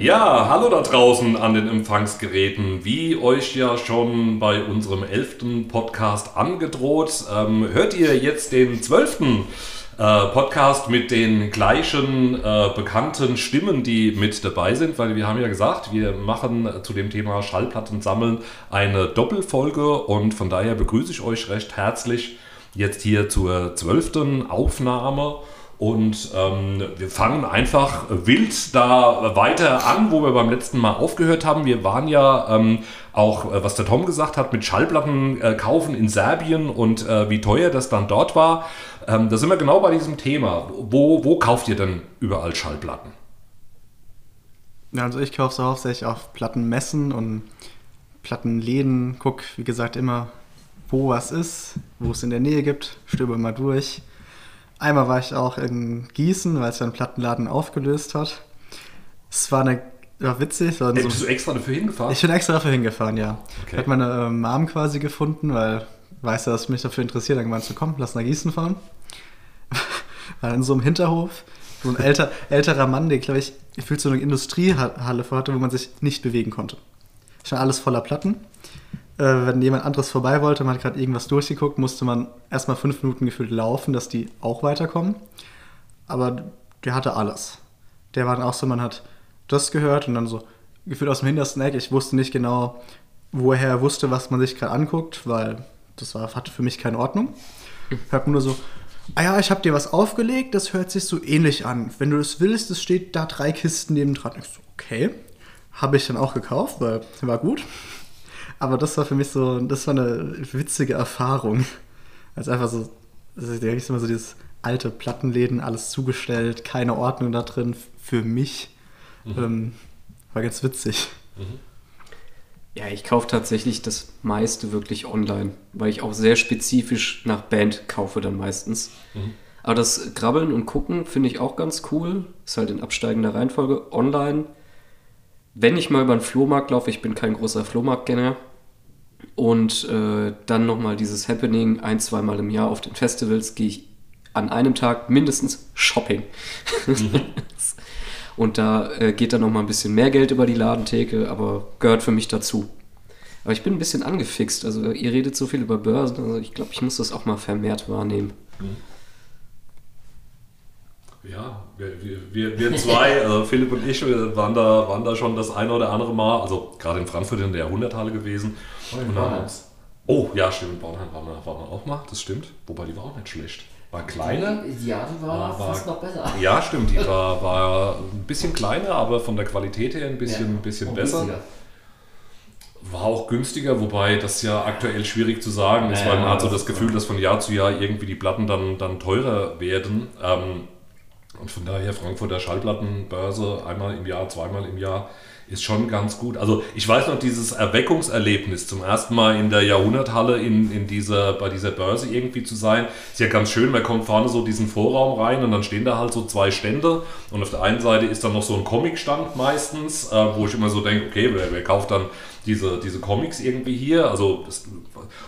Ja, hallo da draußen an den Empfangsgeräten. Wie euch ja schon bei unserem elften Podcast angedroht, ähm, hört ihr jetzt den zwölften äh, Podcast mit den gleichen äh, bekannten Stimmen, die mit dabei sind, weil wir haben ja gesagt, wir machen zu dem Thema Schallplatten sammeln eine Doppelfolge und von daher begrüße ich euch recht herzlich jetzt hier zur zwölften Aufnahme. Und ähm, wir fangen einfach wild da weiter an, wo wir beim letzten Mal aufgehört haben. Wir waren ja ähm, auch, äh, was der Tom gesagt hat, mit Schallplatten äh, kaufen in Serbien und äh, wie teuer das dann dort war. Ähm, da sind wir genau bei diesem Thema. Wo, wo kauft ihr denn überall Schallplatten? Also ich kaufe so hauptsächlich auf Plattenmessen und Plattenläden. Guck, wie gesagt, immer, wo was ist, wo es in der Nähe gibt, stöbe mal durch Einmal war ich auch in Gießen, weil es ja einen Plattenladen aufgelöst hat. Es war eine war witzig. War Ey, so, bist du extra dafür hingefahren? Ich bin extra dafür hingefahren, ja. Okay. Hat meine äh, Mom quasi gefunden, weil weiß ja, dass mich dafür interessiert, dann gemeint zu kommen, lass nach Gießen fahren. war in so einem Hinterhof, so ein älter, älterer Mann, der, glaube ich, gefühlt so eine Industriehalle vorhatte, wo man sich nicht bewegen konnte. Schon alles voller Platten wenn jemand anderes vorbei wollte, man hat gerade irgendwas durchgeguckt, musste man erstmal fünf Minuten gefühlt laufen, dass die auch weiterkommen. Aber der hatte alles. Der war dann auch so, man hat das gehört und dann so gefühlt aus dem hintersten Eck. Ich wusste nicht genau, woher er wusste, was man sich gerade anguckt, weil das war, hatte für mich keine Ordnung. Hört nur so, ah ja, ich habe dir was aufgelegt, das hört sich so ähnlich an. Wenn du das willst, es steht da drei Kisten neben dran. Ich so, okay. Habe ich dann auch gekauft, weil war gut. Aber das war für mich so, das war eine witzige Erfahrung. Also einfach so, da ist immer so dieses alte Plattenläden, alles zugestellt, keine Ordnung da drin für mich. Mhm. Ähm, war ganz witzig. Mhm. Ja, ich kaufe tatsächlich das meiste wirklich online, weil ich auch sehr spezifisch nach Band kaufe dann meistens. Mhm. Aber das Grabbeln und Gucken finde ich auch ganz cool. Ist halt in absteigender Reihenfolge. Online, wenn ich mal über den Flohmarkt laufe, ich bin kein großer Flohmarktgänger, und äh, dann nochmal dieses Happening ein, zweimal im Jahr auf den Festivals gehe ich an einem Tag mindestens Shopping. Mhm. und da äh, geht dann nochmal ein bisschen mehr Geld über die Ladentheke, aber gehört für mich dazu. Aber ich bin ein bisschen angefixt. Also ihr redet so viel über Börsen, also ich glaube, ich muss das auch mal vermehrt wahrnehmen. Mhm. Ja, wir, wir, wir zwei, also Philipp und ich, waren da, waren da schon das eine oder andere Mal, also gerade in Frankfurt in der Jahrhunderthalle gewesen. Und dann, oh, ja, stimmt, in Bornheim waren wir, waren wir auch mal, das stimmt. Wobei die war auch nicht schlecht. War kleiner. Ja, die war, war fast noch besser. Ja, stimmt, die war, war ein bisschen kleiner, aber von der Qualität her ein bisschen, ja, bisschen besser. Günstiger. War auch günstiger, wobei das ja aktuell schwierig zu sagen ist, weil man hat so das Gefühl, dass von Jahr zu Jahr irgendwie die Platten dann, dann teurer werden. Ähm, und von daher Frankfurter Schallplattenbörse einmal im Jahr, zweimal im Jahr ist schon ganz gut. Also ich weiß noch dieses Erweckungserlebnis zum ersten Mal in der Jahrhunderthalle in, in dieser, bei dieser Börse irgendwie zu sein. Ist ja ganz schön, man kommt vorne so diesen Vorraum rein und dann stehen da halt so zwei Stände und auf der einen Seite ist dann noch so ein Comicstand meistens, äh, wo ich immer so denke, okay, wer, wer kauft dann diese, diese Comics irgendwie hier. Also das,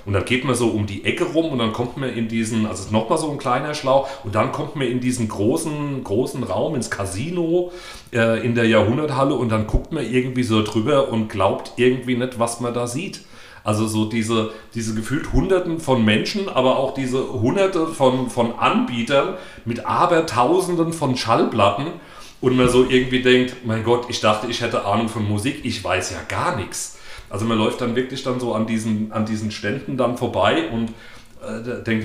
und dann geht man so um die Ecke rum und dann kommt man in diesen, also nochmal so ein kleiner Schlauch und dann kommt man in diesen großen, großen Raum, ins Casino äh, in der Jahrhunderthalle und dann guckt man irgendwie so drüber und glaubt irgendwie nicht, was man da sieht. Also so diese, diese gefühlt Hunderten von Menschen, aber auch diese Hunderte von, von Anbietern mit Abertausenden von Schallplatten und man so irgendwie denkt, mein Gott, ich dachte, ich hätte Ahnung von Musik, ich weiß ja gar nichts. Also man läuft dann wirklich dann so an diesen, an diesen Ständen dann vorbei und äh, denkt,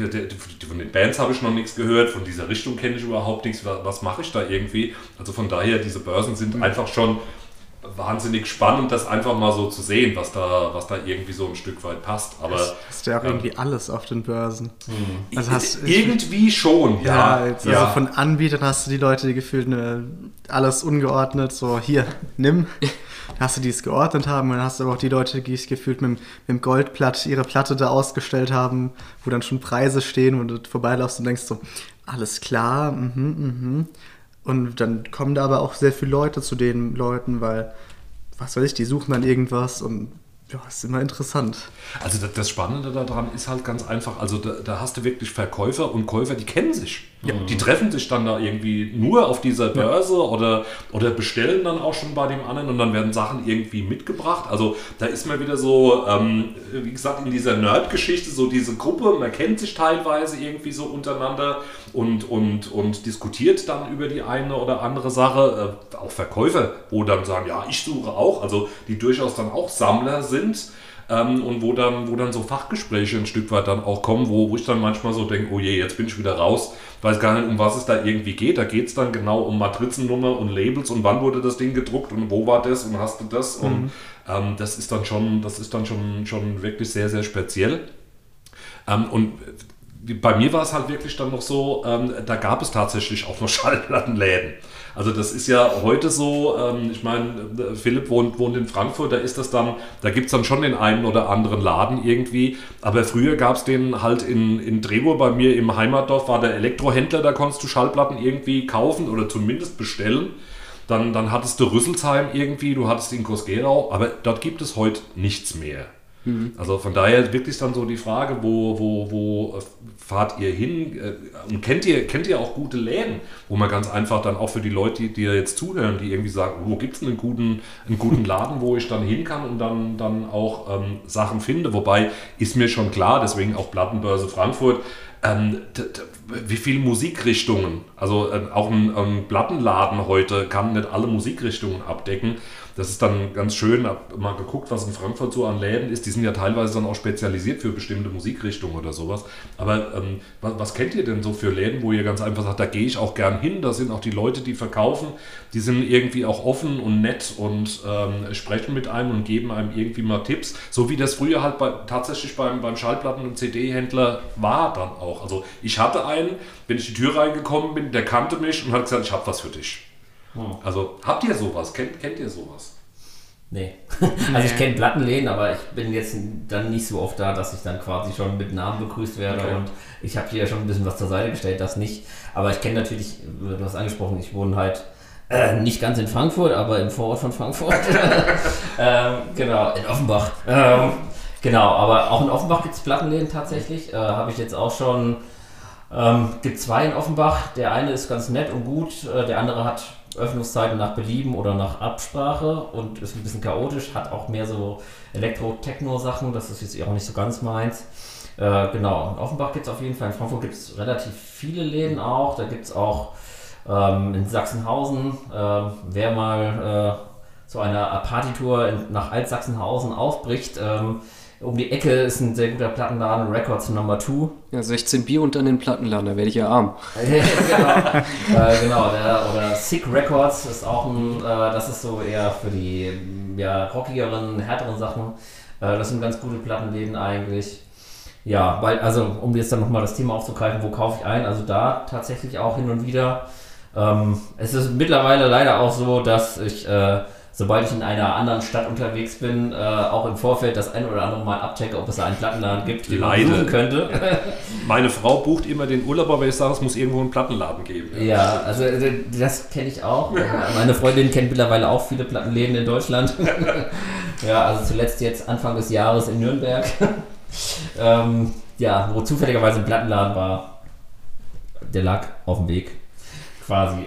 von den Bands habe ich noch nichts gehört, von dieser Richtung kenne ich überhaupt nichts, was, was mache ich da irgendwie? Also von daher, diese Börsen sind mhm. einfach schon wahnsinnig spannend, das einfach mal so zu sehen, was da, was da irgendwie so ein Stück weit passt. Aber hast, hast du ja auch ähm, irgendwie alles auf den Börsen. Mhm. Also hast, irgendwie schon, ja. ja also ja. von Anbietern hast du die Leute, die gefühlt eine, alles ungeordnet, so hier, nimm. hast du die es geordnet haben und dann hast du aber auch die Leute, die es gefühlt mit, mit dem Goldblatt ihre Platte da ausgestellt haben, wo dann schon Preise stehen und du vorbeilaufst und denkst so, alles klar, mhm, mhm. Und dann kommen da aber auch sehr viele Leute zu den Leuten, weil, was weiß ich, die suchen dann irgendwas und ja, ist immer interessant. Also das Spannende daran ist halt ganz einfach, also da, da hast du wirklich Verkäufer und Käufer, die kennen sich. Ja, die treffen sich dann da irgendwie nur auf dieser Börse ja. oder, oder bestellen dann auch schon bei dem anderen und dann werden Sachen irgendwie mitgebracht. Also da ist man wieder so, ähm, wie gesagt, in dieser Nerd-Geschichte, so diese Gruppe, man kennt sich teilweise irgendwie so untereinander und, und, und diskutiert dann über die eine oder andere Sache. Äh, auch Verkäufer, wo dann sagen, ja, ich suche auch, also die durchaus dann auch Sammler sind ähm, und wo dann, wo dann so Fachgespräche ein Stück weit dann auch kommen, wo, wo ich dann manchmal so denke, oh je, jetzt bin ich wieder raus, weiß gar nicht, um was es da irgendwie geht. Da geht es dann genau um Matrizennummer und Labels und wann wurde das Ding gedruckt und wo war das und hast du das mhm. und ähm, das ist dann schon, das ist dann schon, schon wirklich sehr, sehr speziell. Ähm, und bei mir war es halt wirklich dann noch so, ähm, da gab es tatsächlich auch noch Schallplattenläden. Also das ist ja heute so, ähm, ich meine, Philipp wohnt, wohnt in Frankfurt, da ist das dann, da gibt es dann schon den einen oder anderen Laden irgendwie, aber früher gab es den halt in, in Drehur bei mir im Heimatdorf, war der Elektrohändler, da konntest du Schallplatten irgendwie kaufen oder zumindest bestellen. Dann, dann hattest du Rüsselsheim irgendwie, du hattest in Kosgerau, aber dort gibt es heute nichts mehr. Mhm. Also von daher wirklich dann so die Frage, wo, wo, wo fahrt ihr hin? Äh, und kennt ihr, kennt ihr auch gute Läden, wo man ganz einfach dann auch für die Leute, die, die jetzt zuhören, die irgendwie sagen, wo gibt es einen guten, einen guten Laden, wo ich dann hin kann und dann, dann auch ähm, Sachen finde. Wobei ist mir schon klar, deswegen auch Plattenbörse Frankfurt, ähm, wie viele Musikrichtungen, also äh, auch ein, ein Plattenladen heute kann nicht alle Musikrichtungen abdecken. Das ist dann ganz schön, hab mal geguckt, was in Frankfurt so an Läden ist. Die sind ja teilweise dann auch spezialisiert für bestimmte Musikrichtungen oder sowas. Aber ähm, was, was, kennt ihr denn so für Läden, wo ihr ganz einfach sagt, da gehe ich auch gern hin, da sind auch die Leute, die verkaufen, die sind irgendwie auch offen und nett und ähm, sprechen mit einem und geben einem irgendwie mal Tipps. So wie das früher halt bei, tatsächlich beim, beim Schallplatten- und CD-Händler war dann auch. Also ich hatte einen, wenn ich die Tür reingekommen bin, der kannte mich und hat gesagt, ich habe was für dich. Hm. Also habt ihr sowas? Kennt, kennt ihr sowas? Nee. also ich kenne Plattenläden, aber ich bin jetzt dann nicht so oft da, dass ich dann quasi schon mit Namen begrüßt werde okay. und ich habe hier schon ein bisschen was zur Seite gestellt, das nicht. Aber ich kenne natürlich, du hast angesprochen, ich wohne halt äh, nicht ganz in Frankfurt, aber im Vorort von Frankfurt. ähm, genau, in Offenbach. Ähm, genau, aber auch in Offenbach gibt es Plattenläden tatsächlich. Äh, habe ich jetzt auch schon. Ähm, gibt zwei in Offenbach. Der eine ist ganz nett und gut, äh, der andere hat Öffnungszeiten nach Belieben oder nach Absprache und ist ein bisschen chaotisch, hat auch mehr so Elektro-Techno-Sachen, das ist jetzt auch nicht so ganz meins. Äh, genau, in Offenbach gibt es auf jeden Fall, in Frankfurt gibt es relativ viele Läden auch, da gibt es auch ähm, in Sachsenhausen, äh, wer mal äh, zu einer Partytour nach Altsachsenhausen aufbricht, ähm, um die Ecke ist ein sehr guter Plattenladen, Records Number 2. Ja, 16 Bier und dann den Plattenladen, da werde ich ja arm. genau, äh, genau der, oder Sick Records ist auch ein, äh, das ist so eher für die ja, rockigeren, härteren Sachen. Äh, das sind ganz gute Plattenläden eigentlich. Ja, weil, also um jetzt dann nochmal das Thema aufzugreifen, wo kaufe ich ein? Also da tatsächlich auch hin und wieder. Ähm, es ist mittlerweile leider auch so, dass ich äh, sobald ich in einer anderen Stadt unterwegs bin, äh, auch im Vorfeld das ein oder andere Mal abchecke, ob es da einen Plattenladen gibt, den man suchen könnte. Meine Frau bucht immer den Urlaub, aber ich sage, es muss irgendwo einen Plattenladen geben. Ja, ja also äh, das kenne ich auch. Meine Freundin kennt mittlerweile auch viele Plattenläden in Deutschland. ja, also zuletzt jetzt Anfang des Jahres in Nürnberg. ähm, ja, wo zufälligerweise ein Plattenladen war. Der lag auf dem Weg quasi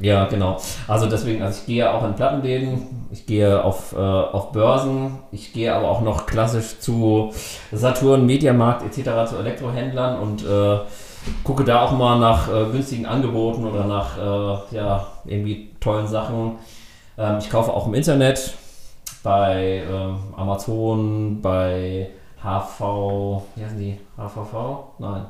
ja, genau. Also deswegen, also ich gehe auch in Plattenläden, ich gehe auf, äh, auf Börsen, ich gehe aber auch noch klassisch zu Saturn, Mediamarkt etc., zu Elektrohändlern und äh, gucke da auch mal nach äh, günstigen Angeboten oder nach äh, ja, irgendwie tollen Sachen. Ähm, ich kaufe auch im Internet bei ähm, Amazon, bei HV, wie heißen die? HVV? Nein.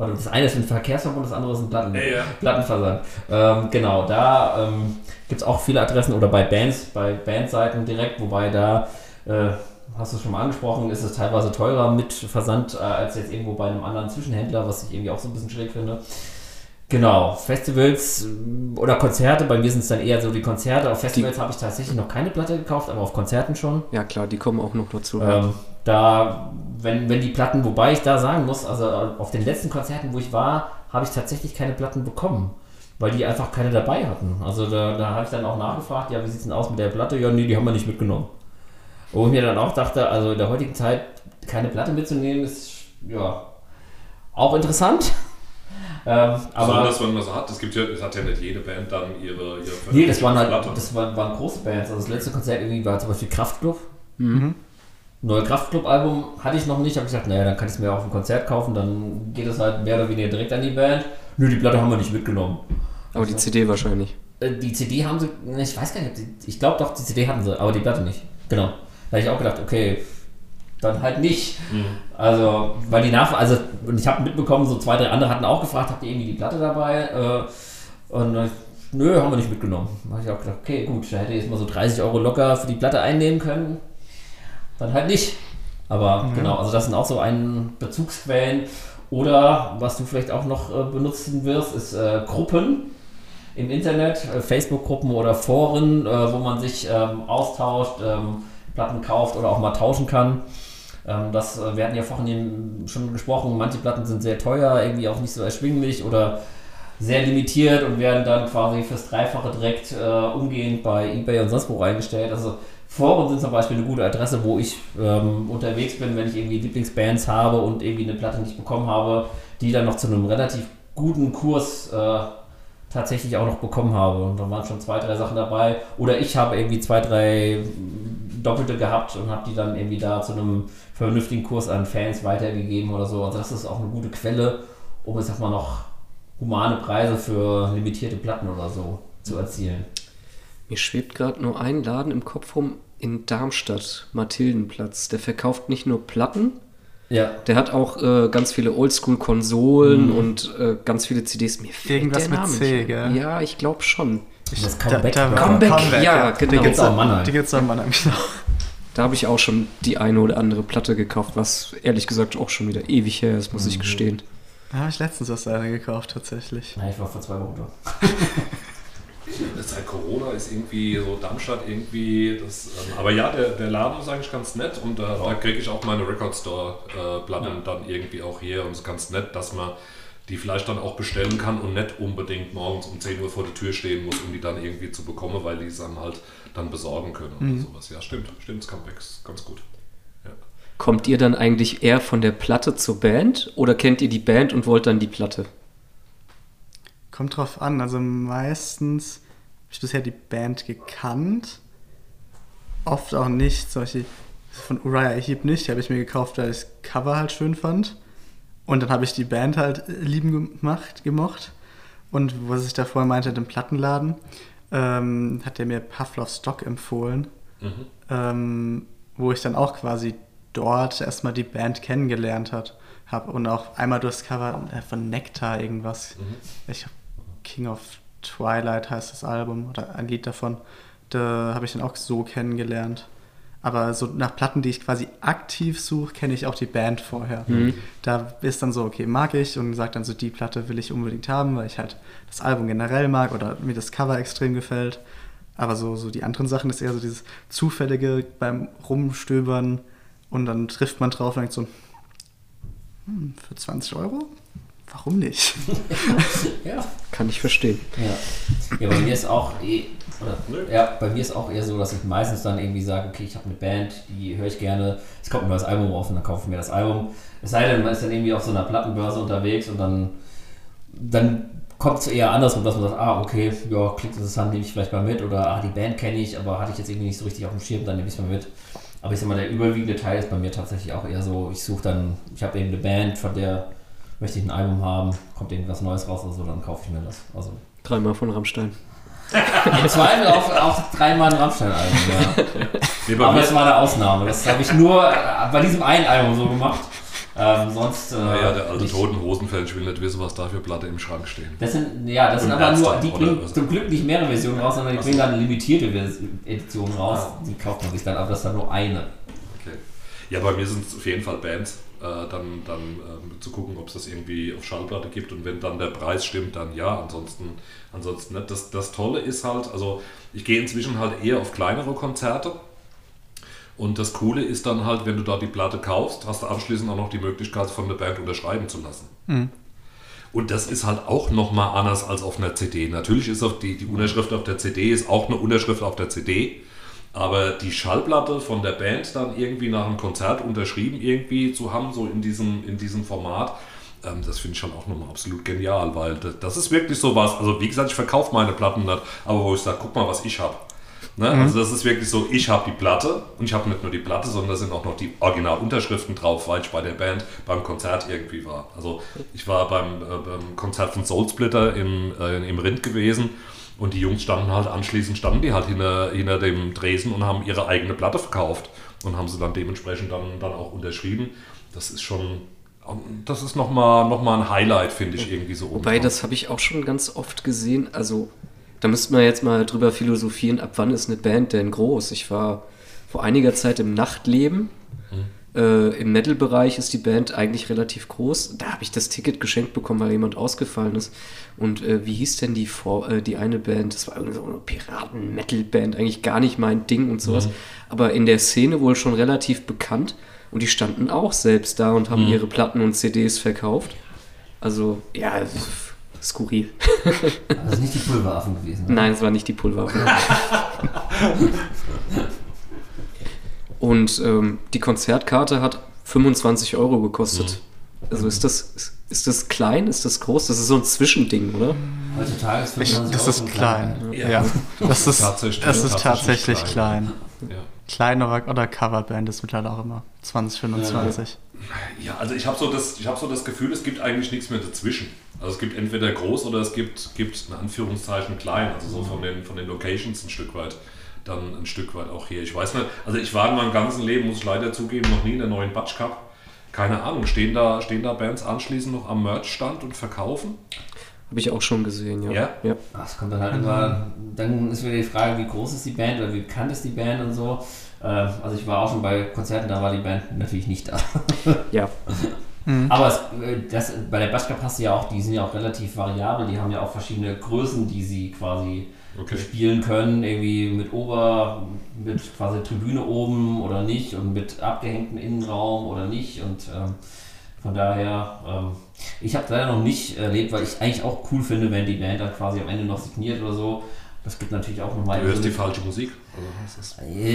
Warte, das eine ist ein Verkehrsverbund, das andere ist ein Platten, ja, ja. Plattenversand. Ähm, genau, da ähm, gibt es auch viele Adressen oder bei Bands, bei Bandseiten direkt, wobei da, äh, hast du es schon mal angesprochen, ist es teilweise teurer mit Versand äh, als jetzt irgendwo bei einem anderen Zwischenhändler, was ich irgendwie auch so ein bisschen schräg finde. Genau, Festivals äh, oder Konzerte, bei mir sind es dann eher so die Konzerte. Auf Festivals habe ich tatsächlich noch keine Platte gekauft, aber auf Konzerten schon. Ja klar, die kommen auch noch dazu. Ähm, da, wenn, wenn die Platten, wobei ich da sagen muss, also auf den letzten Konzerten, wo ich war, habe ich tatsächlich keine Platten bekommen, weil die einfach keine dabei hatten. Also da, da habe ich dann auch nachgefragt, ja, wie sieht es denn aus mit der Platte? Ja, nee, die haben wir nicht mitgenommen. Wo ich mir dann auch dachte, also in der heutigen Zeit keine Platte mitzunehmen, ist ja auch interessant. Ähm, aber das, wenn man so hat, es gibt ja, es hat ja nicht jede Band dann ihre, ihre Nee, das waren halt, das waren, waren große Bands. Also das letzte Konzert irgendwie war zum Beispiel Kraftclub. Mhm. Neue Kraftclub-Album hatte ich noch nicht, habe ich gesagt, naja, dann kann ich es mir auf ein Konzert kaufen, dann geht es halt mehr oder weniger direkt an die Band. Nö, die Platte haben wir nicht mitgenommen. Aber also, die CD wahrscheinlich. Äh, die CD haben sie, ich weiß gar nicht, ich glaube doch, die CD hatten sie, aber die Platte nicht. Genau. Da habe ich auch gedacht, okay, dann halt nicht. Mhm. Also, weil die Nach... Also, und ich habe mitbekommen, so zwei, drei andere hatten auch gefragt, habt ihr irgendwie die Platte dabei? Äh, und nö, haben wir nicht mitgenommen. Da habe ich auch gedacht, okay, gut, da hätte ich jetzt mal so 30 Euro locker für die Platte einnehmen können. Dann halt nicht. Aber mhm. genau, also das sind auch so ein Bezugsquellen. Oder was du vielleicht auch noch äh, benutzen wirst, ist äh, Gruppen im Internet, äh, Facebook-Gruppen oder Foren, äh, wo man sich ähm, austauscht, ähm, Platten kauft oder auch mal tauschen kann. Ähm, das, äh, wir hatten ja vorhin schon gesprochen, manche Platten sind sehr teuer, irgendwie auch nicht so erschwinglich oder sehr limitiert und werden dann quasi fürs Dreifache direkt äh, umgehend bei eBay und sonst wo reingestellt. Also Foren sind zum Beispiel eine gute Adresse, wo ich ähm, unterwegs bin, wenn ich irgendwie Lieblingsbands habe und irgendwie eine Platte nicht bekommen habe, die dann noch zu einem relativ guten Kurs äh, tatsächlich auch noch bekommen habe. Und da waren schon zwei, drei Sachen dabei. Oder ich habe irgendwie zwei, drei Doppelte gehabt und habe die dann irgendwie da zu einem vernünftigen Kurs an Fans weitergegeben oder so. Also das ist auch eine gute Quelle, um ich sag mal noch humane Preise für limitierte Platten oder so zu erzielen. Mir schwebt gerade nur ein Laden im Kopf rum in Darmstadt, Mathildenplatz. Der verkauft nicht nur Platten, ja. Der hat auch äh, ganz viele Oldschool-Konsolen mhm. und äh, ganz viele CDs. Mir fehlt Irgendwas der Name mit C, gell? Ja, ich glaube schon. Ich, das Comeback. Da, da Comeback, Comeback, ja, genau. Die gibt's auch Mannheim. Die gibt's auch Mannheim, genau. Da habe ich auch schon die eine oder andere Platte gekauft, was ehrlich gesagt auch schon wieder ewig her ist, muss mhm. ich gestehen. Da habe ich letztens was eine gekauft, tatsächlich. Ja, ich war vor zwei Wochen da. Seit Corona ist irgendwie so Darmstadt irgendwie das. Ähm, aber ja, der, der Laden ist eigentlich ganz nett und da, da kriege ich auch meine Record Store-Platten äh, dann irgendwie auch her und es ist ganz nett, dass man die vielleicht dann auch bestellen kann und nicht unbedingt morgens um 10 Uhr vor der Tür stehen muss, um die dann irgendwie zu bekommen, weil die es dann halt dann besorgen können oder mhm. sowas. Ja, stimmt, stimmt, das Comeback ist ganz gut. Ja. Kommt ihr dann eigentlich eher von der Platte zur Band oder kennt ihr die Band und wollt dann die Platte? Kommt drauf an. Also meistens habe ich bisher die Band gekannt. Oft auch nicht. Solche von Uriah Heep nicht. Die habe ich mir gekauft, weil ich das Cover halt schön fand. Und dann habe ich die Band halt lieben gemacht, gemocht. Und was ich davor meinte, den Plattenladen, ähm, hat der mir Pavlov Stock empfohlen. Mhm. Ähm, wo ich dann auch quasi dort erstmal die Band kennengelernt habe und auch einmal durchs Cover äh, von Nectar irgendwas. Mhm. Ich habe King of Twilight heißt das Album oder ein Lied davon. Da habe ich dann auch so kennengelernt. Aber so nach Platten, die ich quasi aktiv suche, kenne ich auch die Band vorher. Mhm. Da ist dann so, okay, mag ich und sagt dann so, die Platte will ich unbedingt haben, weil ich halt das Album generell mag oder mir das Cover extrem gefällt. Aber so, so die anderen Sachen ist eher so dieses Zufällige beim Rumstöbern und dann trifft man drauf und denkt so, hm, für 20 Euro? Warum nicht? ja. Kann ich verstehen. Ja. ja, bei mir ist auch eh, oder, ja, bei mir ist auch eher so, dass ich meistens dann irgendwie sage, okay, ich habe eine Band, die höre ich gerne, es kommt ein neues Album auf und dann kaufe ich mir das Album. Es sei denn, man ist dann irgendwie auf so einer Plattenbörse unterwegs und dann, dann kommt es eher andersrum, dass man sagt, ah, okay, ja, klingt interessant, nehme ich vielleicht mal mit oder ah, die Band kenne ich, aber hatte ich jetzt irgendwie nicht so richtig auf dem Schirm, dann nehme ich es mal mit. Aber ich sag mal, der überwiegende Teil ist bei mir tatsächlich auch eher so, ich suche dann, ich habe eben eine Band, von der möchte ich ein Album haben, kommt irgendwas Neues raus oder so, dann kaufe ich mir das. Also. Dreimal von Rammstein. Im Zweifel auf, auf dreimal ein Rammstein-Album, ja. Aber das war eine Ausnahme. Das habe ich nur äh, bei diesem einen Album so gemacht. Ähm, sonst. Äh, naja, der alte Toten Hosenfeld, ich will nicht wissen, was da für Platte im Schrank stehen. Das sind, ja, das sind aber nur, die bringen zum Glück nicht mehrere Versionen raus, sondern die bringen dann eine limitierte Edition raus. Ah. Die kauft man sich dann, aber das ist dann nur eine. Okay. Ja, bei mir sind es auf jeden Fall Bands dann, dann ähm, zu gucken, ob es das irgendwie auf Schallplatte gibt und wenn dann der Preis stimmt, dann ja, ansonsten, ansonsten nicht. Das, das Tolle ist halt, also ich gehe inzwischen halt eher auf kleinere Konzerte und das Coole ist dann halt, wenn du da die Platte kaufst, hast du anschließend auch noch die Möglichkeit von der Band unterschreiben zu lassen. Mhm. Und das ist halt auch nochmal anders als auf einer CD. Natürlich ist auf die, die Unterschrift auf der CD ist auch eine Unterschrift auf der CD. Aber die Schallplatte von der Band dann irgendwie nach einem Konzert unterschrieben irgendwie zu haben, so in diesem, in diesem Format, Ähm, das finde ich schon auch nochmal absolut genial, weil das, das ist wirklich so was. Also wie gesagt, ich verkaufe meine Platten nicht, aber wo ich sage, guck mal, was ich habe. Ne? Mhm. Also das ist wirklich so, ich habe die Platte und ich habe nicht nur die Platte, sondern da sind auch noch die Originalunterschriften drauf, weil ich bei der Band beim Konzert irgendwie war. Also ich war beim, äh, beim Konzert von Soulsplitter im, äh, im Rind gewesen und die Jungs standen halt anschließend, standen die halt hinter, hinter dem Dresen und haben ihre eigene Platte verkauft und haben sie dann dementsprechend dann, dann auch unterschrieben. Das ist schon, das ist nochmal noch mal ein Highlight, finde ich irgendwie so. Wobei, das habe ich auch schon ganz oft gesehen. Also da müsste man jetzt mal drüber philosophieren, ab wann ist eine Band denn groß? Ich war vor einiger Zeit im Nachtleben. Mhm. Äh, Im Metal-Bereich ist die Band eigentlich relativ groß. Da habe ich das Ticket geschenkt bekommen, weil jemand ausgefallen ist. Und äh, wie hieß denn die, Vor äh, die eine Band? Das war irgendwie so eine Piraten-Metal-Band, eigentlich gar nicht mein Ding und sowas. Mhm. Aber in der Szene wohl schon relativ bekannt. Und die standen auch selbst da und haben mhm. ihre Platten und CDs verkauft. Also, ja, skurril. Das ist nicht die Pulveraffen gewesen. Oder? Nein, es war nicht die Pulveraffen. Und ähm, die Konzertkarte hat 25 Euro gekostet. Mhm. Also ist das, ist das klein? Ist das groß? Das ist so ein Zwischending, oder? Heutzutage ist 25 ich, Das ist klein. klein. Ja. ja. Das, ist, tatsächlich, das ist tatsächlich klein. klein. Ja. Klein oder, oder Coverband ist mittlerweile auch immer 20, 25. Ja, also ich habe so, das, hab so das Gefühl, es gibt eigentlich nichts mehr dazwischen. Also es gibt entweder groß oder es gibt, gibt in Anführungszeichen klein, also so von den, von den Locations ein Stück weit dann ein Stück weit auch hier. Ich weiß nicht, also ich war in meinem ganzen Leben, muss ich leider zugeben, noch nie in der neuen Batsch Cup. Keine Ahnung, stehen da, stehen da Bands anschließend noch am Merch-Stand und verkaufen? Habe ich auch schon gesehen, ja. Ja? ja. Das kommt dann halt immer, dann ist wieder die Frage, wie groß ist die Band oder wie bekannt ist die Band und so. Äh, also ich war auch schon bei Konzerten, da war die Band natürlich nicht da. ja. Mhm. Aber es, äh, das, bei der Baschka passt ja auch, die sind ja auch relativ variabel, die haben ja auch verschiedene Größen, die sie quasi okay. spielen können, irgendwie mit Ober, mit quasi Tribüne oben oder nicht und mit abgehängtem Innenraum oder nicht und ähm, von daher, ähm, ich habe leider noch nicht erlebt, weil ich eigentlich auch cool finde, wenn die Band dann quasi am Ende noch signiert oder so. Das gibt natürlich auch nochmal. Du hörst die falsche Musik?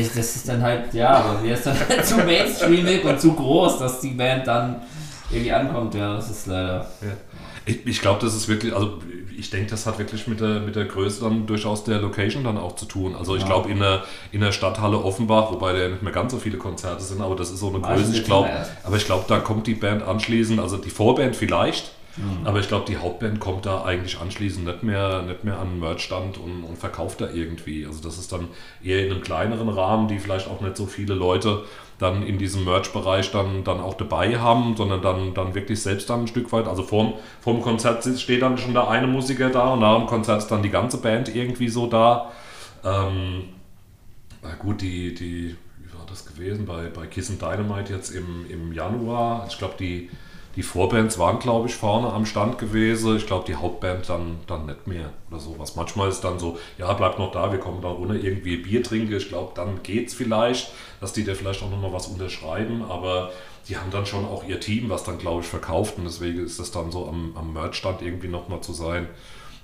das? das ist dann halt, ja, aber mir ist dann halt zu mainstreamig und zu groß, dass die Band dann irgendwie ankommt. Ja, das ist leider. Ja. Ich, ich glaube, das ist wirklich, also ich denke, das hat wirklich mit der, mit der Größe dann durchaus der Location dann auch zu tun. Also ich ja. glaube, in der, in der Stadthalle Offenbach, wobei da ja nicht mehr ganz so viele Konzerte sind, aber das ist so eine Größe, ich glaube, aber ich glaube, da kommt die Band anschließend, also die Vorband vielleicht, Mhm. Aber ich glaube, die Hauptband kommt da eigentlich anschließend nicht mehr, nicht mehr an den Merchstand und, und verkauft da irgendwie. Also das ist dann eher in einem kleineren Rahmen, die vielleicht auch nicht so viele Leute dann in diesem Merch-Bereich dann, dann auch dabei haben, sondern dann, dann wirklich selbst dann ein Stück weit. Also vorm, vorm Konzert steht dann schon der eine Musiker da und nach dem Konzert ist dann die ganze Band irgendwie so da. Ähm, na gut, die, die, wie war das gewesen bei, bei Kiss and Dynamite jetzt im, im Januar? Ich glaube, die die Vorbands waren, glaube ich, vorne am Stand gewesen. Ich glaube, die Hauptband dann, dann nicht mehr oder sowas. Manchmal ist dann so, ja, bleibt noch da, wir kommen da ohne irgendwie Bier trinken. Ich glaube, dann geht es vielleicht, dass die da vielleicht auch nochmal was unterschreiben, aber die haben dann schon auch ihr Team, was dann, glaube ich, verkauft und deswegen ist das dann so am, am Merchstand irgendwie nochmal zu sein,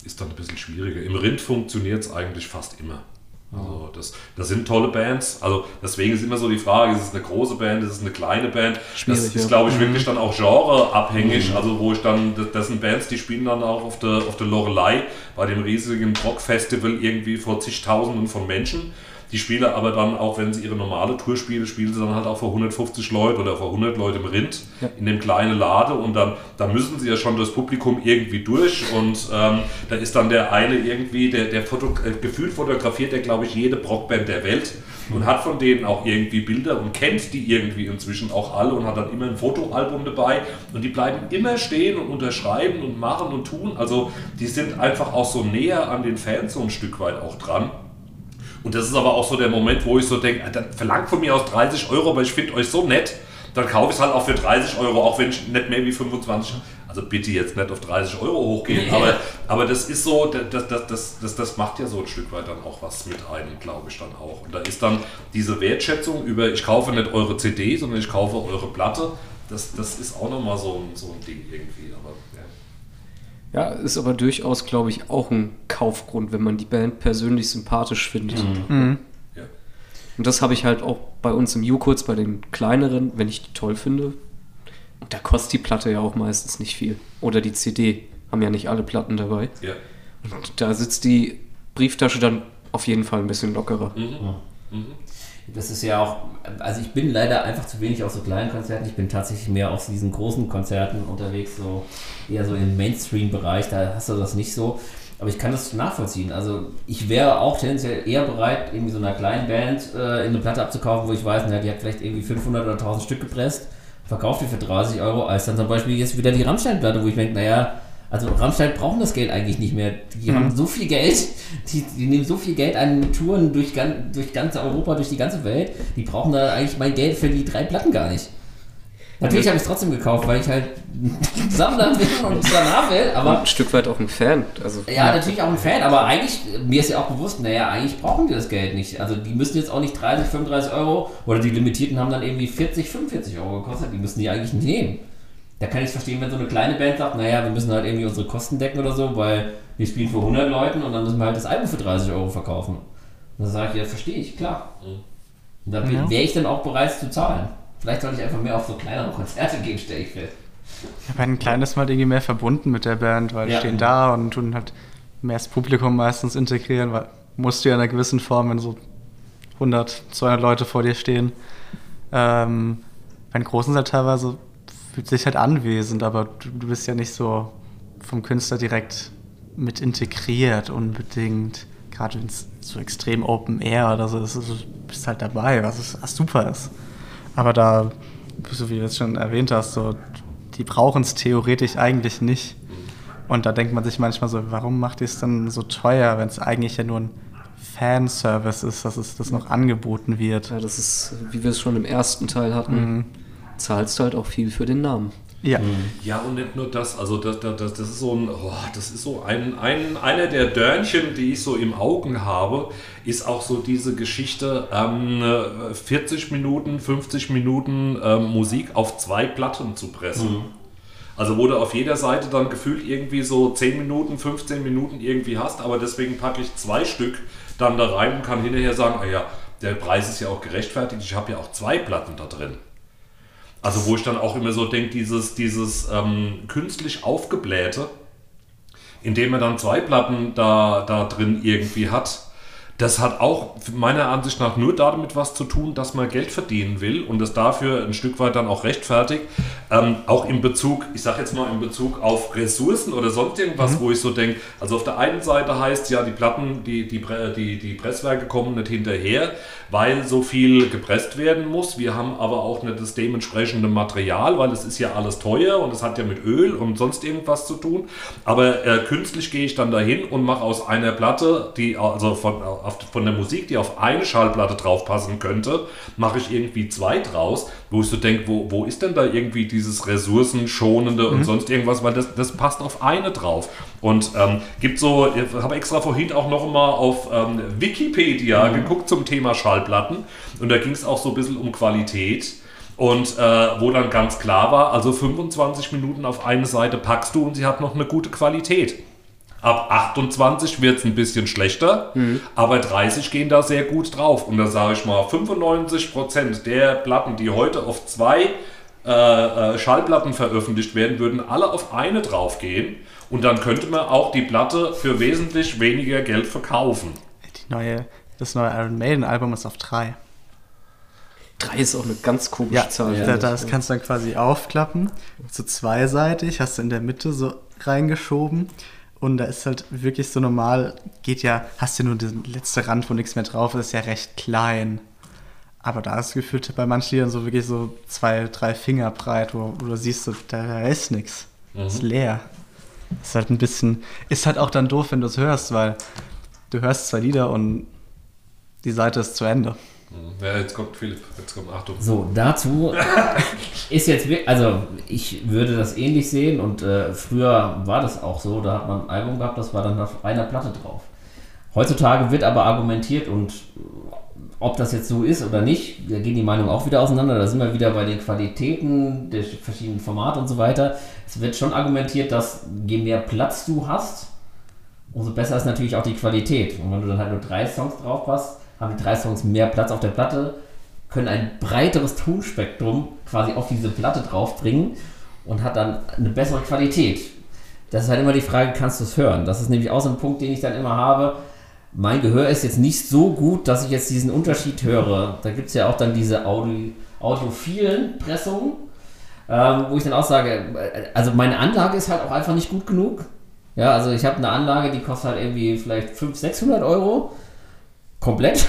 ist dann ein bisschen schwieriger. Im Rind funktioniert es eigentlich fast immer. Also das, das sind tolle Bands. Also deswegen ist immer so die Frage, ist es eine große Band, ist es eine kleine Band? Schwierig, das ist, glaube ich, wirklich mhm. dann auch genreabhängig. Mhm. Also wo ich dann, das sind Bands, die spielen dann auch auf der, auf der Lorelei bei dem riesigen Rock-Festival irgendwie vor zigtausenden von Menschen. Die spielen aber dann auch, wenn sie ihre normale Tour spielen, spielen sie dann halt auch vor 150 Leute oder vor 100 Leute im Rind ja. in dem kleinen Lade und dann, dann müssen sie ja schon das Publikum irgendwie durch und ähm, da ist dann der eine irgendwie, der, der Foto, äh, gefühlt fotografiert der, glaube ich, jede Brockband der Welt und hat von denen auch irgendwie Bilder und kennt die irgendwie inzwischen auch alle und hat dann immer ein Fotoalbum dabei und die bleiben immer stehen und unterschreiben und machen und tun. Also die sind einfach auch so näher an den Fans so ein Stück weit auch dran. Und das ist aber auch so der Moment, wo ich so denke, dann verlangt von mir aus 30 Euro, aber ich finde euch so nett, dann kaufe ich es halt auch für 30 Euro, auch wenn ich nicht mehr wie 25, also bitte jetzt nicht auf 30 Euro hochgehen, nee. aber, aber das ist so, das, das, das, das, das macht ja so ein Stück weit dann auch was mit einem, glaube ich dann auch. Und da ist dann diese Wertschätzung über, ich kaufe nicht eure CD, sondern ich kaufe eure Platte, das, das ist auch nochmal so ein, so ein Ding irgendwie. Aber ja, ist aber durchaus, glaube ich, auch ein Kaufgrund, wenn man die Band persönlich sympathisch findet. Mhm. Mhm. Ja. Und das habe ich halt auch bei uns im U-Kurz, bei den kleineren, wenn ich die toll finde, Da kostet die Platte ja auch meistens nicht viel. Oder die CD. Haben ja nicht alle Platten dabei. Ja. Und da sitzt die Brieftasche dann auf jeden Fall ein bisschen lockerer. Mhm. Mhm. Das ist ja auch, also ich bin leider einfach zu wenig auf so kleinen Konzerten. Ich bin tatsächlich mehr auf diesen großen Konzerten unterwegs, so eher so im Mainstream-Bereich. Da hast du das nicht so. Aber ich kann das nachvollziehen. Also ich wäre auch tendenziell eher bereit, irgendwie so einer kleinen Band äh, in eine Platte abzukaufen, wo ich weiß, na, die hat vielleicht irgendwie 500 oder 1000 Stück gepresst, verkauft die für 30 Euro, als dann zum Beispiel jetzt wieder die Rammstein-Platte, wo ich denke, naja, also Rammstein brauchen das Geld eigentlich nicht mehr. Die mhm. haben so viel Geld, die, die, nehmen so viel Geld an Touren durch, durch ganz Europa, durch die ganze Welt. Die brauchen da eigentlich mein Geld für die drei Platten gar nicht. Natürlich habe ich es trotzdem gekauft, weil ich halt Sammler bin und danach will. Aber ein Stück weit auch ein Fan. Also, ja, natürlich auch ein Fan, aber eigentlich, mir ist ja auch bewusst, naja, eigentlich brauchen die das Geld nicht. Also die müssen jetzt auch nicht 30, 35 Euro oder die Limitierten haben dann irgendwie 40, 45 Euro gekostet. Die müssen die eigentlich nicht nehmen. Da kann ich es verstehen, wenn so eine kleine Band sagt, naja, wir müssen halt irgendwie unsere Kosten decken oder so, weil wir spielen für 100 Leuten und dann müssen wir halt das Album für 30 Euro verkaufen. Und dann sage ich, ja, verstehe ich, klar. Und da ja. wäre ich dann auch bereit zu zahlen. Vielleicht sollte ich einfach mehr auf so kleinere Konzerte gehen, stelle ich fest. Ja, bei den Kleinen ist man halt irgendwie mehr verbunden mit der Band, weil die stehen da und tun halt mehr das Publikum meistens integrieren, weil musst du ja in einer gewissen Form, wenn so 100, 200 Leute vor dir stehen. Ähm, bei den Großen ist halt teilweise, fühlt sich halt anwesend, aber du, du bist ja nicht so vom Künstler direkt mit integriert unbedingt. Gerade wenn es so extrem Open Air oder so ist, du bist halt dabei, was, was super ist. Aber da, so wie du es schon erwähnt hast, so, die brauchen es theoretisch eigentlich nicht. Und da denkt man sich manchmal so, warum macht ihr es dann so teuer, wenn es eigentlich ja nur ein Fanservice ist, dass es das noch angeboten wird. Ja, das ist, wie wir es schon im ersten Teil hatten, mhm. Zahlst du halt auch viel für den Namen. Ja. Mhm. Ja, und nicht nur das, also das, das, das ist so ein, oh, das ist so ein, ein, einer der Dörnchen, die ich so im Augen habe, ist auch so diese Geschichte, ähm, 40 Minuten, 50 Minuten ähm, Musik auf zwei Platten zu pressen. Mhm. Also wo du auf jeder Seite dann gefühlt irgendwie so 10 Minuten, 15 Minuten irgendwie hast, aber deswegen packe ich zwei Stück dann da rein und kann hinterher sagen, ah ja, der Preis ist ja auch gerechtfertigt, ich habe ja auch zwei Platten da drin. Also wo ich dann auch immer so denke, dieses, dieses ähm, künstlich aufgeblähte, indem er dann zwei Platten da, da drin irgendwie hat, das hat auch meiner Ansicht nach nur damit was zu tun, dass man Geld verdienen will und das dafür ein Stück weit dann auch rechtfertigt. Ähm, auch in Bezug, ich sage jetzt mal in Bezug auf Ressourcen oder sonst irgendwas, mhm. wo ich so denke, also auf der einen Seite heißt ja, die Platten, die, die, die, die Presswerke kommen nicht hinterher, weil so viel gepresst werden muss. Wir haben aber auch nicht das dementsprechende Material, weil es ist ja alles teuer und es hat ja mit Öl und sonst irgendwas zu tun. Aber äh, künstlich gehe ich dann dahin und mache aus einer Platte, die also von, von der Musik, die auf eine Schallplatte draufpassen könnte, mache ich irgendwie zwei draus, wo ich so denke, wo, wo ist denn da irgendwie dieses ressourcenschonende mhm. und sonst irgendwas, weil das, das passt auf eine drauf. Und ähm, gibt so, ich habe extra vorhin auch noch mal auf ähm, Wikipedia mhm. geguckt zum Thema Schallplatten und da ging es auch so ein bisschen um Qualität. Und äh, wo dann ganz klar war, also 25 Minuten auf eine Seite packst du und sie hat noch eine gute Qualität. Ab 28 wird es ein bisschen schlechter, mhm. aber 30 gehen da sehr gut drauf. Und da sage ich mal, 95% der Platten, die heute auf zwei äh, äh, Schallplatten veröffentlicht werden, würden alle auf eine draufgehen. Und dann könnte man auch die Platte für wesentlich weniger Geld verkaufen. Die neue, das neue Iron Maiden Album ist auf drei. Drei ist auch eine ganz komische ja, Zahl. Ja, das kannst du dann quasi aufklappen. So zweiseitig, hast du in der Mitte so reingeschoben. Und da ist halt wirklich so normal, geht ja, hast du nur den letzten Rand, wo nichts mehr drauf ist, ist ja recht klein. Aber da ist gefühlt bei manchen Liedern so wirklich so zwei, drei Finger breit, wo, wo du siehst, so, da, da ist nichts. Mhm. Ist leer. Ist halt ein bisschen, ist halt auch dann doof, wenn du es hörst, weil du hörst zwei Lieder und die Seite ist zu Ende. Mhm. Ja, jetzt kommt Philipp, jetzt kommt Achtung. So, dazu ist jetzt wirklich, also ich würde das ähnlich sehen und äh, früher war das auch so, da hat man ein Album gehabt, das war dann auf einer Platte drauf. Heutzutage wird aber argumentiert und ob das jetzt so ist oder nicht, da gehen die Meinungen auch wieder auseinander. Da sind wir wieder bei den Qualitäten der verschiedenen Formate und so weiter. Es wird schon argumentiert, dass je mehr Platz du hast, umso besser ist natürlich auch die Qualität. Und wenn du dann halt nur drei Songs drauf hast, haben die drei Songs mehr Platz auf der Platte, können ein breiteres Tonspektrum quasi auf diese Platte draufbringen und hat dann eine bessere Qualität. Das ist halt immer die Frage, kannst du es hören? Das ist nämlich auch so ein Punkt, den ich dann immer habe. Mein Gehör ist jetzt nicht so gut, dass ich jetzt diesen Unterschied höre. Da gibt es ja auch dann diese Audio, audiophilen Pressungen, ähm, wo ich dann auch sage, äh, also meine Anlage ist halt auch einfach nicht gut genug. Ja, also ich habe eine Anlage, die kostet halt irgendwie vielleicht 500, 600 Euro. Komplett.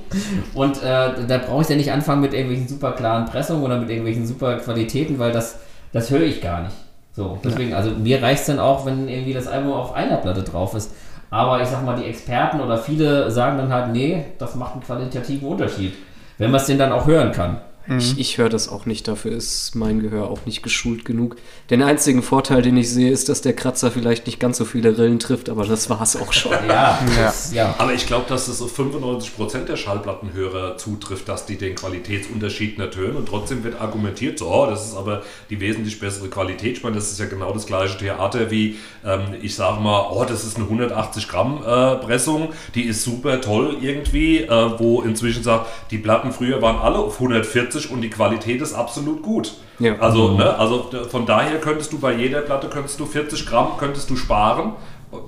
Und äh, da brauche ich ja nicht anfangen mit irgendwelchen super klaren Pressungen oder mit irgendwelchen super Qualitäten, weil das, das höre ich gar nicht. So, deswegen, also mir reicht es dann auch, wenn irgendwie das Album auf einer Platte drauf ist. Aber ich sag mal, die Experten oder viele sagen dann halt, nee, das macht einen qualitativen Unterschied. Wenn man es denn dann auch hören kann. Mhm. Ich, ich höre das auch nicht, dafür ist mein Gehör auch nicht geschult genug. Den einzigen Vorteil, den ich sehe, ist, dass der Kratzer vielleicht nicht ganz so viele Rillen trifft, aber das war es auch schon. ja, das, ja. Aber ich glaube, dass es so 95% der Schallplattenhörer zutrifft, dass die den Qualitätsunterschied nicht hören und trotzdem wird argumentiert, so, oh, das ist aber die wesentlich bessere Qualität. Ich meine, das ist ja genau das gleiche Theater wie, ähm, ich sage mal, oh, das ist eine 180 Gramm äh, Pressung, die ist super toll irgendwie, äh, wo inzwischen sagt, die Platten früher waren alle auf 140 40 und die Qualität ist absolut gut. Ja. Also, mhm. ne, also von daher könntest du bei jeder Platte könntest du 40 Gramm könntest du sparen.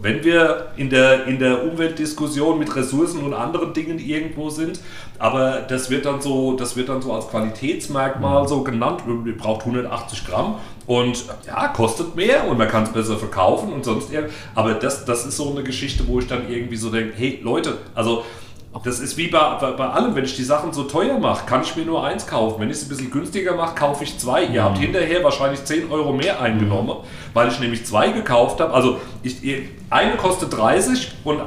Wenn wir in der, in der Umweltdiskussion mit Ressourcen und anderen Dingen irgendwo sind, aber das wird dann so, das wird dann so als Qualitätsmerkmal mhm. so genannt, ihr braucht 180 Gramm und ja, kostet mehr und man kann es besser verkaufen und sonst irgendwie. Aber das, das ist so eine Geschichte, wo ich dann irgendwie so denke, hey Leute, also das ist wie bei, bei, bei, allem, wenn ich die Sachen so teuer mache, kann ich mir nur eins kaufen. Wenn ich es ein bisschen günstiger mache, kaufe ich zwei. Ihr habt mhm. hinterher wahrscheinlich 10 Euro mehr eingenommen, weil ich nämlich zwei gekauft habe. Also ich, eine kostet 30 und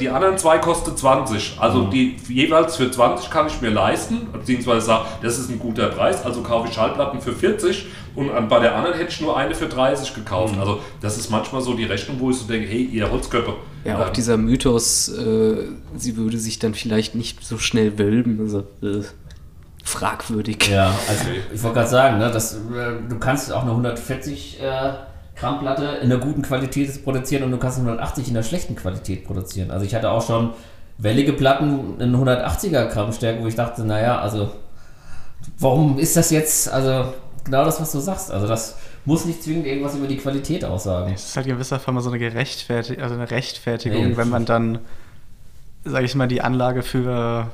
die anderen zwei kostet 20. Also mhm. die jeweils für 20 kann ich mir leisten, beziehungsweise sage, das ist ein guter Preis, also kaufe ich Schallplatten für 40 und bei der anderen hätte ich nur eine für 30 gekauft. Mhm. Also das ist manchmal so die Rechnung, wo ich so denke, hey, ihr Holzköpfe. Ja, auch ähm, dieser Mythos, äh, sie würde sich dann vielleicht nicht so schnell wölben. Also, äh, fragwürdig. Ja, also ich wollte gerade sagen, ne, dass, äh, du kannst auch eine 140 äh, Gramm Platte in einer guten Qualität produzieren und du kannst eine 180 in einer schlechten Qualität produzieren. Also ich hatte auch schon wellige Platten in 180er Gramm Stärke, wo ich dachte, naja, also warum ist das jetzt, also genau das, was du sagst. Also das muss nicht zwingend irgendwas über die Qualität aussagen. Es ist halt in gewisser Form so eine Gerechtfertigung, also eine Rechtfertigung, ja, wenn man dann, sage ich mal, die Anlage für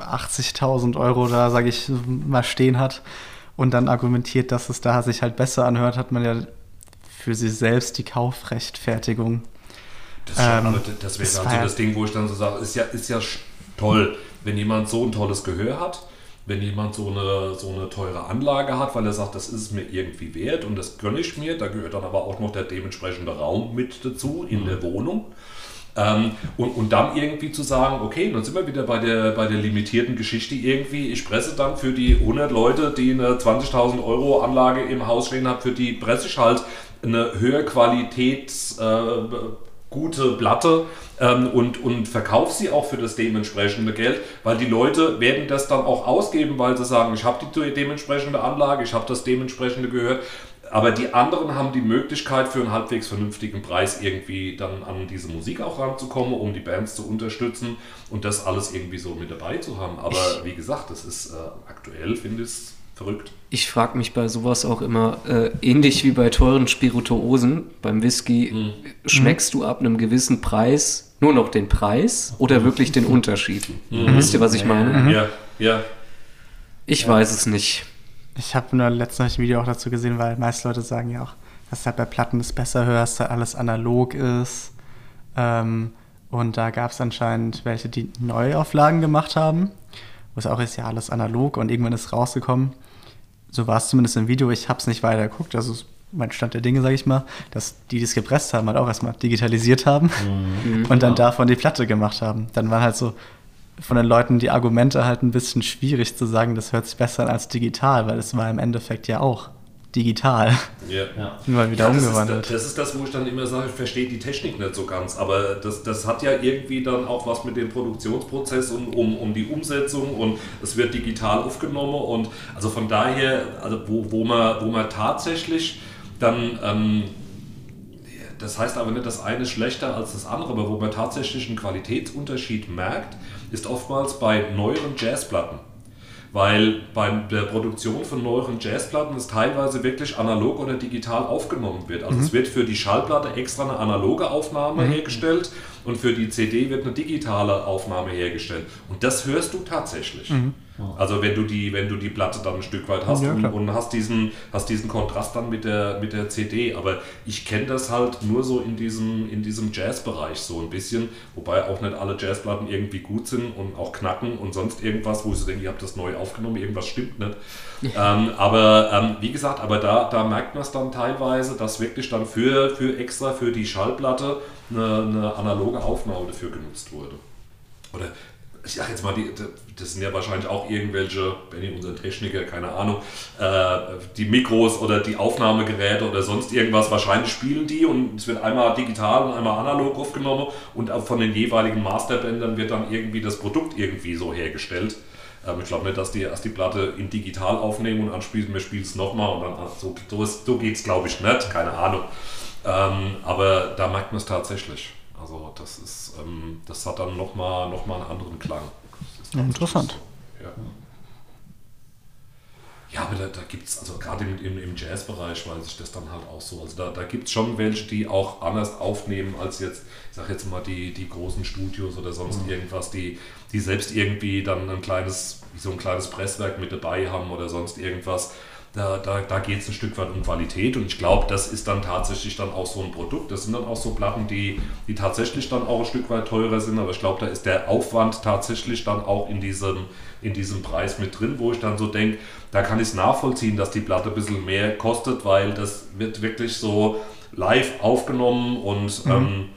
80.000 Euro da, sage ich mal, stehen hat und dann argumentiert, dass es da sich halt besser anhört, hat man ja für sich selbst die Kaufrechtfertigung. Das, ähm, das wäre dann so das Ding, wo ich dann so sage, ist ja, ist ja toll, wenn jemand so ein tolles Gehör hat wenn jemand so eine, so eine teure Anlage hat, weil er sagt, das ist mir irgendwie wert und das gönne ich mir, da gehört dann aber auch noch der dementsprechende Raum mit dazu in mhm. der Wohnung. Ähm, und, und dann irgendwie zu sagen, okay, dann sind wir wieder bei der, bei der limitierten Geschichte irgendwie. Ich presse dann für die 100 Leute, die eine 20.000 Euro Anlage im Haus stehen haben, für die presse ich halt eine höhere Qualitäts, äh, gute Platte ähm, und, und verkauf sie auch für das dementsprechende Geld, weil die Leute werden das dann auch ausgeben, weil sie sagen, ich habe die dementsprechende Anlage, ich habe das dementsprechende gehört. Aber die anderen haben die Möglichkeit, für einen halbwegs vernünftigen Preis irgendwie dann an diese Musik auch ranzukommen, um die Bands zu unterstützen und das alles irgendwie so mit dabei zu haben. Aber wie gesagt, das ist äh, aktuell, finde ich es verrückt. Ich frage mich bei sowas auch immer, äh, ähnlich wie bei teuren Spirituosen, beim Whisky, hm. schmeckst du ab einem gewissen Preis nur noch den Preis oder wirklich den Unterschied? Mhm. Wisst ihr, was ich meine? Mhm. Ja, ja. Ich ja. weiß es nicht. Ich habe nur letztens ein Video auch dazu gesehen, weil meiste Leute sagen ja auch, dass halt bei Platten es besser hörst, dass alles analog ist. Ähm, und da gab es anscheinend welche, die Neuauflagen gemacht haben, wo es auch ist, ja alles analog und irgendwann ist rausgekommen, so war es zumindest im Video, ich habe es nicht weiter geguckt, also mein Stand der Dinge, sage ich mal, dass die, die es gepresst haben, halt auch erstmal digitalisiert haben mhm. und dann davon die Platte gemacht haben. Dann waren halt so von den Leuten die Argumente halt ein bisschen schwierig zu sagen, das hört sich besser an als digital, weil es war im Endeffekt ja auch digital. Ja. ja. Nur wieder ja, das umgewandelt. Ist, das ist das, wo ich dann immer sage, ich verstehe die Technik nicht so ganz. Aber das, das hat ja irgendwie dann auch was mit dem Produktionsprozess und um, um die Umsetzung und es wird digital aufgenommen und also von daher, also wo, wo, man, wo man tatsächlich dann ähm, das heißt aber nicht, das eine ist schlechter als das andere, aber wo man tatsächlich einen Qualitätsunterschied merkt, ist oftmals bei neueren Jazzplatten weil bei der Produktion von neueren Jazzplatten es teilweise wirklich analog oder digital aufgenommen wird. Also mhm. es wird für die Schallplatte extra eine analoge Aufnahme mhm. hergestellt und für die CD wird eine digitale Aufnahme hergestellt. Und das hörst du tatsächlich. Mhm. Also wenn du die, wenn du die Platte dann ein Stück weit hast ja, und, und, hast, diesen, hast diesen Kontrast dann mit der, mit der CD. Aber ich kenne das halt nur so in diesem, in diesem Jazzbereich so ein bisschen, wobei auch nicht alle Jazzplatten irgendwie gut sind und auch knacken und sonst irgendwas, wo ich so denke, ihr habt das neu aufgenommen, irgendwas stimmt nicht. ähm, aber ähm, wie gesagt, aber da, da merkt man es dann teilweise, dass wirklich dann für, für extra für die Schallplatte eine, eine analoge Aufnahme dafür genutzt wurde. Oder ich sag jetzt mal, die, das sind ja wahrscheinlich auch irgendwelche, Benny, unser Techniker, keine Ahnung, äh, die Mikros oder die Aufnahmegeräte oder sonst irgendwas, wahrscheinlich spielen die und es wird einmal digital und einmal analog aufgenommen und von den jeweiligen Masterbändern wird dann irgendwie das Produkt irgendwie so hergestellt. Ähm, ich glaube nicht, dass die erst die Platte in digital aufnehmen und anspielen, wir spielen es nochmal und dann so, so, so geht es glaube ich nicht, keine Ahnung. Ähm, aber da merkt man es tatsächlich. Also das ist, ähm, das hat dann nochmal noch mal einen anderen Klang. Ja, interessant. Ja. Ja, aber da, da gibt es, also gerade im, im, im Jazzbereich weiß ich das dann halt auch so. Also da, da gibt es schon welche, die auch anders aufnehmen als jetzt, ich sag jetzt mal, die, die großen Studios oder sonst mhm. irgendwas, die, die selbst irgendwie dann ein kleines, so ein kleines Presswerk mit dabei haben oder sonst irgendwas. Da, da, da geht es ein Stück weit um Qualität und ich glaube, das ist dann tatsächlich dann auch so ein Produkt. Das sind dann auch so Platten, die, die tatsächlich dann auch ein Stück weit teurer sind, aber ich glaube, da ist der Aufwand tatsächlich dann auch in diesem, in diesem Preis mit drin, wo ich dann so denke, da kann ich es nachvollziehen, dass die Platte ein bisschen mehr kostet, weil das wird wirklich so live aufgenommen und mhm. ähm,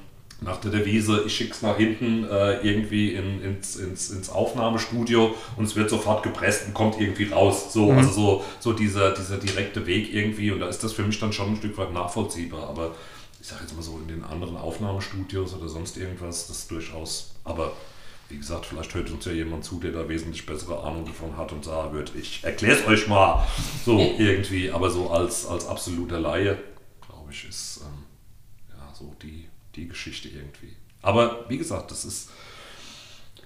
nach der Devise, ich schicke es nach hinten äh, irgendwie in, ins, ins, ins Aufnahmestudio und es wird sofort gepresst und kommt irgendwie raus. So, mhm. also so, so dieser, dieser direkte Weg irgendwie und da ist das für mich dann schon ein Stück weit nachvollziehbar. Aber ich sage jetzt mal so, in den anderen Aufnahmestudios oder sonst irgendwas, das durchaus, aber wie gesagt, vielleicht hört uns ja jemand zu, der da wesentlich bessere Ahnung davon hat und sagen wird, ich erkläre es euch mal so irgendwie, aber so als, als absoluter Laie, glaube ich, ist ähm, ja so die die Geschichte irgendwie. Aber wie gesagt, das ist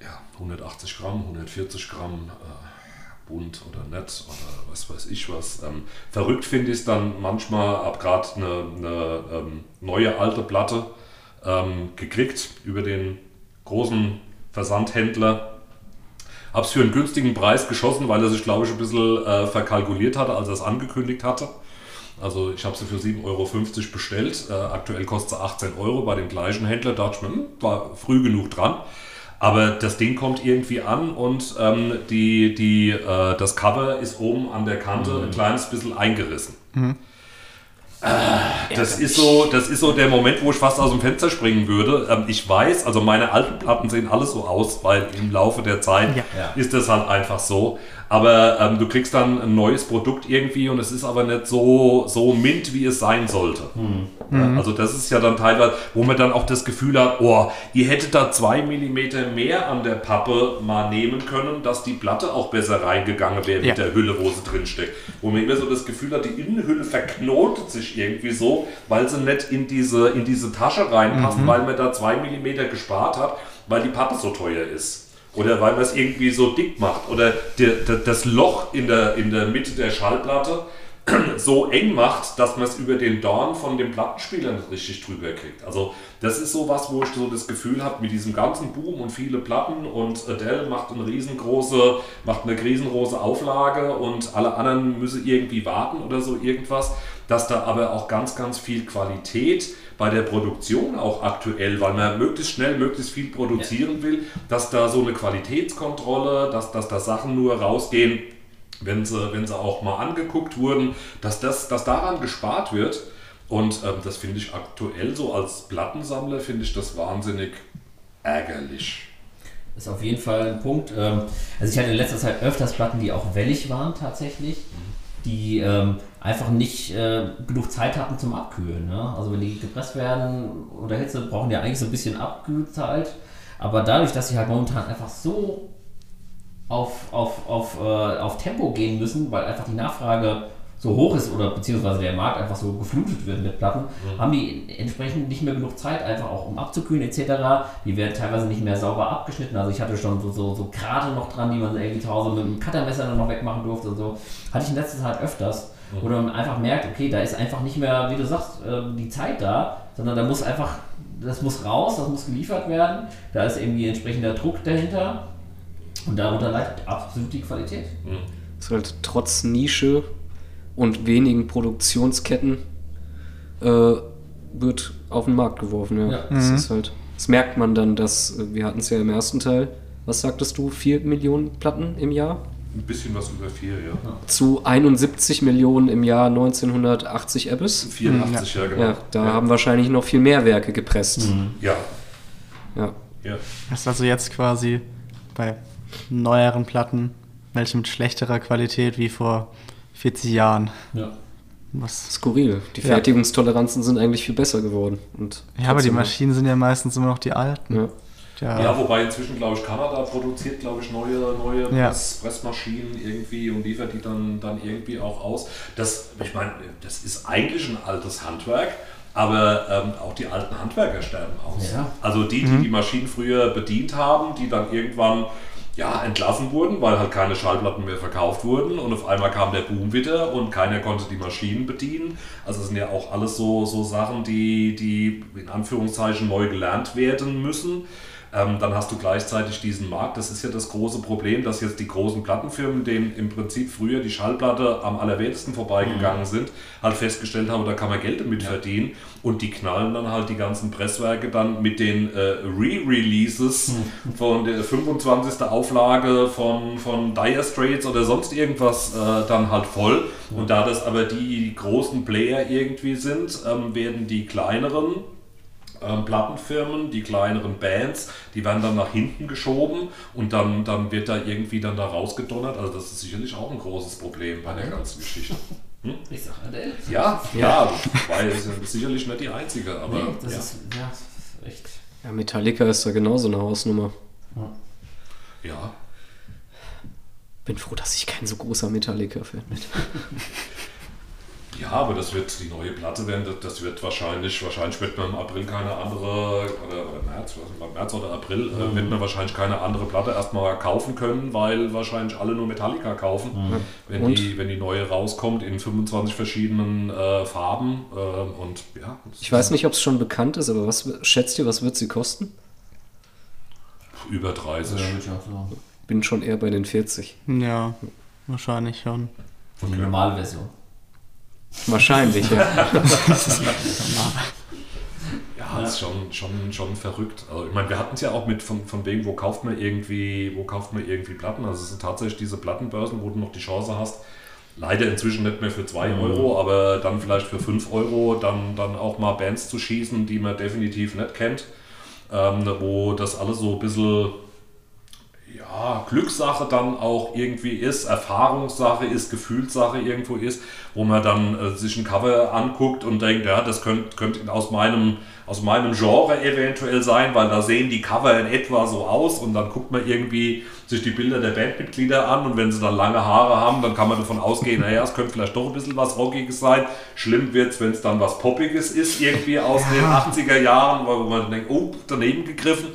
ja, 180 Gramm, 140 Gramm äh, bunt oder nett oder was weiß ich was. Ähm, verrückt finde ich es dann manchmal, ab gerade eine, eine ähm, neue alte Platte ähm, gekriegt über den großen Versandhändler. Habe es für einen günstigen Preis geschossen, weil er sich, glaube ich, ein bisschen äh, verkalkuliert hatte, als er es angekündigt hatte. Also ich habe sie für 7,50 Euro bestellt. Äh, aktuell kostet sie 18 Euro bei dem gleichen Händler. Da dachte ich mir, hm, war früh genug dran. Aber das Ding kommt irgendwie an und ähm, die, die, äh, das Cover ist oben an der Kante mhm. ein kleines bisschen eingerissen. Mhm. Äh, das, ist so, das ist so der Moment, wo ich fast aus dem Fenster springen würde. Ähm, ich weiß, also meine alten Platten sehen alles so aus, weil im Laufe der Zeit ja. ist das halt einfach so. Aber ähm, du kriegst dann ein neues Produkt irgendwie und es ist aber nicht so, so mint, wie es sein sollte. Mhm. Ja, also das ist ja dann teilweise, wo man dann auch das Gefühl hat, oh, ihr hättet da zwei Millimeter mehr an der Pappe mal nehmen können, dass die Platte auch besser reingegangen wäre ja. mit der Hülle, wo sie drin steckt. Wo man immer so das Gefühl hat, die Innenhülle verknotet sich irgendwie so, weil sie nicht in diese, in diese Tasche reinpasst, mhm. weil man da zwei Millimeter gespart hat, weil die Pappe so teuer ist. Oder weil man es irgendwie so dick macht. Oder der, der, das Loch in der, in der Mitte der Schallplatte so eng macht, dass man es über den Dorn von dem Plattenspieler nicht richtig drüber kriegt. Also das ist so was, wo ich so das Gefühl habe, mit diesem ganzen Boom und viele Platten und Adele macht eine riesengroße, macht eine riesengroße Auflage und alle anderen müssen irgendwie warten oder so irgendwas, dass da aber auch ganz, ganz viel Qualität bei der Produktion auch aktuell, weil man möglichst schnell, möglichst viel produzieren will, dass da so eine Qualitätskontrolle, dass, dass da Sachen nur rausgehen, wenn sie, wenn sie auch mal angeguckt wurden, dass, das, dass daran gespart wird. Und ähm, das finde ich aktuell so als Plattensammler, finde ich das wahnsinnig ärgerlich. Ist auf jeden Fall ein Punkt. Ähm, also ich hatte in letzter Zeit öfters Platten, die auch wellig waren tatsächlich, die ähm, einfach nicht äh, genug Zeit hatten zum Abkühlen. Ne? Also wenn die gepresst werden unter Hitze, brauchen die eigentlich so ein bisschen Abkühlzeit. Aber dadurch, dass sie halt momentan einfach so auf, auf, auf, äh, auf Tempo gehen müssen, weil einfach die Nachfrage so hoch ist oder beziehungsweise der Markt einfach so geflutet wird mit Platten, mhm. haben die entsprechend nicht mehr genug Zeit, einfach auch um abzukühlen etc. Die werden teilweise nicht mehr sauber abgeschnitten. Also ich hatte schon so, so, so Grate noch dran, die man irgendwie zu Hause mit einem Cuttermesser dann noch wegmachen durfte und so. Hatte ich in letzter Zeit öfters, mhm. wo man einfach merkt, okay, da ist einfach nicht mehr, wie du sagst, ähm, die Zeit da, sondern da muss einfach, das muss raus, das muss geliefert werden. Da ist irgendwie entsprechender Druck dahinter und darunter leidet absolut die Qualität. Mhm. ist halt trotz Nische und wenigen Produktionsketten äh, wird auf den Markt geworfen. Ja. ja. Das mhm. ist halt. Das merkt man dann, dass äh, wir hatten es ja im ersten Teil. Was sagtest du? 4 Millionen Platten im Jahr? Ein bisschen was über 4, ja. Zu 71 Millionen im Jahr 1980 Abyss. 84, ja, ja genau. Ja, da ja. haben wahrscheinlich noch viel mehr Werke gepresst. Mhm. Ja. ja. Ja. Das ist also jetzt quasi bei neueren Platten, welche mit schlechterer Qualität wie vor 40 Jahren. Ja. Was? Skurril. Die ja. Fertigungstoleranzen sind eigentlich viel besser geworden. Und ja, aber die Maschinen sind ja meistens immer noch die alten. Ja. Ja. ja, wobei inzwischen, glaube ich, Kanada produziert, glaube ich, neue, neue ja. Press, Pressmaschinen irgendwie und liefert die dann, dann irgendwie auch aus. Das, ich meine, das ist eigentlich ein altes Handwerk, aber ähm, auch die alten Handwerker sterben aus. Ja. Also die, die mhm. die Maschinen früher bedient haben, die dann irgendwann ja, entlassen wurden, weil halt keine Schallplatten mehr verkauft wurden und auf einmal kam der Boom wieder und keiner konnte die Maschinen bedienen. Also es sind ja auch alles so, so Sachen, die, die in Anführungszeichen neu gelernt werden müssen. Ähm, dann hast du gleichzeitig diesen Markt. Das ist ja das große Problem, dass jetzt die großen Plattenfirmen, denen im Prinzip früher die Schallplatte am allerwenigsten vorbeigegangen mhm. sind, halt festgestellt haben, da kann man Geld damit ja. verdienen. Und die knallen dann halt die ganzen Presswerke dann mit den äh, Re-Releases mhm. von der 25. Auflage von, von Dire Straits oder sonst irgendwas äh, dann halt voll. Mhm. Und da das aber die großen Player irgendwie sind, ähm, werden die kleineren ähm, Plattenfirmen, die kleineren Bands, die werden dann nach hinten geschoben und dann, dann wird da irgendwie dann da rausgedonnert. Also das ist sicherlich auch ein großes Problem bei der ganzen Geschichte. Hm? Ich sag Adele. Ja, ja, weil es ist sicherlich nicht die einzige, aber. Nee, das ja. ist ja, echt. Ja, Metallica ist da genauso eine Hausnummer. Ja. ja. Bin froh, dass ich kein so großer Metallica-Fan bin. Ja, aber das wird die neue Platte werden. Das wird wahrscheinlich, wahrscheinlich wird man im April keine andere, oder, oder März, März oder April, äh, mhm. wird man wahrscheinlich keine andere Platte erstmal kaufen können, weil wahrscheinlich alle nur Metallica kaufen. Mhm. Wenn, die, wenn die neue rauskommt in 25 verschiedenen äh, Farben. Äh, und ja. Ich weiß nicht, ob es schon bekannt ist, aber was schätzt ihr, was wird sie kosten? Über 30. Ja, ich Bin schon eher bei den 40. Ja, wahrscheinlich schon. Von der normalen Version. Wahrscheinlich, ja. ja, ist schon, schon, schon verrückt. Also ich meine, wir hatten es ja auch mit von, von wegen, wo kauft man irgendwie, wo kauft man irgendwie Platten. Also es sind tatsächlich diese Plattenbörsen, wo du noch die Chance hast, leider inzwischen nicht mehr für 2 mhm. Euro, aber dann vielleicht für 5 Euro dann, dann auch mal Bands zu schießen, die man definitiv nicht kennt. Ähm, wo das alles so ein bisschen ja, Glückssache dann auch irgendwie ist, Erfahrungssache ist, Gefühlssache irgendwo ist, wo man dann äh, sich ein Cover anguckt und denkt, ja, das könnte könnt aus, meinem, aus meinem Genre eventuell sein, weil da sehen die Cover in etwa so aus und dann guckt man irgendwie sich die Bilder der Bandmitglieder an und wenn sie dann lange Haare haben, dann kann man davon ausgehen, naja, es könnte vielleicht doch ein bisschen was Rockiges sein. Schlimm wird es, wenn es dann was Poppiges ist, irgendwie aus ja. den 80er Jahren, wo man denkt, oh, daneben gegriffen.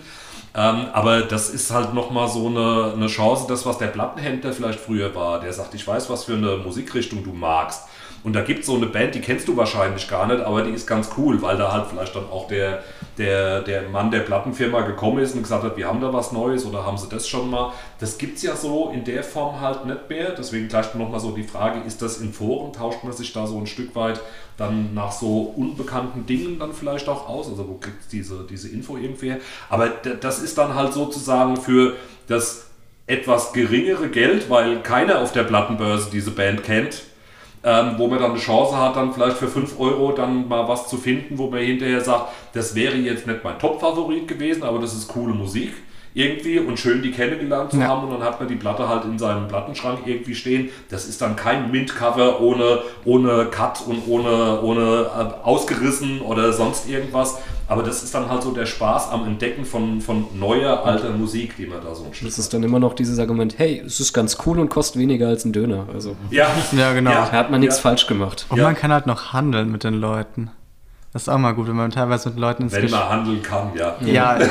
Ähm, aber das ist halt nochmal so eine, eine Chance, das, was der Plattenhändler vielleicht früher war, der sagt, ich weiß, was für eine Musikrichtung du magst. Und da gibt es so eine Band, die kennst du wahrscheinlich gar nicht, aber die ist ganz cool, weil da halt vielleicht dann auch der, der, der Mann der Plattenfirma gekommen ist und gesagt hat, wir haben da was Neues oder haben sie das schon mal. Das gibt es ja so in der Form halt nicht mehr. Deswegen gleich nochmal so die Frage, ist das in Foren, tauscht man sich da so ein Stück weit dann nach so unbekannten Dingen dann vielleicht auch aus? Also wo kriegt diese, diese Info irgendwie her? Aber das ist dann halt sozusagen für das etwas geringere Geld, weil keiner auf der Plattenbörse diese Band kennt, ähm, wo man dann eine Chance hat, dann vielleicht für 5 Euro dann mal was zu finden, wo man hinterher sagt, das wäre jetzt nicht mein Top-Favorit gewesen, aber das ist coole Musik irgendwie und schön die kennengelernt zu ja. haben und dann hat man die Platte halt in seinem Plattenschrank irgendwie stehen. Das ist dann kein Mint-Cover ohne, ohne Cut und ohne, ohne äh, ausgerissen oder sonst irgendwas. Aber das ist dann halt so der Spaß am Entdecken von, von neuer, alter Musik, die man da so ein Stück Das ist dann immer noch dieses Argument, hey, es ist ganz cool und kostet weniger als ein Döner. Also, ja. ja, genau. Ja. Da hat man nichts ja. falsch gemacht. Und man kann halt noch handeln mit den Leuten. Das ist auch mal gut, wenn man teilweise mit Leuten ins Wenn man handeln kann, ja. Ja, ich,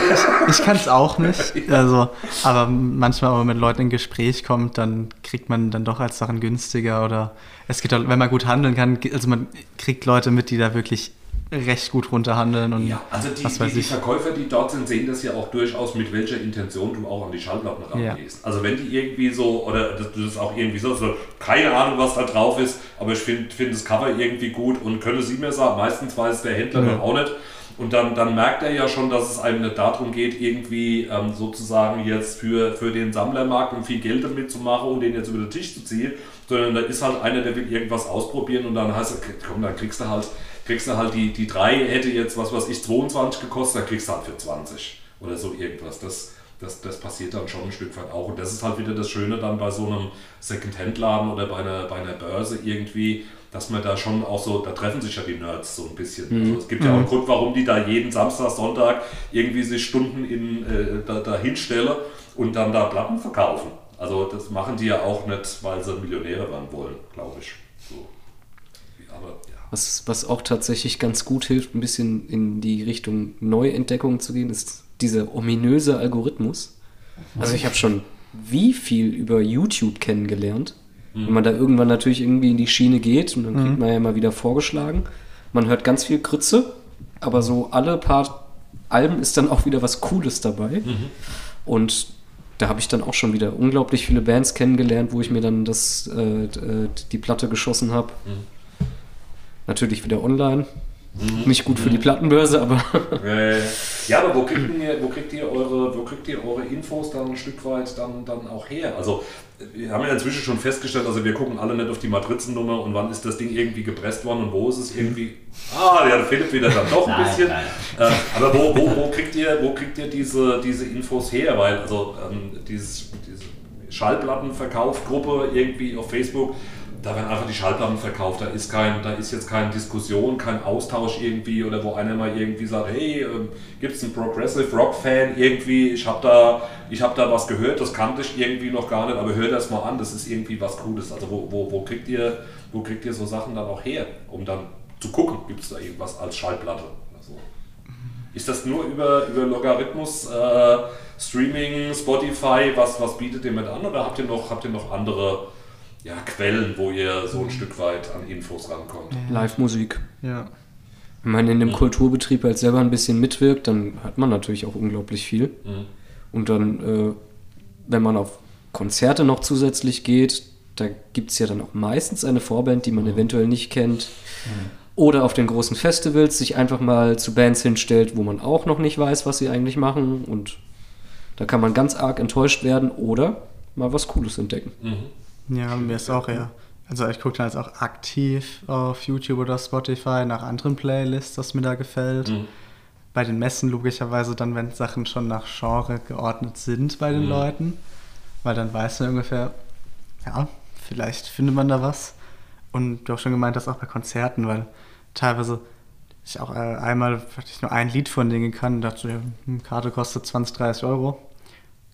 ich kann es auch nicht. Also, aber manchmal, wenn man mit Leuten in Gespräch kommt, dann kriegt man dann doch als Sachen günstiger oder es geht auch, wenn man gut handeln kann, also man kriegt Leute mit, die da wirklich recht gut runterhandeln und ja, also die, was weiß die, die Verkäufer, die dort sind, sehen das ja auch durchaus, mit welcher Intention du auch an die Schallplatten rangehst. Ja. Also wenn die irgendwie so, oder das, das ist auch irgendwie so, so, keine Ahnung, was da drauf ist, aber ich finde find das Cover irgendwie gut und könnte sie mir sagen, meistens weiß der Händler ja. auch nicht. Und dann, dann merkt er ja schon, dass es einem nicht darum geht, irgendwie ähm, sozusagen jetzt für, für den Sammlermarkt um viel Geld damit zu machen und den jetzt über den Tisch zu ziehen, sondern da ist halt einer, der will irgendwas ausprobieren und dann heißt es, komm, dann kriegst du halt kriegst du halt die, die drei hätte jetzt, was weiß ich, 22 gekostet, dann kriegst du halt für 20 oder so irgendwas. Das, das, das passiert dann schon ein Stück weit auch. Und das ist halt wieder das Schöne dann bei so einem Second-Hand-Laden oder bei einer, bei einer Börse irgendwie, dass man da schon auch so, da treffen sich ja die Nerds so ein bisschen. Mhm. Also es gibt ja auch einen mhm. Grund, warum die da jeden Samstag, Sonntag irgendwie sich Stunden in, äh, da, da hinstellen und dann da Platten verkaufen. Also das machen die ja auch nicht, weil sie Millionäre werden wollen, glaube ich. So. Aber was, was auch tatsächlich ganz gut hilft, ein bisschen in die Richtung Neuentdeckung zu gehen, ist dieser ominöse Algorithmus. Also ich habe schon wie viel über YouTube kennengelernt. Mhm. Wenn man da irgendwann natürlich irgendwie in die Schiene geht und dann kriegt mhm. man ja immer wieder vorgeschlagen. Man hört ganz viel Grütze, aber so alle paar Alben ist dann auch wieder was Cooles dabei. Mhm. Und da habe ich dann auch schon wieder unglaublich viele Bands kennengelernt, wo ich mir dann das, äh, äh die Platte geschossen habe. Mhm. Natürlich wieder online. Mhm. Nicht gut für die Plattenbörse, aber. ja, aber wo kriegt, ihr, wo, kriegt ihr eure, wo kriegt ihr eure Infos dann ein Stück weit dann, dann auch her? Also, wir haben ja inzwischen schon festgestellt, also wir gucken alle nicht auf die Matrizennummer und wann ist das Ding irgendwie gepresst worden und wo ist es irgendwie. Ah, ja, Philipp wieder dann doch ein nein, bisschen. Nein. Äh, aber wo, wo, wo, kriegt ihr, wo kriegt ihr diese, diese Infos her? Weil, also, ähm, dieses, diese Schallplattenverkaufgruppe irgendwie auf Facebook da werden einfach die Schallplatten verkauft. Da ist, kein, da ist jetzt keine Diskussion, kein Austausch irgendwie oder wo einer mal irgendwie sagt, hey, ähm, gibt es einen Progressive Rock Fan irgendwie? Ich habe da, hab da was gehört, das kannte ich irgendwie noch gar nicht, aber hör das mal an, das ist irgendwie was Cooles. Also wo, wo, wo, kriegt, ihr, wo kriegt ihr so Sachen dann auch her, um dann zu gucken, gibt es da irgendwas als Schallplatte? Also, ist das nur über, über Logarithmus, äh, Streaming, Spotify, was, was bietet ihr mit an oder habt ihr noch, habt ihr noch andere ja, Quellen, wo ihr so ein mhm. Stück weit an Infos rankommt. Live-Musik. Ja. Wenn man in dem mhm. Kulturbetrieb halt selber ein bisschen mitwirkt, dann hat man natürlich auch unglaublich viel. Mhm. Und dann, äh, wenn man auf Konzerte noch zusätzlich geht, da gibt es ja dann auch meistens eine Vorband, die man mhm. eventuell nicht kennt. Mhm. Oder auf den großen Festivals sich einfach mal zu Bands hinstellt, wo man auch noch nicht weiß, was sie eigentlich machen. Und da kann man ganz arg enttäuscht werden oder mal was Cooles entdecken. Ja, mir ist auch ja. Also ich gucke dann jetzt auch aktiv auf YouTube oder Spotify nach anderen Playlists, was mir da gefällt. Mhm. Bei den Messen logischerweise dann, wenn Sachen schon nach Genre geordnet sind bei den mhm. Leuten. Weil dann weiß man ungefähr, ja, vielleicht findet man da was. Und du hast schon gemeint, dass auch bei Konzerten, weil teilweise ich auch äh, einmal ich nur ein Lied von denen kann, dachte, ja, eine Karte kostet 20, 30 Euro.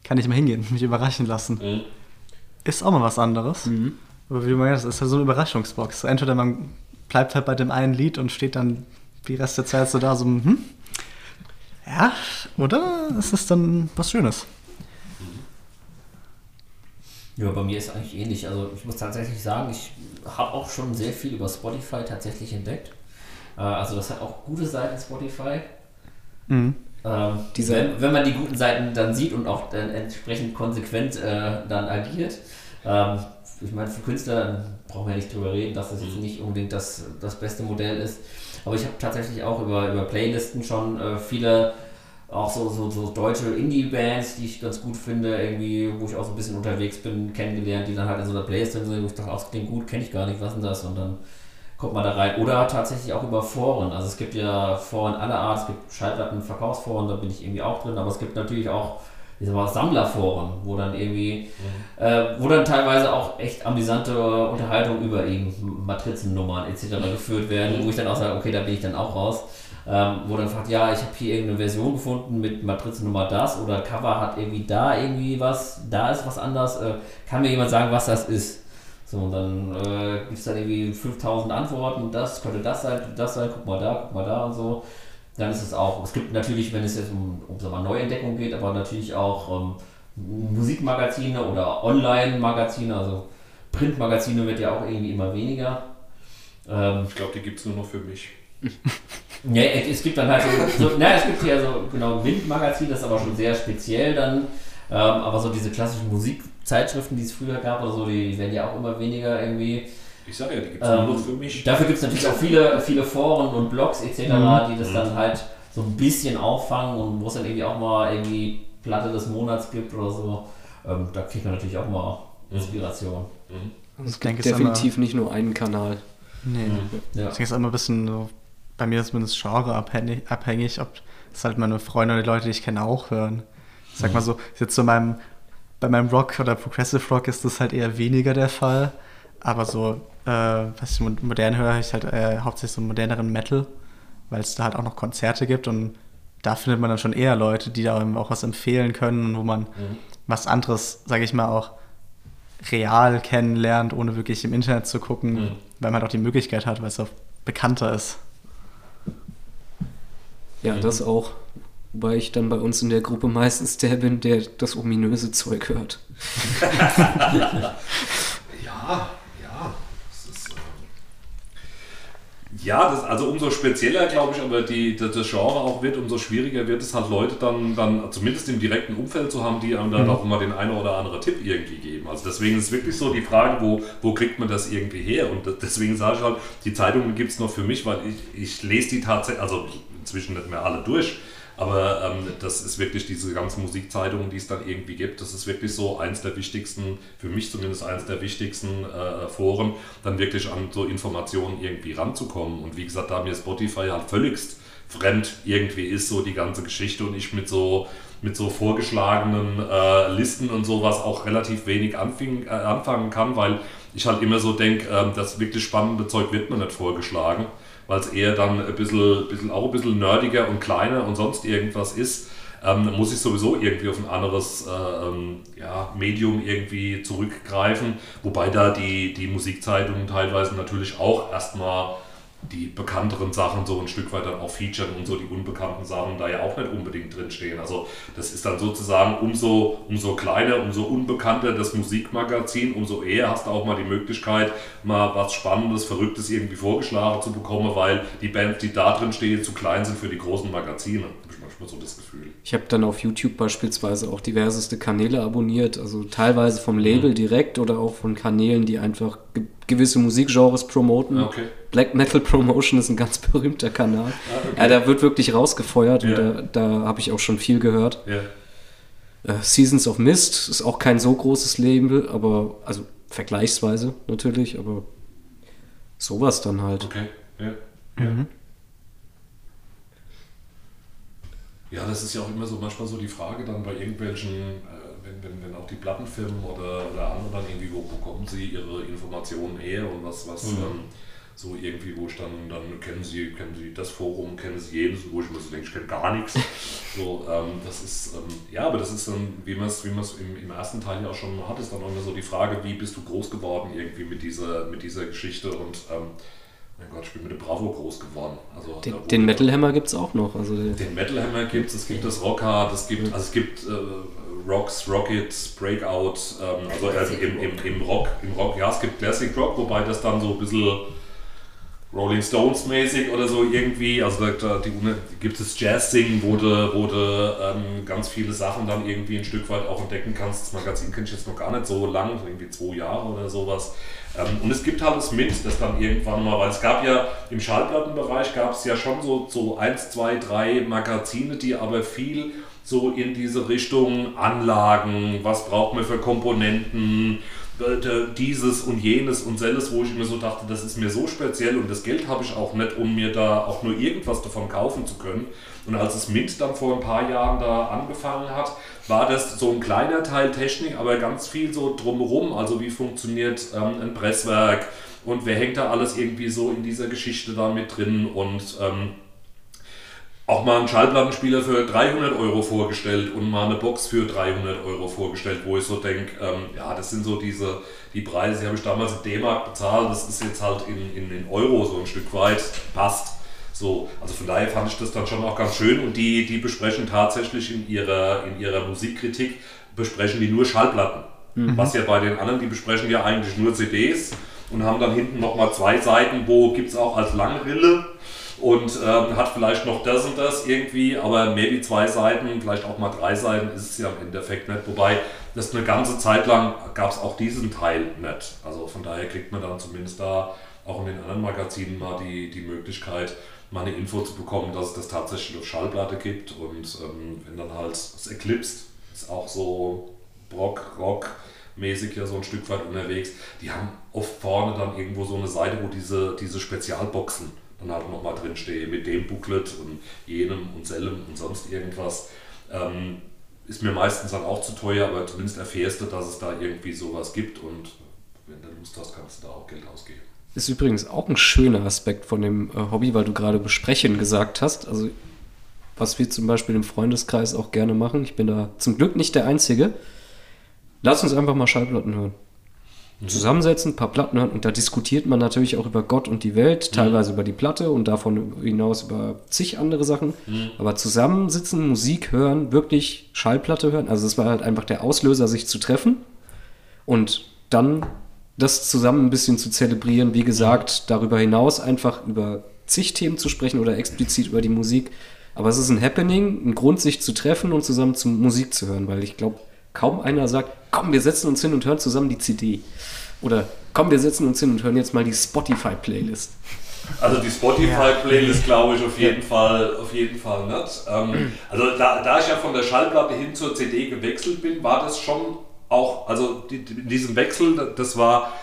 Kann ich mal hingehen, mich überraschen lassen. Mhm ist auch mal was anderes. Mhm. Aber wie du meinst, das ist ja so eine Überraschungsbox. Entweder man bleibt halt bei dem einen Lied und steht dann die Rest der Zeit so da, so, hm, ja, oder ist es dann was Schönes? Ja, bei mir ist es eigentlich ähnlich. Also ich muss tatsächlich sagen, ich habe auch schon sehr viel über Spotify tatsächlich entdeckt. Äh, also das hat auch gute Seiten Spotify. Mhm. Ähm, wenn, wenn, man die guten Seiten dann sieht und auch dann entsprechend konsequent äh, dann agiert. Ähm, ich meine, für Künstler brauchen wir nicht drüber reden, dass das jetzt nicht unbedingt das, das beste Modell ist. Aber ich habe tatsächlich auch über, über Playlisten schon äh, viele, auch so, so, so deutsche Indie-Bands, die ich ganz gut finde, irgendwie, wo ich auch so ein bisschen unterwegs bin, kennengelernt, die dann halt in so einer Playlist sind, wo ich dachte, das klingt gut, kenne ich gar nicht, was ist denn das? Und dann kommt man da rein. Oder tatsächlich auch über Foren. Also es gibt ja Foren aller Art, es gibt Schallplatten, Verkaufsforen, da bin ich irgendwie auch drin, aber es gibt natürlich auch diese Sammlerforen, wo dann irgendwie, mhm. äh, wo dann teilweise auch echt amüsante Unterhaltungen über eben Matrizennummern etc. geführt werden, wo ich dann auch sage, okay, da bin ich dann auch raus. ähm, wo dann fragt, ja, ich habe hier irgendeine Version gefunden mit Matrizennummer das oder Cover hat irgendwie da irgendwie was, da ist was anders. Äh, kann mir jemand sagen, was das ist? So, und dann äh, gibt es dann irgendwie 5000 Antworten, das könnte das sein, das sein, guck mal da, guck mal da und so. Dann ist es auch, es gibt natürlich, wenn es jetzt um, um so mal Neuentdeckung geht, aber natürlich auch ähm, Musikmagazine oder Online-Magazine, also Printmagazine wird ja auch irgendwie immer weniger. Ähm, ich glaube, die gibt es nur noch für mich. ja, es gibt dann halt so, so na, es gibt ja so, genau, Wind-Magazin, das ist aber schon sehr speziell dann. Ähm, aber so diese klassischen Musikzeitschriften, die es früher gab oder so, die werden ja auch immer weniger irgendwie. Ich sage ja, die gibt es ähm, nur für mich. Dafür gibt es natürlich auch viele, viele Foren und Blogs etc., mhm. die das dann mhm. halt so ein bisschen auffangen und wo es dann irgendwie auch mal irgendwie Platte des Monats gibt oder so. Ähm, da kriegt man natürlich auch mal mhm. Inspiration. Mhm. Also es gibt definitiv nicht nur einen Kanal. Nee. Mhm. Ja. Ich denke, es ist immer ein bisschen so, bei mir ist zumindest Genre abhängig, abhängig ob es halt meine Freunde oder die Leute, die ich kenne, auch hören. Ich sag mal so, jetzt so meinem, bei meinem Rock oder Progressive Rock ist das halt eher weniger der Fall. Aber so, äh, was ich modern höre, ich halt äh, hauptsächlich so moderneren Metal, weil es da halt auch noch Konzerte gibt und da findet man dann schon eher Leute, die da auch was empfehlen können, wo man mhm. was anderes, sage ich mal, auch real kennenlernt, ohne wirklich im Internet zu gucken, mhm. weil man halt auch die Möglichkeit hat, weil es auch bekannter ist. Ja, das auch. Wobei ich dann bei uns in der Gruppe meistens der bin, der das ominöse Zeug hört. ja, Ja, das, also umso spezieller, glaube ich, aber die, das Genre auch wird, umso schwieriger wird es halt Leute dann, dann zumindest im direkten Umfeld zu haben, die einem dann mhm. auch immer den einen oder anderen Tipp irgendwie geben. Also deswegen ist es wirklich so die Frage, wo, wo kriegt man das irgendwie her? Und deswegen sage ich halt, die Zeitungen gibt es noch für mich, weil ich, ich lese die tatsächlich, also inzwischen nicht mehr alle durch, aber ähm, das ist wirklich diese ganzen Musikzeitungen, die es dann irgendwie gibt. Das ist wirklich so eins der wichtigsten, für mich zumindest eins der wichtigsten äh, Foren, dann wirklich an so Informationen irgendwie ranzukommen. Und wie gesagt, da mir Spotify halt völligst fremd irgendwie ist, so die ganze Geschichte und ich mit so mit so vorgeschlagenen äh, Listen und sowas auch relativ wenig anfing, äh, anfangen kann, weil ich halt immer so denke, äh, das wirklich spannende Zeug wird mir nicht vorgeschlagen weil es eher dann ein bisschen, bisschen, auch ein bisschen nerdiger und kleiner und sonst irgendwas ist, ähm, muss ich sowieso irgendwie auf ein anderes äh, ähm, ja, Medium irgendwie zurückgreifen. Wobei da die, die Musikzeitungen teilweise natürlich auch erstmal die bekannteren Sachen so ein Stück weit dann auch featuren und so die unbekannten Sachen da ja auch nicht unbedingt drinstehen. Also das ist dann sozusagen umso, umso kleiner, umso unbekannter das Musikmagazin, umso eher hast du auch mal die Möglichkeit, mal was Spannendes, Verrücktes irgendwie vorgeschlagen zu bekommen, weil die Bands, die da drin stehen, zu klein sind für die großen Magazine. Ich manchmal so das Gefühl. Ich habe dann auf YouTube beispielsweise auch diverseste Kanäle abonniert, also teilweise vom Label mhm. direkt oder auch von Kanälen, die einfach gewisse Musikgenres promoten. Okay. Black Metal Promotion ist ein ganz berühmter Kanal. Ah, okay. ja, da wird wirklich rausgefeuert ja. und da, da habe ich auch schon viel gehört. Ja. Äh, Seasons of Mist ist auch kein so großes Label, aber also vergleichsweise natürlich, aber sowas dann halt. Okay, ja. Mhm. Ja, das ist ja auch immer so manchmal so die Frage dann bei irgendwelchen, äh, wenn, wenn, wenn auch die Plattenfirmen oder, oder andere dann irgendwie, wo bekommen sie ihre Informationen her und was, was mhm. ähm, so irgendwie, wo ich dann, dann kennen sie, kennen sie das Forum, kennen sie jedes, wo ich mir so denke, ich kenne gar nichts. So, ähm, das ist, ähm, ja, aber das ist dann, wie man es wie im, im ersten Teil ja auch schon hat, ist dann auch immer so die Frage, wie bist du groß geworden irgendwie mit dieser, mit dieser Geschichte und ähm, mein Gott, ich bin mit dem Bravo groß geworden. Also, den, den Metal Hammer gibt es auch noch. Also den Metal Hammer gibt es, es gibt das Rockhard, es gibt, also es gibt äh, Rocks, Rockets, Breakout, ähm, also, also im, im, im, Rock, im Rock, ja, es gibt Classic Rock, wobei das dann so ein bisschen Rolling Stones mäßig oder so irgendwie, also da, die, gibt es Jazz-Singen, wo du, wo du ähm, ganz viele Sachen dann irgendwie ein Stück weit auch entdecken kannst. Das Magazin kenne ich jetzt noch gar nicht so lang, irgendwie zwei Jahre oder sowas. Ähm, und es gibt halt das mit, das dann irgendwann mal, weil es gab ja im Schallplattenbereich gab es ja schon so, so eins, zwei, drei Magazine, die aber viel so in diese Richtung Anlagen, was braucht man für Komponenten, äh, dieses und jenes und selles, wo ich mir so dachte, das ist mir so speziell und das Geld habe ich auch nicht, um mir da auch nur irgendwas davon kaufen zu können. Und als es Mint dann vor ein paar Jahren da angefangen hat, war das so ein kleiner Teil Technik, aber ganz viel so drumherum. Also wie funktioniert ähm, ein Presswerk und wer hängt da alles irgendwie so in dieser Geschichte da mit drin und ähm, auch mal einen Schallplattenspieler für 300 Euro vorgestellt und mal eine Box für 300 Euro vorgestellt, wo ich so denke, ähm, ja, das sind so diese, die Preise, die habe ich damals in D-Mark bezahlt, das ist jetzt halt in, in, in Euro so ein Stück weit, passt. So, also von daher fand ich das dann schon auch ganz schön und die, die besprechen tatsächlich in ihrer, in ihrer Musikkritik, besprechen die nur Schallplatten. Mhm. Was ja bei den anderen, die besprechen ja eigentlich nur CDs und haben dann hinten nochmal zwei Seiten, wo gibt es auch als Langrille und ähm, hat vielleicht noch das und das irgendwie, aber mehr wie zwei Seiten, vielleicht auch mal drei Seiten ist es ja im Endeffekt nicht. Wobei das eine ganze Zeit lang gab es auch diesen Teil nicht. Also von daher kriegt man dann zumindest da auch in den anderen Magazinen mal die, die Möglichkeit, mal eine Info zu bekommen, dass es das tatsächlich auf Schallplatte gibt. Und ähm, wenn dann halt das Eclipse ist auch so Brock, Rock, mäßig ja so ein Stück weit unterwegs. Die haben oft vorne dann irgendwo so eine Seite, wo diese, diese Spezialboxen dann halt nochmal drinstehe mit dem Booklet und jenem und sellem und sonst irgendwas. Ähm, ist mir meistens dann auch zu teuer, aber zumindest erfährst du, dass es da irgendwie sowas gibt und wenn du Lust hast, kannst du da auch Geld ausgeben. Ist übrigens auch ein schöner Aspekt von dem äh, Hobby, weil du gerade besprechen gesagt hast. Also was wir zum Beispiel im Freundeskreis auch gerne machen. Ich bin da zum Glück nicht der Einzige. Lass uns einfach mal Schallplatten hören zusammensetzen, ein paar Platten hören und da diskutiert man natürlich auch über Gott und die Welt, mhm. teilweise über die Platte und davon hinaus über zig andere Sachen. Mhm. Aber zusammensitzen, Musik hören, wirklich Schallplatte hören, also das war halt einfach der Auslöser, sich zu treffen und dann das zusammen ein bisschen zu zelebrieren. Wie gesagt, mhm. darüber hinaus einfach über zig Themen zu sprechen oder explizit über die Musik. Aber es ist ein Happening, ein Grund, sich zu treffen und zusammen zu Musik zu hören, weil ich glaube, kaum einer sagt, komm, wir setzen uns hin und hören zusammen die CD. Oder komm, wir setzen uns hin und hören jetzt mal die Spotify-Playlist. Also die Spotify-Playlist ja. glaube ich auf jeden Fall, auf jeden Fall nicht. Ähm, also da, da ich ja von der Schallplatte hin zur CD gewechselt bin, war das schon auch, also die, diesem Wechsel, das war,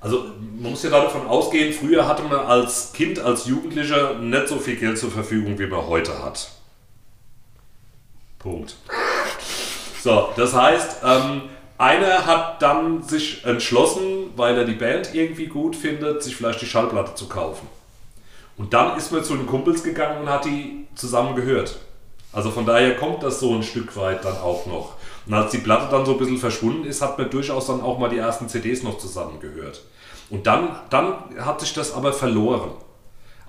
also man muss ja davon ausgehen, früher hatte man als Kind, als Jugendlicher nicht so viel Geld zur Verfügung, wie man heute hat. Punkt. So, das heißt, ähm, einer hat dann sich entschlossen, weil er die Band irgendwie gut findet, sich vielleicht die Schallplatte zu kaufen. Und dann ist man zu den Kumpels gegangen und hat die zusammen gehört. Also von daher kommt das so ein Stück weit dann auch noch. Und als die Platte dann so ein bisschen verschwunden ist, hat man durchaus dann auch mal die ersten CDs noch zusammen gehört. Und dann, dann hat sich das aber verloren.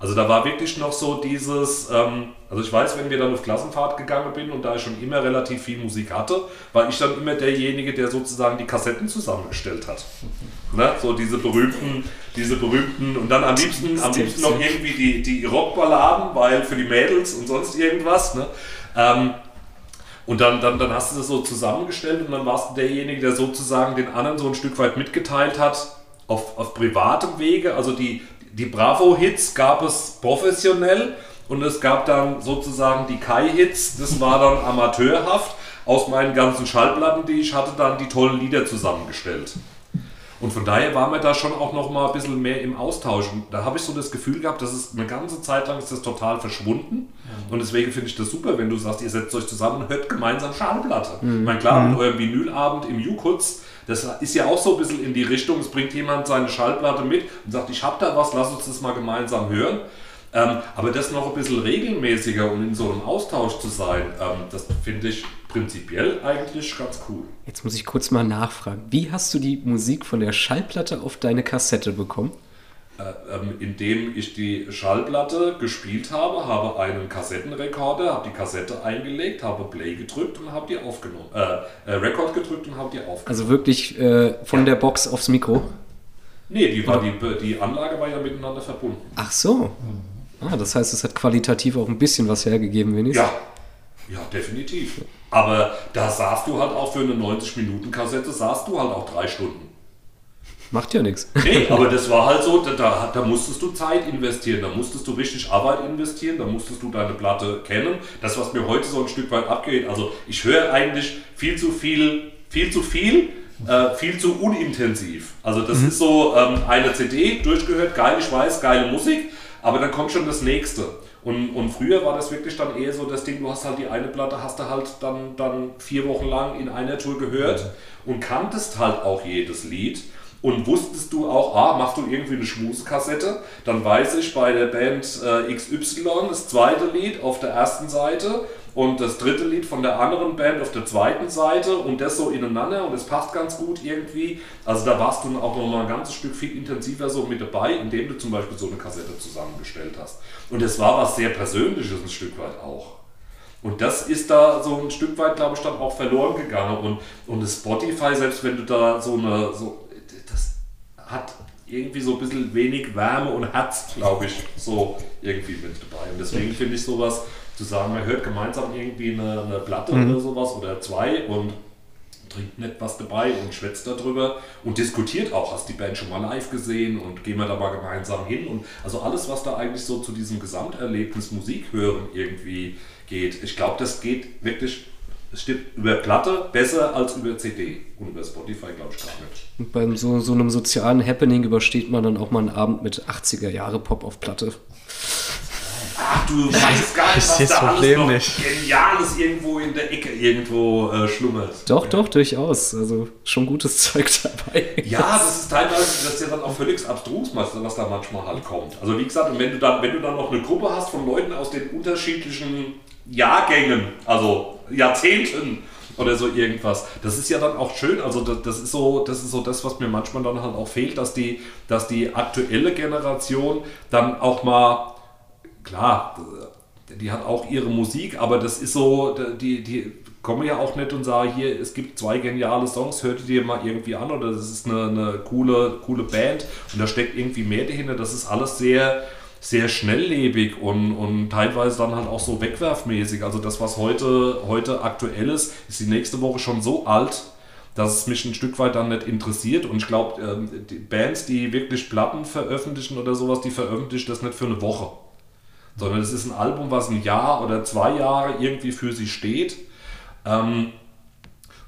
Also da war wirklich noch so dieses, ähm, also ich weiß, wenn wir dann auf Klassenfahrt gegangen bin und da ich schon immer relativ viel Musik hatte, war ich dann immer derjenige, der sozusagen die Kassetten zusammengestellt hat. Ne? So diese berühmten, diese berühmten und dann am liebsten, am liebsten noch irgendwie die, die Rockballaden, weil für die Mädels und sonst irgendwas. Ne? Ähm, und dann, dann, dann hast du das so zusammengestellt und dann warst du derjenige, der sozusagen den anderen so ein Stück weit mitgeteilt hat, auf, auf privatem Wege, also die, die Bravo-Hits gab es professionell und es gab dann sozusagen die Kai-Hits, das war dann amateurhaft. Aus meinen ganzen Schallplatten, die ich hatte, dann die tollen Lieder zusammengestellt. Und von daher waren wir da schon auch noch mal ein bisschen mehr im Austausch. Und da habe ich so das Gefühl gehabt, dass es eine ganze Zeit lang ist das total verschwunden. Und deswegen finde ich das super, wenn du sagst, ihr setzt euch zusammen und hört gemeinsam Schallplatte. Mhm. Ich meine, klar, mit mhm. eurem Vinylabend im Jukutz, das ist ja auch so ein bisschen in die Richtung, es bringt jemand seine Schallplatte mit und sagt, ich habe da was, lass uns das mal gemeinsam hören. Ähm, aber das noch ein bisschen regelmäßiger und in so einem Austausch zu sein, ähm, das finde ich prinzipiell eigentlich ganz cool. Jetzt muss ich kurz mal nachfragen. Wie hast du die Musik von der Schallplatte auf deine Kassette bekommen? Äh, ähm, indem ich die Schallplatte gespielt habe, habe einen Kassettenrekorder, habe die Kassette eingelegt, habe Play gedrückt und habe die aufgenommen. Äh, äh, Record gedrückt und habe die aufgenommen. Also wirklich äh, von ja. der Box aufs Mikro? Nee, die, war, die, die Anlage war ja miteinander verbunden. Ach so. Ah, das heißt, es hat qualitativ auch ein bisschen was hergegeben, wenigstens. Ja, ja, definitiv. Aber da saßt du halt auch für eine 90-Minuten-Kassette, saßt du halt auch drei Stunden. Macht ja nichts. Nee, aber das war halt so, da, da musstest du Zeit investieren, da musstest du richtig Arbeit investieren, da musstest du deine Platte kennen. Das, was mir heute so ein Stück weit abgeht, also ich höre eigentlich viel zu viel, viel zu viel, äh, viel zu unintensiv. Also das mhm. ist so ähm, eine CD, durchgehört, geil, ich weiß, geile Musik, aber dann kommt schon das nächste. Und, und früher war das wirklich dann eher so das Ding, du hast halt die eine Platte, hast du halt dann, dann vier Wochen lang in einer Tour gehört mhm. und kanntest halt auch jedes Lied. Und wusstest du auch, ah, machst du irgendwie eine Schmusekassette, dann weiß ich bei der Band äh, XY das zweite Lied auf der ersten Seite und das dritte Lied von der anderen Band auf der zweiten Seite und das so ineinander und es passt ganz gut irgendwie. Also da warst du auch noch mal ein ganzes Stück viel intensiver so mit dabei, indem du zum Beispiel so eine Kassette zusammengestellt hast. Und es war was sehr Persönliches ein Stück weit auch. Und das ist da so ein Stück weit, glaube ich, dann auch verloren gegangen. Und, und das Spotify, selbst wenn du da so eine, so, hat irgendwie so ein bisschen wenig Wärme und Herz, glaube ich, so irgendwie mit dabei. Und deswegen finde ich sowas, zu sagen, man hört gemeinsam irgendwie eine, eine Platte mhm. oder sowas oder zwei und trinkt nicht was dabei und schwätzt darüber und diskutiert auch, hast die Band schon mal live gesehen und gehen wir da mal gemeinsam hin und also alles, was da eigentlich so zu diesem Gesamterlebnis Musik hören irgendwie geht. Ich glaube, das geht wirklich es steht über Platte besser als über CD und über Spotify glaube ich gar nicht. Und beim so, so einem sozialen Happening übersteht man dann auch mal einen Abend mit 80er Jahre Pop auf Platte. Ach, du weißt gar nicht, was da alles noch nicht. Geniales irgendwo in der Ecke irgendwo äh, schlummert. Doch, doch, durchaus. Also schon gutes Zeug dabei. Ja, das ist teilweise, das ist ja dann auch völlig abstrus, was da manchmal halt kommt. Also wie gesagt, wenn du dann, wenn du dann noch eine Gruppe hast von Leuten aus den unterschiedlichen Jahrgängen, also Jahrzehnten oder so irgendwas. Das ist ja dann auch schön, also das, das, ist so, das ist so das, was mir manchmal dann halt auch fehlt, dass die, dass die aktuelle Generation dann auch mal, klar, die hat auch ihre Musik, aber das ist so, die, die kommen ja auch nicht und sagen, hier, es gibt zwei geniale Songs, hört ihr dir mal irgendwie an oder das ist eine, eine coole, coole Band und da steckt irgendwie mehr dahinter. Das ist alles sehr, sehr schnelllebig und, und teilweise dann halt auch so wegwerfmäßig. Also das, was heute, heute aktuell ist, ist die nächste Woche schon so alt, dass es mich ein Stück weit dann nicht interessiert. Und ich glaube, ähm, die Bands, die wirklich Platten veröffentlichen oder sowas, die veröffentlichen das nicht für eine Woche. Sondern es ist ein Album, was ein Jahr oder zwei Jahre irgendwie für sie steht. Ähm,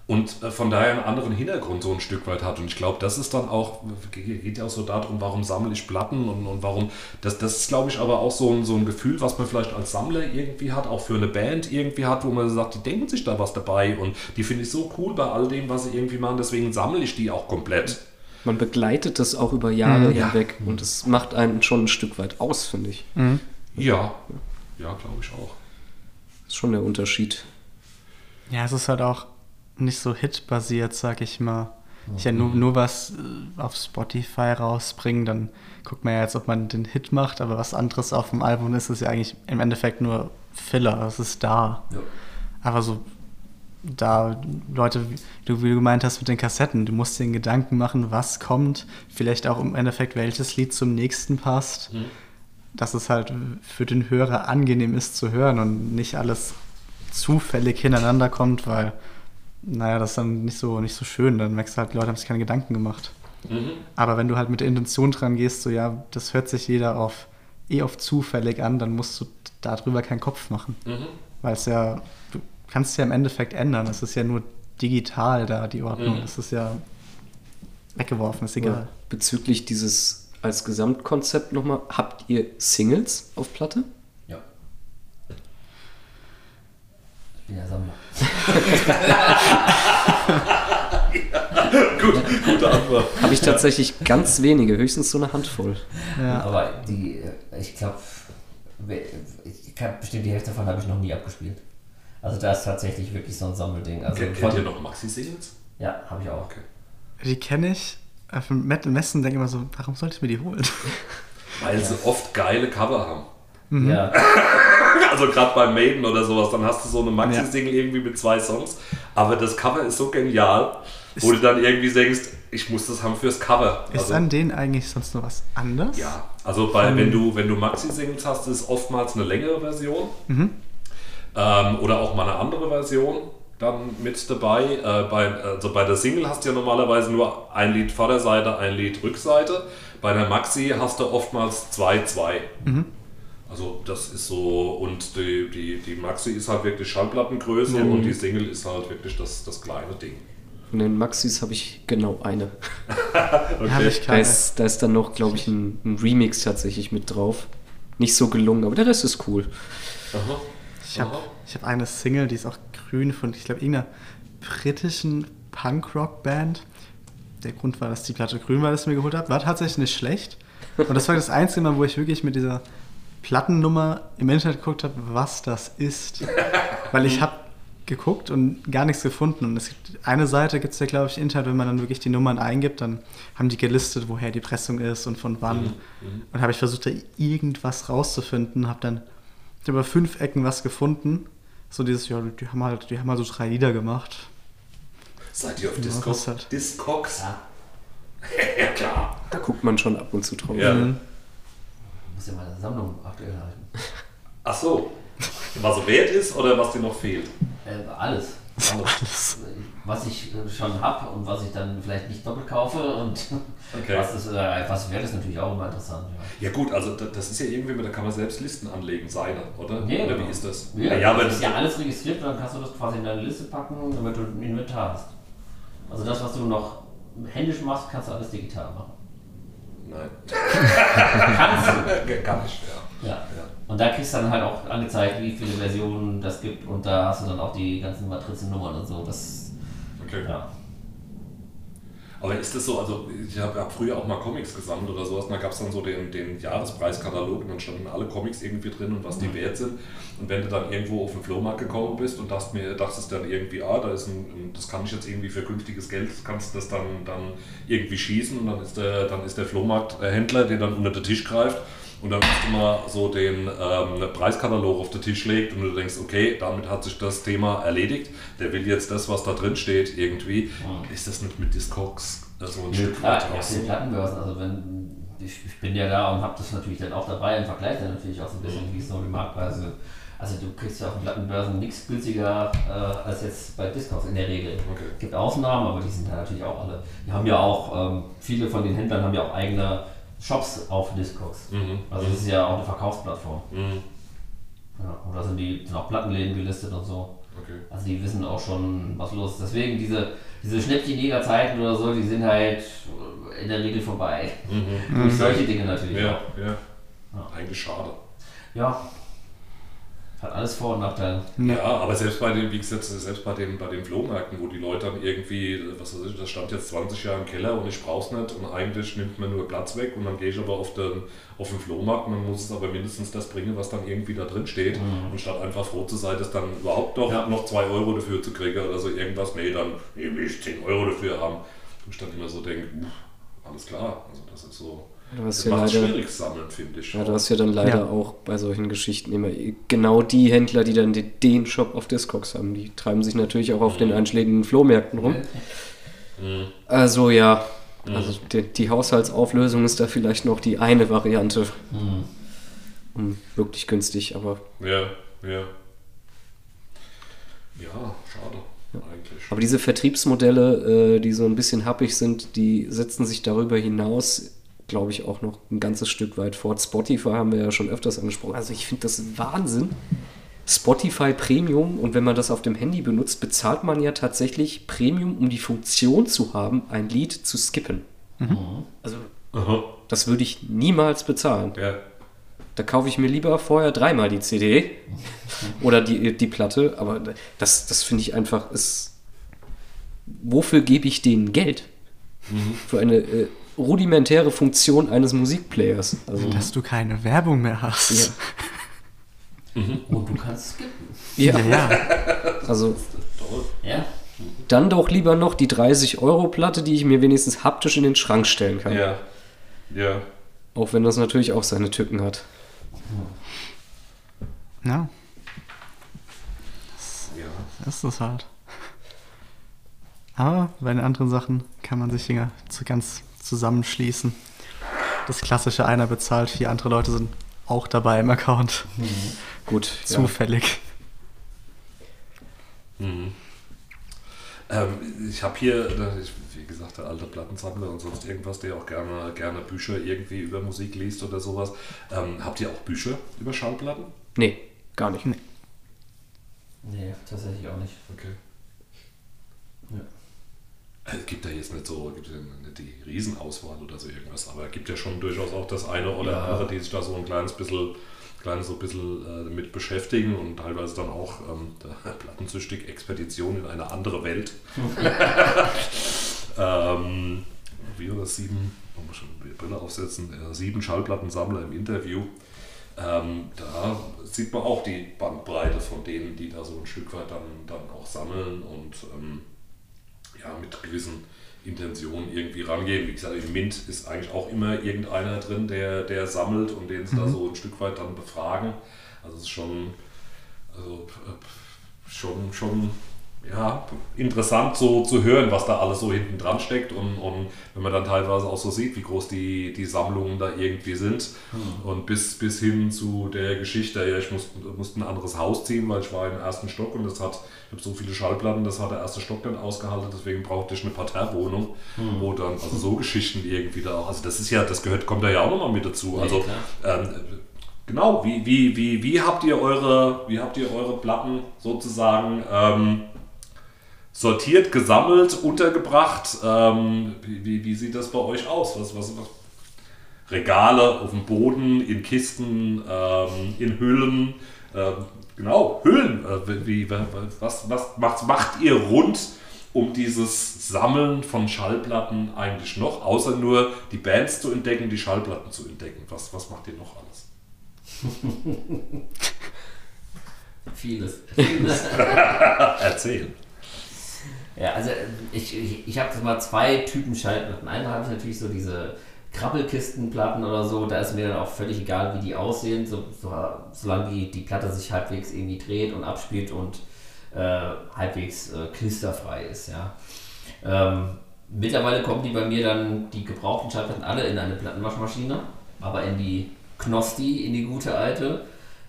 und äh, von daher einen anderen Hintergrund so ein Stück weit hat. Und ich glaube, das ist dann auch, geht ja auch so darum, warum sammle ich Platten und, und warum, das, das ist glaube ich aber auch so ein, so ein Gefühl, was man vielleicht als Sammler irgendwie hat, auch für eine Band irgendwie hat, wo man sagt, die denken sich da was dabei und die finde ich so cool bei all dem, was sie irgendwie machen, deswegen sammle ich die auch komplett. Man begleitet das auch über Jahre mhm, hinweg ja. und es macht einen schon ein Stück weit aus, finde ich. Mhm. Ja, ja, glaube ich auch. Das ist schon der Unterschied. Ja, es ist halt auch nicht so Hit-basiert, sag ich mal. Ich ja nur, nur was äh, auf Spotify rausbringen, dann guckt man ja jetzt, ob man den Hit macht, aber was anderes auf dem Album ist, ist ja eigentlich im Endeffekt nur Filler, es ist da. Ja. Aber so, da Leute, wie du, wie du gemeint hast mit den Kassetten, du musst dir den Gedanken machen, was kommt, vielleicht auch im Endeffekt welches Lied zum nächsten passt, mhm. dass es halt für den Hörer angenehm ist zu hören und nicht alles zufällig hintereinander kommt, weil naja, das ist dann nicht so, nicht so schön. Dann merkst du halt, die Leute haben sich keine Gedanken gemacht. Mhm. Aber wenn du halt mit der Intention dran gehst, so ja, das hört sich jeder auf eh auf zufällig an, dann musst du darüber keinen Kopf machen. Mhm. Weil es ja, du kannst es ja im Endeffekt ändern. Es ist ja nur digital da, die Ordnung. Mhm. Das ist ja weggeworfen, ist egal. Bezüglich dieses als Gesamtkonzept nochmal, habt ihr Singles auf Platte? Bin ja Sammler. ja, gut, gute Antwort. Habe ich tatsächlich ganz wenige, höchstens so eine Handvoll. Ja. Aber die, ich glaube, bestimmt die Hälfte davon habe ich noch nie abgespielt. Also da ist tatsächlich wirklich so ein Sammelding. Also Kennt von, ihr noch Maxi-Singles? Ja, habe ich auch. Okay. Die kenne ich. Von Metal Messen denke ich immer so, warum sollte ich mir die holen? Weil sie oft geile Cover haben. Mhm. Ja. also gerade bei Maiden oder sowas, dann hast du so eine Maxi-Single ja. irgendwie mit zwei Songs. Aber das Cover ist so genial, wo du dann irgendwie denkst, ich muss das haben fürs Cover. Ist also, an denen eigentlich sonst noch was anderes? Ja, also bei, wenn du, wenn du Maxi-Singles hast, ist oftmals eine längere Version. Mhm. Ähm, oder auch mal eine andere Version dann mit dabei. Äh, bei, also bei der Single hast du ja normalerweise nur ein Lied Vorderseite, ein Lied Rückseite. Bei der Maxi hast du oftmals zwei, zwei. Mhm. Also das ist so, und die, die, die Maxi ist halt wirklich Schallplattengröße mhm. und die Single ist halt wirklich das, das kleine Ding. Von den Maxis habe ich genau eine. okay. ich da, ist, da ist dann noch, glaube ich, ein, ein, Remix tatsächlich mit drauf. Nicht so gelungen, aber der Rest ist cool. Aha. Ich habe hab eine Single, die ist auch grün von, ich glaube, irgendeiner britischen Punkrock-Band. der Grund war, dass die Platte grün war, dass ich mir geholt habe. War tatsächlich nicht schlecht. Und das war das einzige Mal, wo ich wirklich mit dieser Plattennummer im Internet geguckt habe, was das ist. Weil ich habe geguckt und gar nichts gefunden. Und es gibt, eine Seite gibt es ja, glaube ich, Internet, wenn man dann wirklich die Nummern eingibt, dann haben die gelistet, woher die Pressung ist und von wann. Mhm. mhm. Und habe ich versucht, da irgendwas rauszufinden, habe dann über fünf Ecken was gefunden. So dieses, ja, die haben halt, die haben halt so drei Lieder gemacht. Seid ihr auf Discogs? Halt. Discogs? Ja. ja, klar. Da guckt man schon ab und zu drauf. Ja. Mhm. Muss ja meine Sammlung aktuell halten. Ach so. Was er wert ist oder was dir noch fehlt? Äh, alles. alles. Was ich äh, schon habe und was ich dann vielleicht nicht doppelt kaufe und okay. was, ist, äh, was wert ist natürlich auch immer interessant. Ja. ja gut, also das ist ja irgendwie, da kann man selbst Listen anlegen, seine, oder? Nee, oder wie ist das? Ja, ja, aber das ist ja alles registriert und dann kannst du das quasi in deine Liste packen, damit du ein Inventar hast. Also das, was du noch händisch machst, kannst du alles digital machen. Nein. kannst du. Gar nicht, ja. ja. ja. Und da kriegst du dann halt auch angezeigt, wie viele Versionen das gibt und da hast du dann auch die ganzen Matrizennummern und so. Das, okay. Ja. Aber ist das so, also ich habe hab früher auch mal Comics gesammelt oder sowas und da gab es dann so den, den Jahrespreiskatalog und dann standen alle Comics irgendwie drin und was die mhm. wert sind. Und wenn du dann irgendwo auf den Flohmarkt gekommen bist und dachtest mir, dachtest dann irgendwie, ah, da ist ein, das kann ich jetzt irgendwie für günstiges Geld, kannst du das dann, dann irgendwie schießen und dann ist der, dann ist der Flohmarkthändler, der dann unter den Tisch greift und dann hast du mal so den ähm, Preiskatalog auf den Tisch legt und du denkst, okay, damit hat sich das Thema erledigt. Der will jetzt das, was da drin steht, irgendwie. Mhm. Ist das nicht mit Discogs so ein Stück weit auch so? Plattenbörsen, also wenn ich, ich, bin ja da und habe das natürlich dann auch dabei und vergleiche dann natürlich auch so ein bisschen, wie es so die Marktpreise also du kriegst ja auf den Plattenbörsen nichts günstiger äh, als jetzt bei Discogs in der Regel. Okay. Es gibt Ausnahmen, aber die sind da natürlich auch alle. Die haben ja auch, ähm, viele von den Händlern haben ja auch eigene Shops auf Discogs. Mhm. Also das ist ja auch eine Verkaufsplattform. Mhm. Ja, und da sind die sind auch Plattenläden gelistet und so. Okay. Also die wissen auch schon, was los ist. Deswegen diese, diese Schnäppchenjägerzeiten oder so, die sind halt in der Regel vorbei. Mhm. Durch solche Dinge natürlich ja, auch. Ja. ja. Eigentlich schade. Ja, hat alles Vor- und Nachteile. Ja, aber selbst bei den, wie gesagt, selbst bei den, bei den Flohmärkten, wo die Leute dann irgendwie, was weiß ich, das stand jetzt 20 Jahre im Keller und ich brauch's nicht und eigentlich nimmt man nur Platz weg und dann gehe ich aber auf den, auf den Flohmarkt und dann muss es aber mindestens das bringen, was dann irgendwie da drin steht. Mhm. Und statt einfach froh zu sein, dass dann überhaupt doch ja. noch 2 Euro dafür zu kriegen oder so irgendwas, nee, dann will ich 10 Euro dafür haben. Und ich dann immer so denke, alles klar, also das ist so Du hast ja leider, schwierig sammeln, finde ich. Ja, du hast ja dann leider ja. auch bei solchen Geschichten immer genau die Händler, die dann den Shop auf Discogs haben. Die treiben sich natürlich auch auf mhm. den einschlägigen Flohmärkten rum. Mhm. Also ja, mhm. also die, die, Haushaltsauflösung ist da vielleicht noch die eine Variante. Mhm. Um, wirklich günstig, aber. Ja, ja. Ja, schade. Eigentlich. Aber diese Vertriebsmodelle, äh, die so ein bisschen happig sind, die setzen sich darüber hinaus glaube ich, auch noch ein ganzes Stück weit fort. Spotify haben wir ja schon öfters angesprochen. Also ich finde das Wahnsinn. Spotify Premium und wenn man das auf dem Handy benutzt, bezahlt man ja tatsächlich Premium, um die Funktion zu haben, ein Lied zu skippen. Mhm. Also Aha. das würde ich niemals bezahlen. Ja. Da kaufe ich mir lieber vorher dreimal die CD oder die, die Platte, aber das, das finde ich einfach, ist, wofür gebe ich denen Geld? Mhm. Für eine äh, rudimentäre Funktion eines Musikplayers. Also, Dass du keine Werbung mehr hast. Ja. Mhm. Und du kannst skippen. Ja, ja. Also, ja. dann doch lieber noch die 30-Euro-Platte, die ich mir wenigstens haptisch in den Schrank stellen kann. Ja. Ja. Auch wenn das natürlich auch seine Tücken hat. Ja. Das ist das halt. Aber bei den anderen Sachen kann man sich Dinge zu ganz zusammenschließen. Das klassische, einer bezahlt, vier andere Leute sind auch dabei im Account. Mhm. Gut. Zufällig. Ja. Mhm. Ähm, ich habe hier, wie gesagt, der alte Plattensammler und sonst irgendwas, der auch gerne, gerne Bücher irgendwie über Musik liest oder sowas. Ähm, habt ihr auch Bücher über Schallplatten? Nee, gar nicht. Nee, nee tatsächlich auch nicht. Okay. Ja. Es gibt da jetzt nicht so gibt nicht die Riesenauswahl oder so irgendwas, aber es gibt ja schon durchaus auch das eine oder ja. andere, die sich da so ein kleines bisschen, kleines so ein bisschen äh, mit beschäftigen und teilweise dann auch ähm, der Plattenzüchtig Expedition in eine andere Welt. ähm, wie oder sieben, man muss schon die Brille aufsetzen, äh, sieben Schallplattensammler im Interview. Ähm, da sieht man auch die Bandbreite von denen, die da so ein Stück weit dann, dann auch sammeln und ähm, ja, mit gewissen Intentionen irgendwie rangehen. Wie gesagt, im Mint ist eigentlich auch immer irgendeiner drin, der, der sammelt und den sie mhm. da so ein Stück weit dann befragen. Also es ist schon, also, äh, schon, schon ja, interessant so zu hören, was da alles so hinten dran steckt und, und wenn man dann teilweise auch so sieht, wie groß die, die Sammlungen da irgendwie sind mhm. und bis, bis hin zu der Geschichte, ja, ich musste, musste ein anderes Haus ziehen, weil ich war im ersten Stock und das hat, ich habe so viele Schallplatten, das hat der erste Stock dann ausgehalten, deswegen brauchte ich eine Parterrewohnung, mhm. wo dann, also so Geschichten irgendwie da auch, also das ist ja, das gehört, kommt da ja auch nochmal mit dazu, also ähm, genau, wie, wie, wie, wie habt ihr eure, wie habt ihr eure Platten sozusagen ähm, sortiert, gesammelt, untergebracht. Ähm, wie, wie, sieht das bei euch aus? Was, was, was? Regale auf dem Boden, in Kisten, ähm, in Hüllen. Ähm, genau, Hüllen. Äh, wie, was, was macht, macht ihr rund um dieses Sammeln von Schallplatten eigentlich noch, außer nur die Bands zu entdecken, die Schallplatten zu entdecken? Was, was macht ihr noch alles? Vieles. Vieles. Erzähl. Ja, also ich, ich, ich habe mal zwei Typen Schallplatten. Einmal habe ich natürlich so diese Krabbelkistenplatten oder so, da ist mir dann auch völlig egal, wie die aussehen, so, so, solange die, die Platte sich halbwegs irgendwie dreht und abspielt und äh, halbwegs äh, knisterfrei ist. Ja. Ähm, mittlerweile kommen die bei mir dann, die gebrauchten Schallplatten, alle in eine Plattenwaschmaschine, aber in die Knosti, in die gute alte,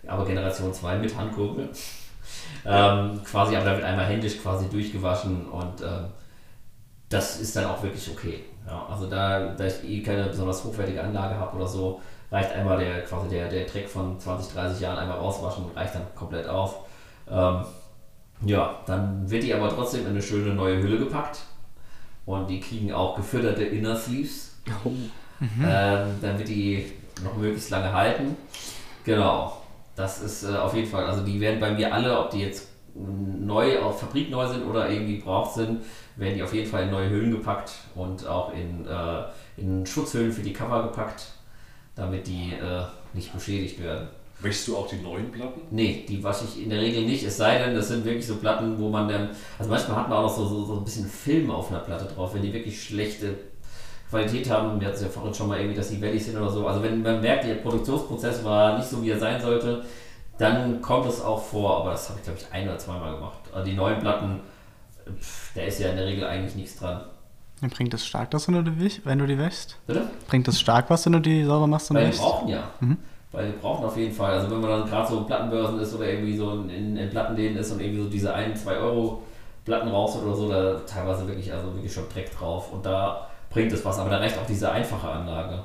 aber Generation 2 mit Handkurbel. Ähm, quasi, aber da wird einmal händisch quasi durchgewaschen und ähm, das ist dann auch wirklich okay. Ja, also da, da ich eh keine besonders hochwertige Anlage habe oder so, reicht einmal der quasi der, der Trick von 20, 30 Jahren einmal rauswaschen, reicht dann komplett auf. Ähm, ja, dann wird die aber trotzdem in eine schöne neue Hülle gepackt und die kriegen auch gefütterte Inner Sleeves. Oh. Mhm. Ähm, dann wird die noch möglichst lange halten. Genau. Das ist äh, auf jeden Fall, also die werden bei mir alle, ob die jetzt neu auf Fabrik neu sind oder irgendwie gebraucht sind, werden die auf jeden Fall in neue Hüllen gepackt und auch in, äh, in Schutzhüllen für die Cover gepackt, damit die äh, nicht beschädigt werden. Wäschst du auch die neuen Platten? Nee, die wasche ich in der Regel nicht, es sei denn, das sind wirklich so Platten, wo man dann, also manchmal hat man auch noch so, so, so ein bisschen Film auf einer Platte drauf, wenn die wirklich schlechte Qualität haben. Wir hatten es ja vorhin schon mal irgendwie, dass die Valleys sind oder so. Also wenn man merkt, der Produktionsprozess war nicht so, wie er sein sollte, dann kommt es auch vor, aber das habe ich glaube ich ein oder zweimal gemacht. Also die neuen Platten, pff, da ist ja in der Regel eigentlich nichts dran. Dann bringt es stark, du die, wenn du die wäschst? Bitte? Bringt es stark, was wenn du die sauber machst und Weil wäschst? wir brauchen ja. Mhm. Weil wir brauchen auf jeden Fall. Also wenn man dann gerade so Plattenbörsen ist oder irgendwie so in, in Plattenläden ist und irgendwie so diese 1, 2 Euro Platten raus oder so, da teilweise wirklich, also wirklich schon Dreck drauf. Und da bringt es was. Aber da reicht auch diese einfache Anlage,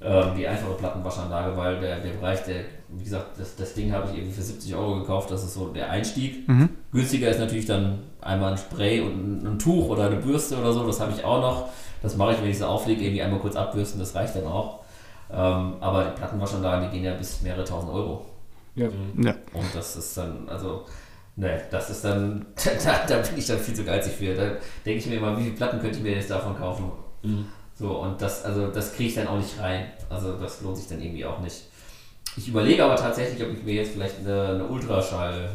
ähm, die einfache Plattenwaschanlage, weil der, der Bereich, der, wie gesagt, das, das Ding habe ich irgendwie für 70 Euro gekauft, das ist so der Einstieg. Mhm. Günstiger ist natürlich dann einmal ein Spray und ein, ein, Tuch oder eine Bürste oder so, das habe ich auch noch. Das mache ich, wenn ich es auflege, irgendwie einmal kurz abbürsten, das reicht dann auch. Ähm, aber die Plattenwaschanlagen, die gehen ja bis mehrere tausend Euro. Ja. ja. Und das ist dann, also Ne, das ist dann, da, da, bin ich dann viel zu geizig für. Da denke ich mir immer, wie viele Platten könnte ich mir jetzt davon kaufen? Mhm. So, und das, also das kriege ich dann auch nicht rein. Also das lohnt sich dann irgendwie auch nicht. Ich überlege aber tatsächlich, ob ich mir jetzt vielleicht eine, eine Ultraschall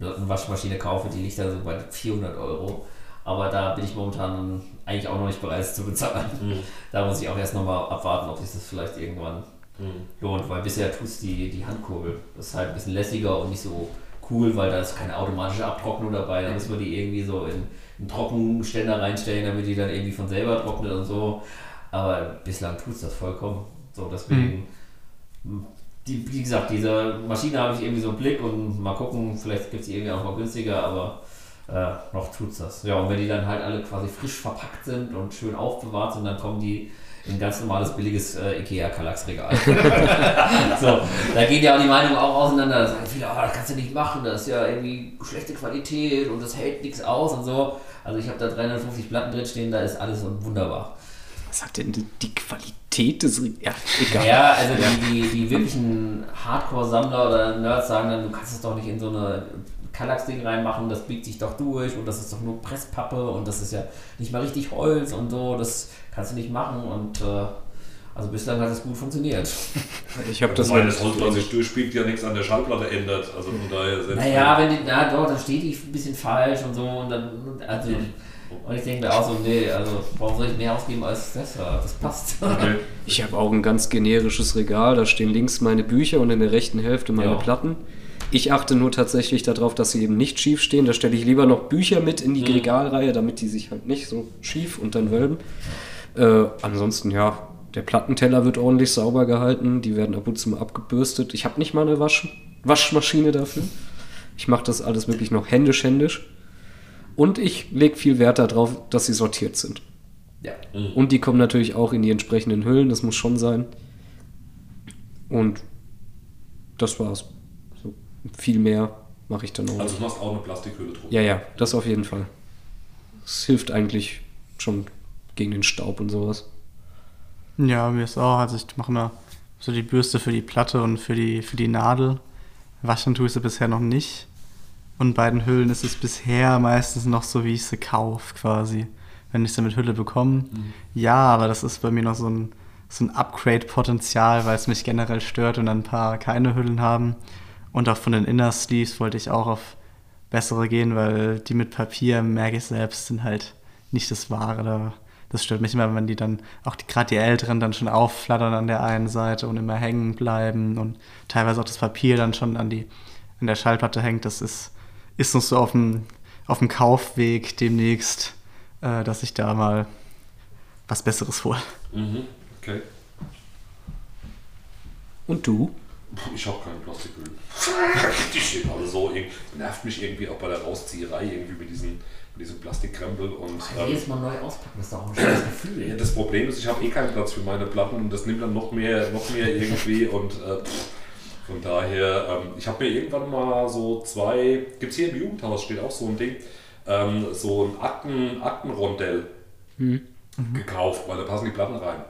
eine Waschmaschine kaufe, die liegt dann so bei 400 Euro. Aber da bin ich momentan eigentlich auch noch nicht bereit zu bezahlen. Mhm. Da muss ich auch erst nochmal abwarten, ob sich das vielleicht irgendwann mhm. lohnt, weil bisher tust die, die Handkurbel. Das ist halt ein bisschen lässiger und nicht so cool, weil da ist keine automatische Abtrocknung dabei. Da müssen wir die irgendwie so in einen Trockenständer reinstellen, damit die dann irgendwie von selber trocknet und so. Aber bislang tut es das vollkommen. So, deswegen, mhm. die, wie gesagt, diese Maschine habe ich irgendwie so einen Blick und mal gucken, vielleicht gibt es irgendwie auch mal günstiger, aber äh, noch es das. Ja, und wenn die dann halt alle quasi frisch verpackt sind und schön aufbewahrt sind, dann kommen die ein ganz normales, billiges äh, IKEA-Kallax-Regal. so, da gehen ja auch die Meinungen auch auseinander. Da sagen viele, oh, das kannst du nicht machen, das ist ja irgendwie schlechte Qualität und das hält nichts aus und so. Also ich habe da 350 Platten drin stehen, da ist alles wunderbar. Was sagt denn die Qualität des Ja, egal. Ja, also die, die, die wirklichen Hardcore-Sammler oder Nerds sagen dann, du kannst es doch nicht in so eine Kallax-Ding reinmachen, das biegt sich doch durch und das ist doch nur Presspappe und das ist ja nicht mal richtig Holz und so, das kannst du nicht machen und äh, also bislang hat es gut funktioniert. Ich habe das, das Holz, was sich durchspielt, ja nichts an der Schallplatte ändert. Also von daher Naja, wenn die, na doch, da steht die ein bisschen falsch und so und dann, also, und ich denke mir auch so, nee, also warum soll ich mehr ausgeben als das? Das passt. Okay. Ich habe auch ein ganz generisches Regal, da stehen links meine Bücher und in der rechten Hälfte meine ja. Platten. Ich achte nur tatsächlich darauf, dass sie eben nicht schief stehen. Da stelle ich lieber noch Bücher mit in die mhm. Regalreihe, damit die sich halt nicht so schief und dann wölben. Äh, ansonsten, ja, der Plattenteller wird ordentlich sauber gehalten. Die werden ab und zu mal abgebürstet. Ich habe nicht mal eine Wasch Waschmaschine dafür. Ich mache das alles wirklich noch händisch, händisch. Und ich lege viel Wert darauf, dass sie sortiert sind. Ja. Mhm. Und die kommen natürlich auch in die entsprechenden Hüllen. Das muss schon sein. Und das war's. Viel mehr mache ich dann auch. Also du machst auch eine Plastikhülle drum. Ja, ja, das auf jeden Fall. Es hilft eigentlich schon gegen den Staub und sowas. Ja, mir ist auch. Also ich mache immer so die Bürste für die Platte und für die, für die Nadel. Waschen tue ich sie bisher noch nicht. Und bei den Hüllen ist es bisher meistens noch so, wie ich sie kaufe, quasi. Wenn ich sie mit Hülle bekomme. Mhm. Ja, aber das ist bei mir noch so ein, so ein Upgrade-Potenzial, weil es mich generell stört und dann ein paar keine Hüllen haben. Und auch von den Inner Sleeves wollte ich auch auf bessere gehen, weil die mit Papier, merke ich selbst, sind halt nicht das Wahre. Da das stört mich immer, wenn die dann, auch gerade die Älteren, dann schon aufflattern an der einen Seite und immer hängen bleiben und teilweise auch das Papier dann schon an, die, an der Schallplatte hängt. Das ist, ist noch so auf dem, auf dem Kaufweg demnächst, äh, dass ich da mal was Besseres hole. Mhm, okay. Und du? Ich habe keine Plastikhüllen. die stehen alle so. Nervt mich irgendwie auch bei der Rauszieherei irgendwie mit diesen diese Plastikkrempel und. Ach, jedes Mal neu auspacken ist auch ein schönes Gefühl. Ja, das Problem ist, ich habe eh keinen Platz für meine Platten und das nimmt dann noch mehr, noch mehr irgendwie und äh, von daher, ähm, ich habe mir irgendwann mal so zwei, gibt es hier im Jugendhaus, steht auch so ein Ding, ähm, so ein Akten, Aktenrondell mhm. gekauft, weil da passen die Platten rein.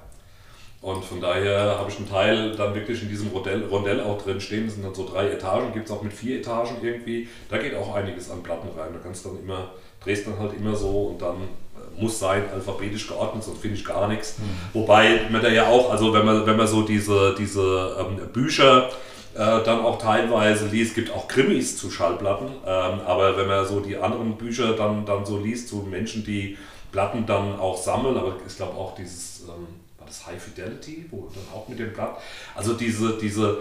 Und von daher habe ich einen Teil dann wirklich in diesem Rondell, Rondell auch drin stehen. Das sind dann so drei Etagen, gibt es auch mit vier Etagen irgendwie. Da geht auch einiges an Platten rein. Da kannst dann immer drehst dann halt immer so und dann äh, muss sein alphabetisch geordnet, sonst finde ich gar nichts. Mhm. Wobei man da ja auch, also wenn man, wenn man so diese, diese ähm, Bücher äh, dann auch teilweise liest, gibt auch Krimis zu Schallplatten, ähm, aber wenn man so die anderen Bücher dann, dann so liest, zu Menschen, die Platten dann auch sammeln, aber ich glaube auch dieses ähm, das High Fidelity, wo dann auch mit dem Blatt, also diese, diese,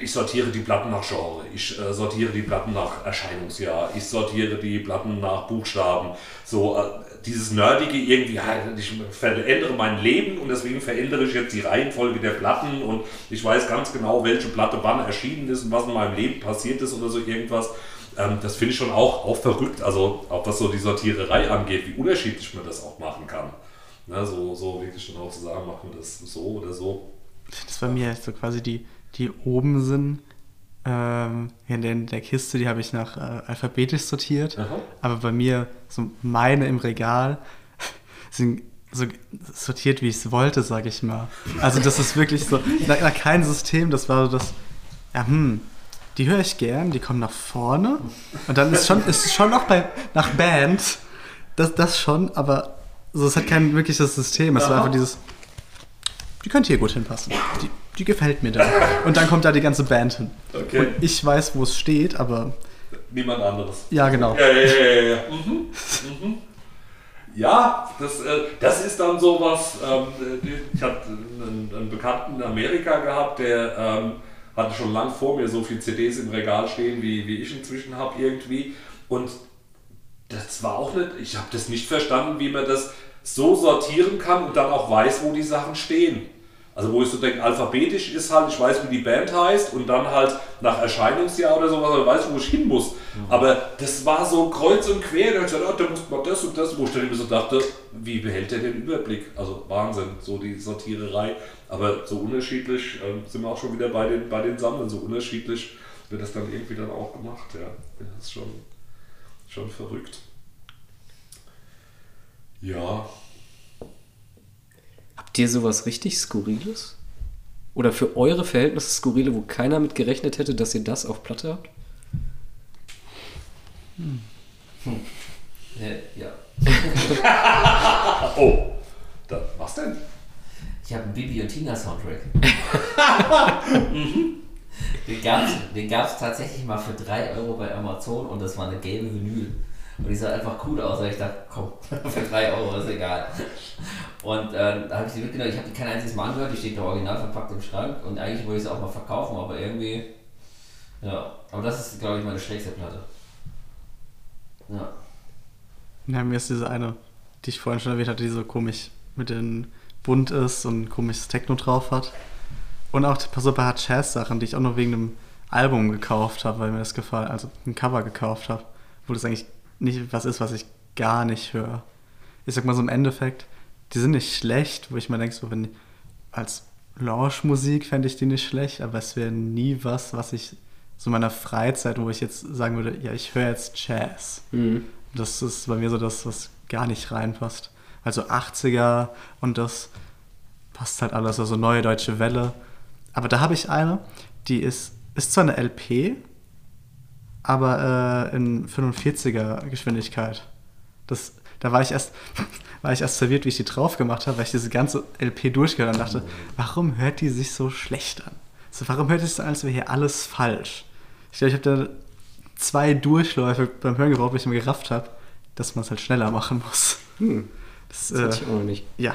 ich sortiere die Platten nach Genre, ich äh, sortiere die Platten nach Erscheinungsjahr, ich sortiere die Platten nach Buchstaben, so äh, dieses Nerdige irgendwie, ich verändere mein Leben und deswegen verändere ich jetzt die Reihenfolge der Platten und ich weiß ganz genau, welche Platte wann erschienen ist und was in meinem Leben passiert ist oder so irgendwas. Ähm, das finde ich schon auch, auch verrückt, also auch was so die Sortiererei angeht, wie unterschiedlich man das auch machen kann. Ne, so, so wirklich genau zu sagen, machen das so oder so. Das bei mir so quasi die, die oben sind. Ähm, in, der, in der Kiste, die habe ich nach äh, alphabetisch sortiert. Aha. Aber bei mir, so meine im Regal, sind so sortiert, wie ich es wollte, sage ich mal. Also das ist wirklich so, na, na, kein System, das war so das, ja, hm, die höre ich gern, die kommen nach vorne. Und dann ist schon, ist schon noch bei, nach Band, das, das schon, aber also es hat kein wirkliches System. Es war einfach dieses, die könnte hier gut hinpassen. Die, die gefällt mir da. Und dann kommt da die ganze Band hin. Okay. Und ich weiß, wo es steht, aber. Niemand anderes. Ja, genau. Ja, ja, ja, ja. Mhm. Mhm. Ja, das, äh, das ist dann sowas. Ähm, ich hatte einen, einen, Bekannten in Amerika gehabt, der ähm, hatte schon lang vor mir so viele CDs im Regal stehen, wie, wie ich inzwischen habe irgendwie. Und das war auch nicht, ich habe das nicht verstanden, wie man das so sortieren kann und dann auch weiß, wo die Sachen stehen. Also wo ich so denke, alphabetisch ist halt, ich weiß, wie die Band heißt und dann halt nach Erscheinungsjahr oder sowas, ich weiß, wo ich hin muss. Mhm. Aber das war so kreuz und quer, da ich gesagt, oh, da muss man das und das, wo ich dann immer so dachte, wie behält der den Überblick? Also Wahnsinn, so die Sortiererei. Aber so unterschiedlich äh, sind wir auch schon wieder bei den, bei den Sammeln, so unterschiedlich wird das dann irgendwie dann auch gemacht, ja. Das ist schon Schon verrückt. Ja. Habt ihr sowas richtig Skurriles? Oder für eure Verhältnisse Skurrile, wo keiner mit gerechnet hätte, dass ihr das auf Platte habt? Hm. Hm. Ja. oh, da, was denn? Ich habe einen Bibi und Tina Soundtrack. mhm. Den gab es den gab's tatsächlich mal für 3 Euro bei Amazon und das war eine gelbe Vinyl. Und die sah einfach cool aus. Und ich dachte, komm, für 3 Euro ist egal. Und äh, da habe ich sie mitgenommen. Ich habe die kein einziges Mal angehört. Die steht da original verpackt im Schrank. Und eigentlich wollte ich sie auch mal verkaufen, aber irgendwie. Ja, aber das ist, glaube ich, meine schrägste Platte. Ja. Ja, mir ist diese eine, die ich vorhin schon erwähnt hatte, die so komisch mit den bunt ist und komisches Techno drauf hat. Und auch so ein paar Jazz-Sachen, die ich auch nur wegen einem Album gekauft habe, weil mir das gefallen, also ein Cover gekauft habe, wo das eigentlich nicht was ist, was ich gar nicht höre. Ich sag mal so im Endeffekt, die sind nicht schlecht, wo ich mir denke, so wenn als Lounge-Musik fände ich die nicht schlecht, aber es wäre nie was, was ich so in meiner Freizeit, wo ich jetzt sagen würde, ja, ich höre jetzt Jazz. Mhm. Das ist bei mir so das, was gar nicht reinpasst. Also 80er und das passt halt alles, also neue deutsche Welle. Aber da habe ich eine, die ist, ist zwar eine LP, aber äh, in 45er Geschwindigkeit. Das, da war ich erst, war ich erst verwirrt, wie ich die drauf gemacht habe, weil ich diese ganze LP durchgehört und dachte, warum hört die sich so schlecht an? So, warum hört es so an, als wäre hier alles falsch? Ich glaube, ich habe da zwei Durchläufe beim Hören gebraucht, weil ich mir gerafft habe, dass man es halt schneller machen muss. Hm. Das, das hatte äh, ich auch noch nicht. Ja.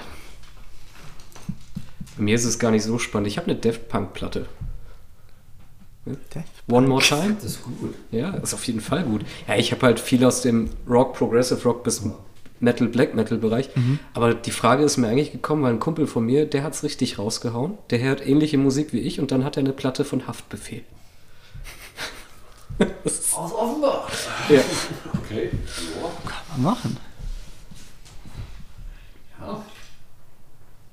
Bei mir ist es gar nicht so spannend. Ich habe eine Deft Punk-Platte. One More Time. Das ist gut. Ja, ist auf jeden Fall gut. Ja, ich habe halt viel aus dem Rock, Progressive Rock bis Metal, Black Metal Bereich. Mhm. Aber die Frage ist mir eigentlich gekommen, weil ein Kumpel von mir, der hat es richtig rausgehauen. Der hört ähnliche Musik wie ich und dann hat er eine Platte von Haftbefehl. Aus Offenbach. Ja. Okay. Kann man machen. Ja.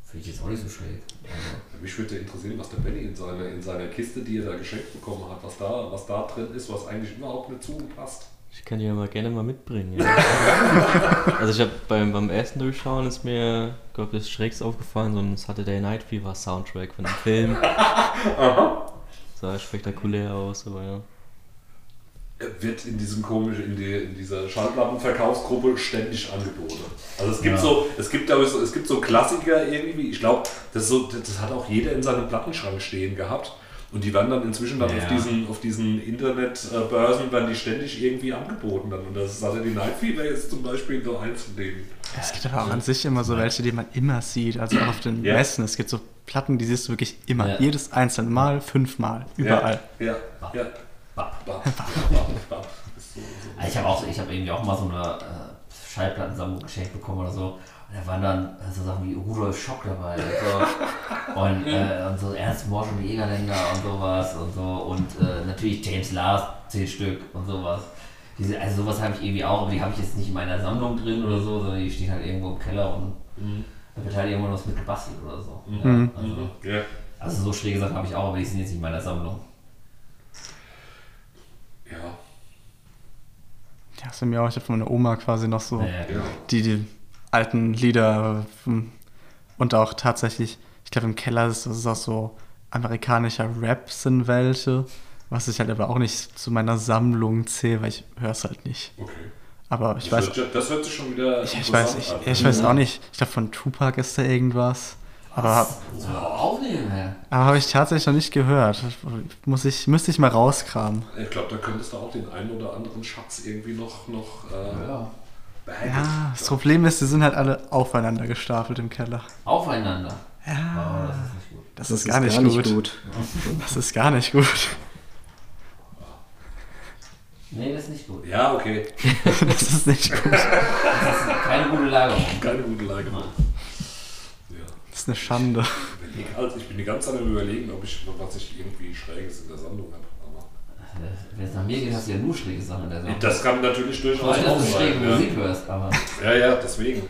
Finde ich jetzt auch nicht so schlecht. Also, mich würde interessieren, was der Benny in seiner, in seiner Kiste, die er da geschenkt bekommen hat, was da, was da drin ist, was eigentlich überhaupt nicht zu ihm passt. Ich kann die ja mal gerne mal mitbringen. Ja. also ich habe beim, beim ersten Durchschauen ist mir, glaube ich, schrägst aufgefallen, so ein Saturday Night Fever Soundtrack von einem Film. Aha. Sah spektakulär aus, aber ja wird in diesem komischen, in, die, in dieser Schallplattenverkaufsgruppe ständig angeboten. Also es gibt ja. so, es gibt glaube ich so, es gibt so Klassiker irgendwie, ich glaube, das, so, das hat auch jeder in seinem Plattenschrank stehen gehabt. Und die werden dann inzwischen dann ja. auf diesen, auf diesen Internetbörsen werden die ständig irgendwie angeboten dann. Und das ist also die Night Fever ist zum Beispiel so eins von denen. Es gibt aber auch an sich immer so welche, die man immer sieht, also auch auf den ja. Messen. Es gibt so Platten, die siehst du wirklich immer, jedes einzelne Mal, fünfmal, überall. ja. ja. Ich habe auch, ich habe irgendwie auch mal so eine äh, Schallplattensammlung geschenkt bekommen oder so. Und da waren dann so Sachen wie Rudolf Schock dabei und so. und, äh, und so Ernst Morsch und die Egerländer und sowas und so. Und äh, natürlich James Lars, 10 Stück und sowas. Diese, also sowas habe ich irgendwie auch, aber die habe ich jetzt nicht in meiner Sammlung drin oder so, sondern die stehen halt irgendwo im Keller und mhm. da wird halt irgendwo was mit gebastelt oder so. Mhm. Ja, also, ja. also so schräge Sachen habe ich auch, aber die sind jetzt nicht in meiner Sammlung. Ja. Ja, ist mir auch. Ich habe von meiner Oma quasi noch so ja, genau. die, die, alten Lieder ähm, und auch tatsächlich, ich glaube im Keller ist das auch so amerikanischer Rap sind welche, was ich halt aber auch nicht zu meiner Sammlung zähle, weil ich höre es halt nicht. Okay. Aber ich das weiß. Wird, das hört sich schon wieder. Ich, ich weiß, ich, ich, weiß auch nicht. Ich glaube, von Tupac ist da irgendwas. Aber, aber habe ich tatsächlich noch nicht gehört. Muss ich, müsste ich mal rauskramen. Ich glaube, da könntest du auch den einen oder anderen Schatz irgendwie noch, noch äh, ja. Ja, das Problem ist, die sind halt alle aufeinander gestapelt im Keller. Aufeinander? Ja. Oh, das ist, das ist gar, nicht, gar nicht, gut. Das ist gar nicht gut. Nee, das ist nicht gut. Ja, okay. das ist nicht gut. Das ist keine gute Lagerung. Keine gute Lagerung ist eine Schande. Also ich bin die ganze Zeit am überlegen, ob ich was ich irgendwie Schräges in der Sammlung habe. Wenn es nach mir geht, hast du ja nur schräge Sachen in der Sammlung. Das kann natürlich durchaus auch sein. schräge ja. Musik hörst, aber. Ja, ja, deswegen.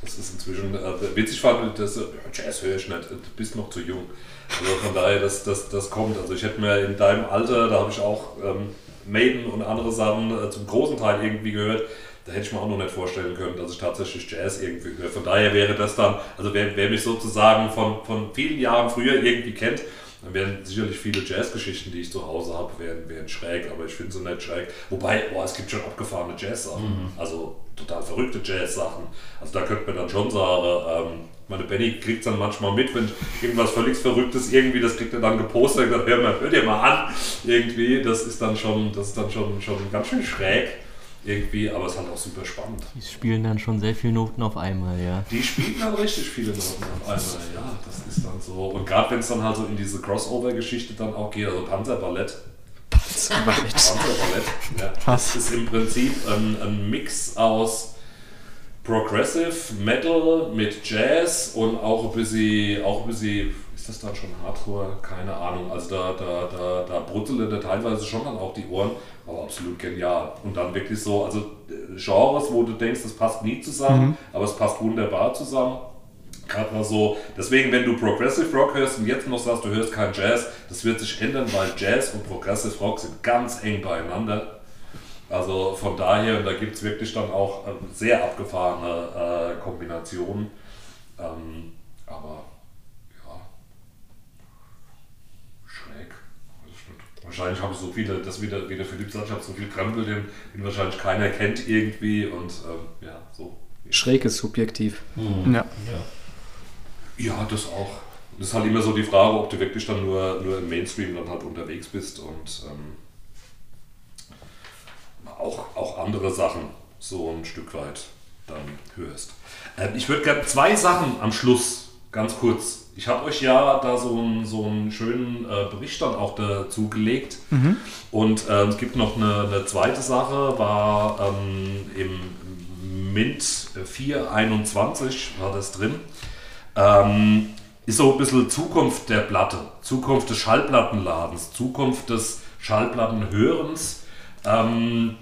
Das ist inzwischen äh, witzig, fand das Jazz höre ich nicht, du bist noch zu jung. Also von daher, das, das, das kommt. Also ich hätte mir in deinem Alter, da habe ich auch ähm, Maiden und andere Sachen äh, zum großen Teil irgendwie gehört da hätte ich mir auch noch nicht vorstellen können, dass ich tatsächlich Jazz irgendwie höre. Von daher wäre das dann, also wer, wer mich sozusagen von, von vielen Jahren früher irgendwie kennt, dann wären sicherlich viele Jazzgeschichten, die ich zu Hause habe, wären, wären schräg, aber ich finde sie nicht schräg. Wobei, boah, es gibt schon abgefahrene Jazz-Sachen, mhm. also total verrückte Jazz-Sachen. Also da könnte man dann schon sagen, ähm, meine Benny kriegt es dann manchmal mit, wenn irgendwas völlig Verrücktes irgendwie, das kriegt er dann gepostet, dann hör, mal, hör dir mal an, irgendwie, das ist dann schon, das ist dann schon, schon ganz schön schräg irgendwie, aber es ist halt auch super spannend. Die spielen dann schon sehr viele Noten auf einmal, ja. Die spielen dann richtig viele Noten auf einmal, ja, das ist dann so. Und gerade wenn es dann halt so in diese Crossover-Geschichte dann auch geht, also Panzerballett. Panzerballett. Panzerballett, ja. Was? Das ist im Prinzip ein, ein Mix aus Progressive Metal mit Jazz und auch ein bisschen, auch ein bisschen ist das dann schon Hardcore? Keine Ahnung. Also da, da, da, da brutzeln teilweise schon dann auch die Ohren, aber absolut genial. Und dann wirklich so, also äh, Genres, wo du denkst, das passt nie zusammen, mhm. aber es passt wunderbar zusammen. Gerade mal so, deswegen, wenn du Progressive Rock hörst und jetzt noch sagst, du hörst kein Jazz, das wird sich ändern, weil Jazz und Progressive Rock sind ganz eng beieinander. Also von daher, da gibt es wirklich dann auch äh, sehr abgefahrene äh, Kombinationen. Ähm, aber ja, schräg. Wahrscheinlich habe ich so viele, das wieder, wie der Philipp sagt, ich habe so viel Krempel, den, den wahrscheinlich keiner kennt irgendwie und ähm, ja, so. Schräg ist subjektiv. Mhm. Ja. ja. Ja, das auch. Das ist halt immer so die Frage, ob du wirklich dann nur, nur im Mainstream dann halt unterwegs bist und ähm, auch, auch andere Sachen so ein Stück weit dann hörst. Ähm, ich würde gerne zwei Sachen am Schluss ganz kurz. Ich habe euch ja da so einen, so einen schönen äh, Bericht dann auch dazu gelegt. Mhm. Und äh, es gibt noch eine, eine zweite Sache, war ähm, im Mint 421 war das drin. Ähm, ist so ein bisschen Zukunft der Platte, Zukunft des Schallplattenladens, Zukunft des Schallplattenhörens. Ähm,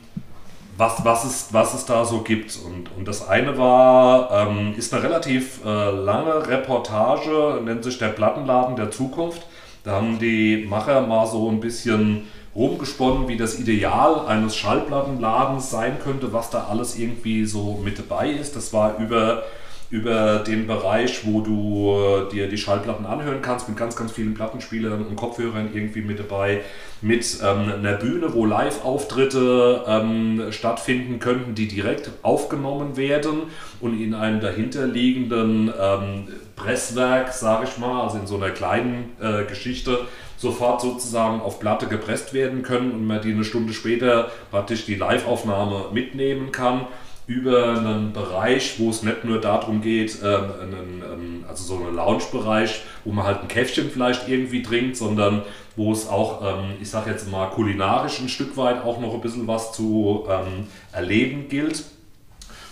was, was, es, was es da so gibt. Und, und das eine war, ähm, ist eine relativ äh, lange Reportage, nennt sich der Plattenladen der Zukunft. Da haben die Macher mal so ein bisschen rumgesponnen, wie das Ideal eines Schallplattenladens sein könnte, was da alles irgendwie so mit dabei ist. Das war über über den Bereich, wo du äh, dir die Schallplatten anhören kannst, mit ganz, ganz vielen Plattenspielern und Kopfhörern irgendwie mit dabei, mit ähm, einer Bühne, wo Live-Auftritte ähm, stattfinden könnten, die direkt aufgenommen werden und in einem dahinterliegenden ähm, Presswerk, sage ich mal, also in so einer kleinen äh, Geschichte, sofort sozusagen auf Platte gepresst werden können und man die eine Stunde später praktisch die Live-Aufnahme mitnehmen kann über einen Bereich, wo es nicht nur darum geht, ähm, einen, ähm, also so einen Lounge-Bereich, wo man halt ein Käffchen vielleicht irgendwie trinkt, sondern wo es auch, ähm, ich sage jetzt mal, kulinarisch ein Stück weit auch noch ein bisschen was zu ähm, erleben gilt.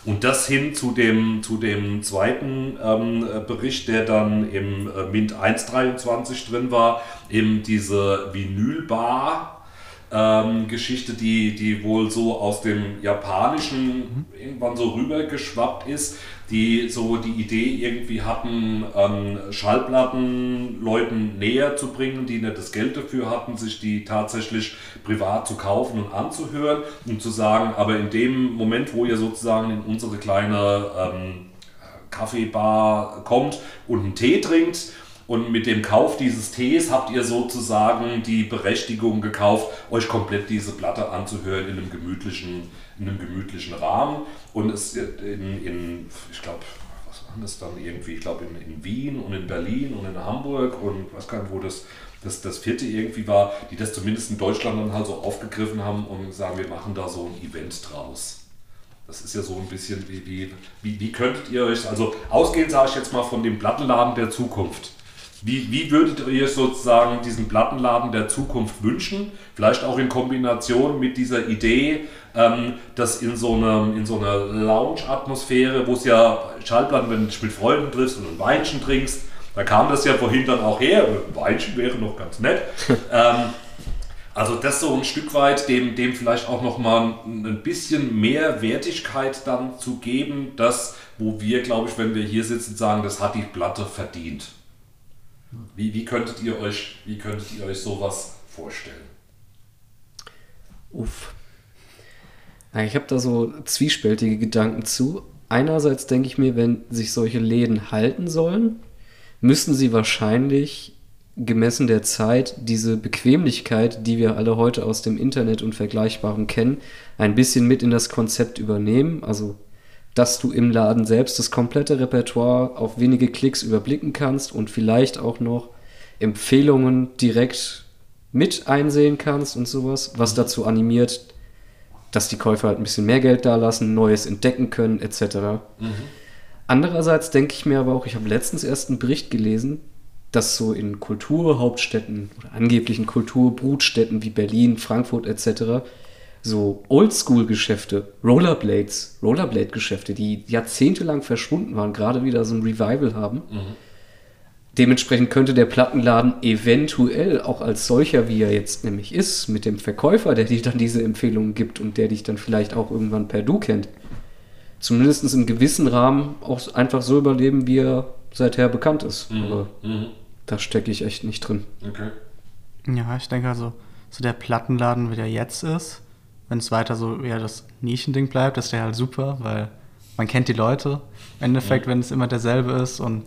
Und das hin zu dem, zu dem zweiten ähm, Bericht, der dann im äh, Mint 123 drin war, eben diese Vinylbar, ähm, Geschichte, die, die wohl so aus dem Japanischen irgendwann so rübergeschwappt ist, die so die Idee irgendwie hatten, ähm, Schallplatten Leuten näher zu bringen, die nicht das Geld dafür hatten, sich die tatsächlich privat zu kaufen und anzuhören und zu sagen, aber in dem Moment, wo ihr sozusagen in unsere kleine ähm, Kaffeebar kommt und einen Tee trinkt, und mit dem Kauf dieses Tees habt ihr sozusagen die Berechtigung gekauft, euch komplett diese Platte anzuhören in einem gemütlichen, in einem gemütlichen Rahmen. Und es in, in ich glaube, was waren das dann irgendwie? Ich glaube in, in Wien und in Berlin und in Hamburg und weiß gar nicht, wo das, das, das vierte irgendwie war, die das zumindest in Deutschland dann halt so aufgegriffen haben und sagen, wir machen da so ein Event draus. Das ist ja so ein bisschen wie, wie, wie, wie könntet ihr euch, also ausgehend sage ich jetzt mal von dem Plattenladen der Zukunft. Wie, wie würdet ihr sozusagen diesen Plattenladen der Zukunft wünschen? Vielleicht auch in Kombination mit dieser Idee, ähm, dass in so, einer, in so einer Lounge-Atmosphäre, wo es ja Schallplatten, wenn du dich mit Freunden triffst und ein Weinchen trinkst, da kam das ja vorhin dann auch her, ein Weinchen wäre noch ganz nett. ähm, also das so ein Stück weit dem, dem vielleicht auch nochmal ein bisschen mehr Wertigkeit dann zu geben, das, wo wir, glaube ich, wenn wir hier sitzen, sagen, das hat die Platte verdient. Wie, wie, könntet ihr euch, wie könntet ihr euch sowas vorstellen? Uff. Ich habe da so zwiespältige Gedanken zu. Einerseits denke ich mir, wenn sich solche Läden halten sollen, müssen sie wahrscheinlich gemessen der Zeit diese Bequemlichkeit, die wir alle heute aus dem Internet und Vergleichbarem kennen, ein bisschen mit in das Konzept übernehmen. Also, dass du im Laden selbst das komplette Repertoire auf wenige Klicks überblicken kannst und vielleicht auch noch Empfehlungen direkt mit einsehen kannst und sowas, was mhm. dazu animiert, dass die Käufer halt ein bisschen mehr Geld da lassen, Neues entdecken können, etc. Mhm. Andererseits denke ich mir aber auch, ich habe letztens erst einen Bericht gelesen, dass so in Kulturhauptstädten oder angeblichen Kulturbrutstädten wie Berlin, Frankfurt etc. so Oldschool-Geschäfte, Rollerblades, Rollerblade-Geschäfte, die jahrzehntelang verschwunden waren, gerade wieder so ein Revival haben. Mhm. Dementsprechend könnte der Plattenladen eventuell auch als solcher, wie er jetzt nämlich ist, mit dem Verkäufer, der dir dann diese Empfehlungen gibt und der dich dann vielleicht auch irgendwann per Du kennt, zumindest im gewissen Rahmen auch einfach so überleben, wie er seither bekannt ist. Mhm. Aber mhm. da stecke ich echt nicht drin. Okay. Ja, ich denke also, so der Plattenladen, wie der jetzt ist, wenn es weiter so eher das Nischending bleibt, ist der halt super, weil man kennt die Leute. Im Endeffekt, mhm. wenn es immer derselbe ist und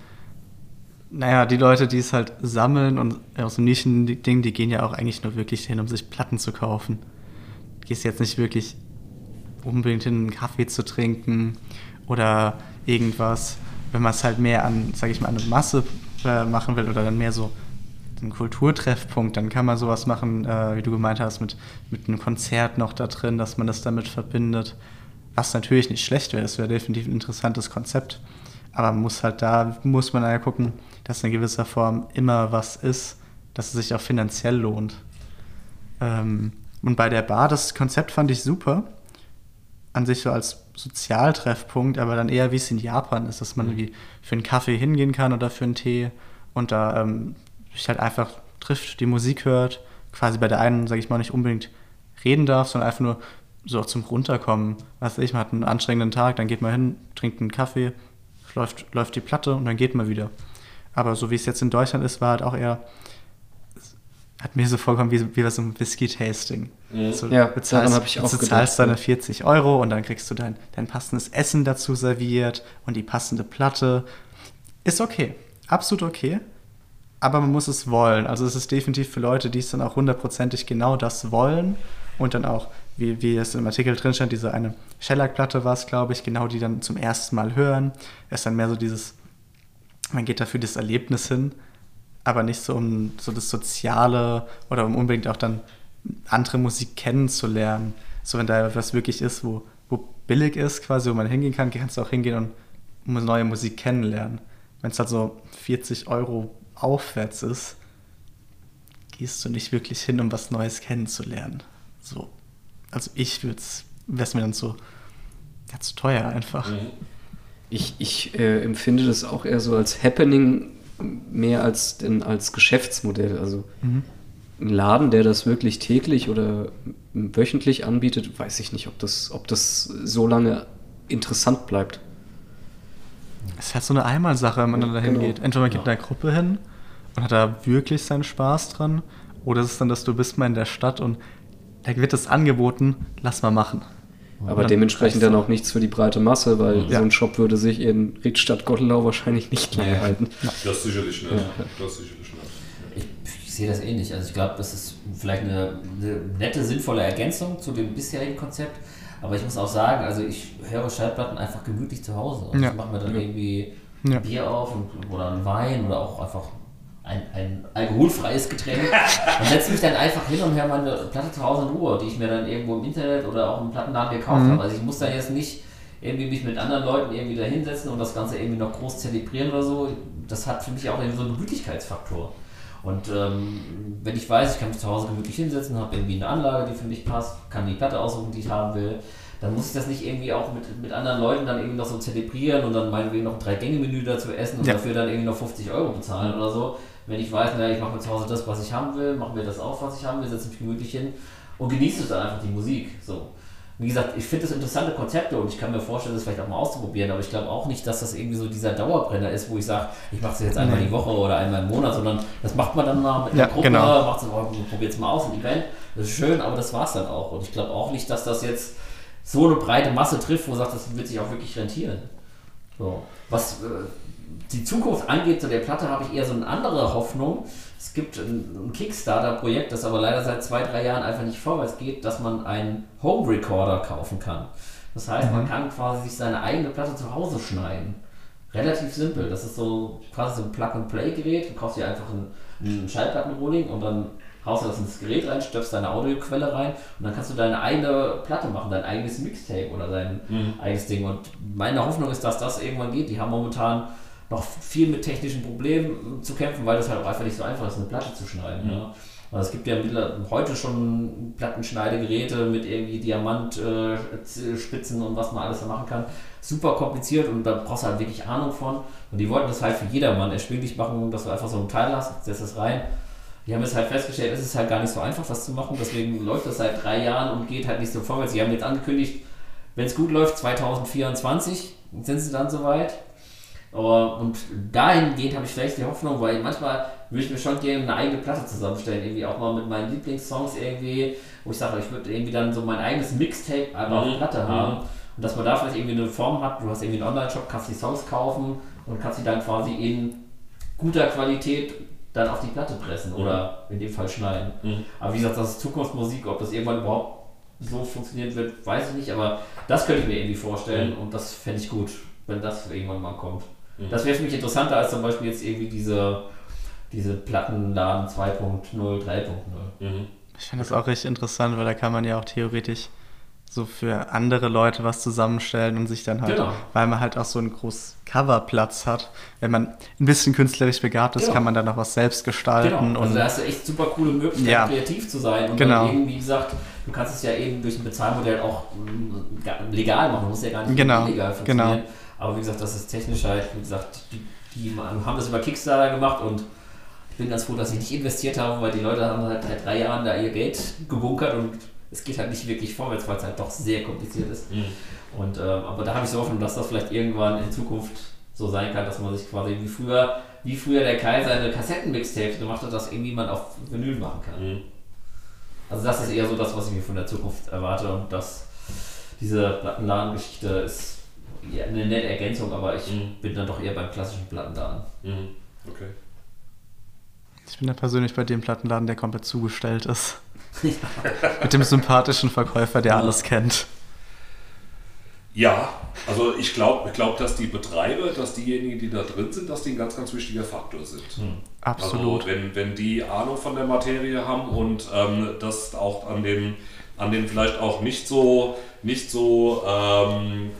naja, die Leute, die es halt sammeln und aus dem Nischending, die gehen ja auch eigentlich nur wirklich hin, um sich Platten zu kaufen. Du gehst jetzt nicht wirklich unbedingt hin, einen Kaffee zu trinken oder irgendwas. Wenn man es halt mehr an, sage ich mal, eine Masse äh, machen will oder dann mehr so einen Kulturtreffpunkt, dann kann man sowas machen, äh, wie du gemeint hast, mit, mit einem Konzert noch da drin, dass man das damit verbindet. Was natürlich nicht schlecht wäre, das wäre definitiv ein interessantes Konzept. Aber man muss halt da, muss man ja gucken, dass in gewisser Form immer was ist, dass es sich auch finanziell lohnt. Ähm, und bei der Bar, das Konzept fand ich super an sich so als Sozialtreffpunkt, aber dann eher wie es in Japan ist, dass man mhm. irgendwie für einen Kaffee hingehen kann oder für einen Tee und da ähm, sich halt einfach trifft, die Musik hört, quasi bei der einen, sage ich mal, nicht unbedingt reden darf, sondern einfach nur so zum Runterkommen. Was weiß ich, man hat einen anstrengenden Tag, dann geht man hin, trinkt einen Kaffee, läuft, läuft die Platte und dann geht man wieder. Aber so wie es jetzt in Deutschland ist, war halt auch eher hat mir so vorgekommen wie, wie bei so einem Whisky-Tasting. Mhm. So, ja, daran habe ich auch Du zahlst deine 40 Euro und dann kriegst du dein, dein passendes Essen dazu serviert und die passende Platte. Ist okay, absolut okay, aber man muss es wollen. Also es ist definitiv für Leute, die es dann auch hundertprozentig genau das wollen und dann auch, wie, wie es im Artikel drin stand, diese eine Shellac-Platte war es, glaube ich, genau die dann zum ersten Mal hören. Es ist dann mehr so dieses, man geht dafür das Erlebnis hin aber nicht so um so das Soziale oder um unbedingt auch dann andere Musik kennenzulernen. So wenn da was wirklich ist, wo, wo billig ist, quasi, wo man hingehen kann, kannst du auch hingehen und neue Musik kennenlernen. Wenn es halt so 40 Euro aufwärts ist, gehst du nicht wirklich hin, um was Neues kennenzulernen. So. Also ich würde es, wäre es mir dann so, ja, zu teuer einfach. Mhm. Ich, ich äh, empfinde das auch eher so als Happening mehr als, denn als Geschäftsmodell. Also mhm. ein Laden, der das wirklich täglich oder wöchentlich anbietet, weiß ich nicht, ob das, ob das so lange interessant bleibt. Es ist halt so eine Einmalsache, wenn man dann dahin genau. geht. Entweder man geht ja. in der Gruppe hin und hat da wirklich seinen Spaß dran, oder es ist dann, dass du bist mal in der Stadt und da wird es angeboten, lass mal machen. Aber dementsprechend dann auch nichts für die breite Masse, weil ja. so ein Shop würde sich in Riedstadt Gottelau wahrscheinlich nicht lange ja. halten. Das sicherlich nicht. Ja. Das sicherlich nicht. Ich, ich, sehe das ähnlich. Also ich glaube, das ist vielleicht eine, eine, nette, sinnvolle Ergänzung zu dem bisherigen Konzept. Aber ich muss auch sagen, also ich höre Schallplatten einfach gemütlich zu Hause. Also ich mache mir dann irgendwie ein Bier auf oder einen Wein oder auch einfach ein, ein alkoholfreies Getränk und setze mich dann einfach hin und höre meine Platte zu Hause in Ruhe, die ich mir dann irgendwo im Internet oder auch im Plattenladen gekauft mhm. habe. Also ich muss da jetzt nicht irgendwie mich mit anderen Leuten irgendwie da hinsetzen und das Ganze irgendwie noch groß zelebrieren oder so. Das hat für mich auch irgendwie so einen Gemütlichkeitsfaktor. Und ähm, wenn ich weiß, ich kann mich zu Hause gemütlich hinsetzen, habe irgendwie eine Anlage, die für mich passt, kann die Platte aussuchen, die ich haben will, dann muss ich das nicht irgendwie auch mit, mit anderen Leuten dann irgendwie noch so zelebrieren und dann meinetwegen noch ein Drei-Gänge-Menü dazu essen und ja. dafür dann irgendwie noch 50 Euro bezahlen oder so. Wenn ich weiß, naja, ich mache mir zu Hause das, was ich haben will, mache mir das auf, was ich haben will, setze mich gemütlich hin und genieße dann einfach die Musik. So. Wie gesagt, ich finde das interessante Konzepte und ich kann mir vorstellen, das vielleicht auch mal auszuprobieren, aber ich glaube auch nicht, dass das irgendwie so dieser Dauerbrenner ist, wo ich sage, ich mache es jetzt einmal die Woche oder einmal im Monat, sondern das macht man dann mal mit einer ja, Gruppe, genau. macht es, oh, probiert es mal aus, ein Event. Das ist schön, aber das war es dann auch. Und ich glaube auch nicht, dass das jetzt so eine breite Masse trifft, wo sagt, das wird sich auch wirklich rentieren. So. Was äh, die Zukunft angeht, zu der Platte habe ich eher so eine andere Hoffnung. Es gibt ein, ein Kickstarter-Projekt, das aber leider seit zwei, drei Jahren einfach nicht vorwärts geht, dass man einen Home Recorder kaufen kann. Das heißt, mhm. man kann quasi sich seine eigene Platte zu Hause schneiden. Relativ simpel. Das ist so quasi so ein Plug-and-Play-Gerät. Du kaufst dir einfach ein, ein Schallplattenrolling und dann haust du das ins Gerät rein, stöpfst deine Audioquelle rein und dann kannst du deine eigene Platte machen, dein eigenes Mixtape oder dein mhm. eigenes Ding. Und meine Hoffnung ist, dass das irgendwann geht. Die haben momentan noch viel mit technischen Problemen zu kämpfen, weil das halt auch einfach nicht so einfach ist, eine Platte zu schneiden. Mhm. Ja. Also es gibt ja heute schon Plattenschneidegeräte mit irgendwie Diamantspitzen äh, und was man alles da machen kann. Super kompliziert und da brauchst du halt wirklich Ahnung von. Und die wollten das halt für jedermann erschwinglich machen, dass du einfach so ein Teil hast, setzt das rein. Die haben jetzt halt festgestellt, es ist halt gar nicht so einfach, das zu machen. Deswegen läuft das seit drei Jahren und geht halt nicht so vorwärts. Sie haben jetzt angekündigt, wenn es gut läuft, 2024 sind sie dann soweit. Und dahingehend habe ich vielleicht die Hoffnung, weil manchmal würde ich mir schon gerne eine eigene Platte zusammenstellen, irgendwie auch mal mit meinen Lieblingssongs irgendwie, wo ich sage, ich würde irgendwie dann so mein eigenes Mixtape einfach mhm. auf Platte haben. Mhm. Und dass man da vielleicht irgendwie eine Form hat, du hast irgendwie einen Online-Shop, kannst die Songs kaufen und kannst sie dann quasi in guter Qualität dann auf die Platte pressen mhm. oder in dem Fall schneiden. Mhm. Aber wie gesagt, das ist Zukunftsmusik, ob das irgendwann überhaupt so funktionieren wird, weiß ich nicht, aber das könnte ich mir irgendwie vorstellen mhm. und das fände ich gut, wenn das irgendwann mal kommt. Mhm. Das wäre für mich interessanter als zum Beispiel jetzt irgendwie diese, diese Plattenladen 2.0, 3.0. Mhm. Ich finde das auch richtig interessant, weil da kann man ja auch theoretisch so für andere Leute was zusammenstellen und sich dann halt, genau. weil man halt auch so einen großen Coverplatz hat. Wenn man ein bisschen künstlerisch begabt ist, genau. kann man dann noch was selbst gestalten. Genau. Also da hast du echt super coole Möglichkeiten, ja. kreativ zu sein. Und genau. eben, wie gesagt, du kannst es ja eben durch ein Bezahlmodell auch mm, legal machen, muss ja gar nicht genau. illegal funktionieren. Genau. Aber wie gesagt, das ist technisch halt, wie gesagt, die, die haben das über Kickstarter gemacht und ich bin ganz froh, dass ich nicht investiert habe, weil die Leute haben halt seit drei Jahren da ihr Geld gebunkert und es geht halt nicht wirklich vorwärts, weil es halt doch sehr kompliziert ist. Mhm. Und, äh, aber da habe ich so Hoffnung, dass das vielleicht irgendwann in Zukunft so sein kann, dass man sich quasi wie früher, wie früher der Kai seine Kassetten-Mixtapes gemacht hat, dass irgendwie man auf Vinyl machen kann. Mhm. Also das ist eher so das, was ich mir von der Zukunft erwarte und dass diese Plattenladen-Geschichte ist ja, eine nette Ergänzung, aber ich mhm. bin dann doch eher beim klassischen Plattenladen. Mhm. Okay. Ich bin ja persönlich bei dem Plattenladen, der komplett zugestellt ist. Ja. Mit dem sympathischen Verkäufer, der ja. alles kennt. Ja, also ich glaube, ich glaub, dass die Betreiber, dass diejenigen, die da drin sind, dass die ein ganz, ganz wichtiger Faktor sind. Hm. Absolut. Also wenn, wenn die Ahnung von der Materie haben und ähm, das auch an den, an den vielleicht auch nicht so, nicht so ähm,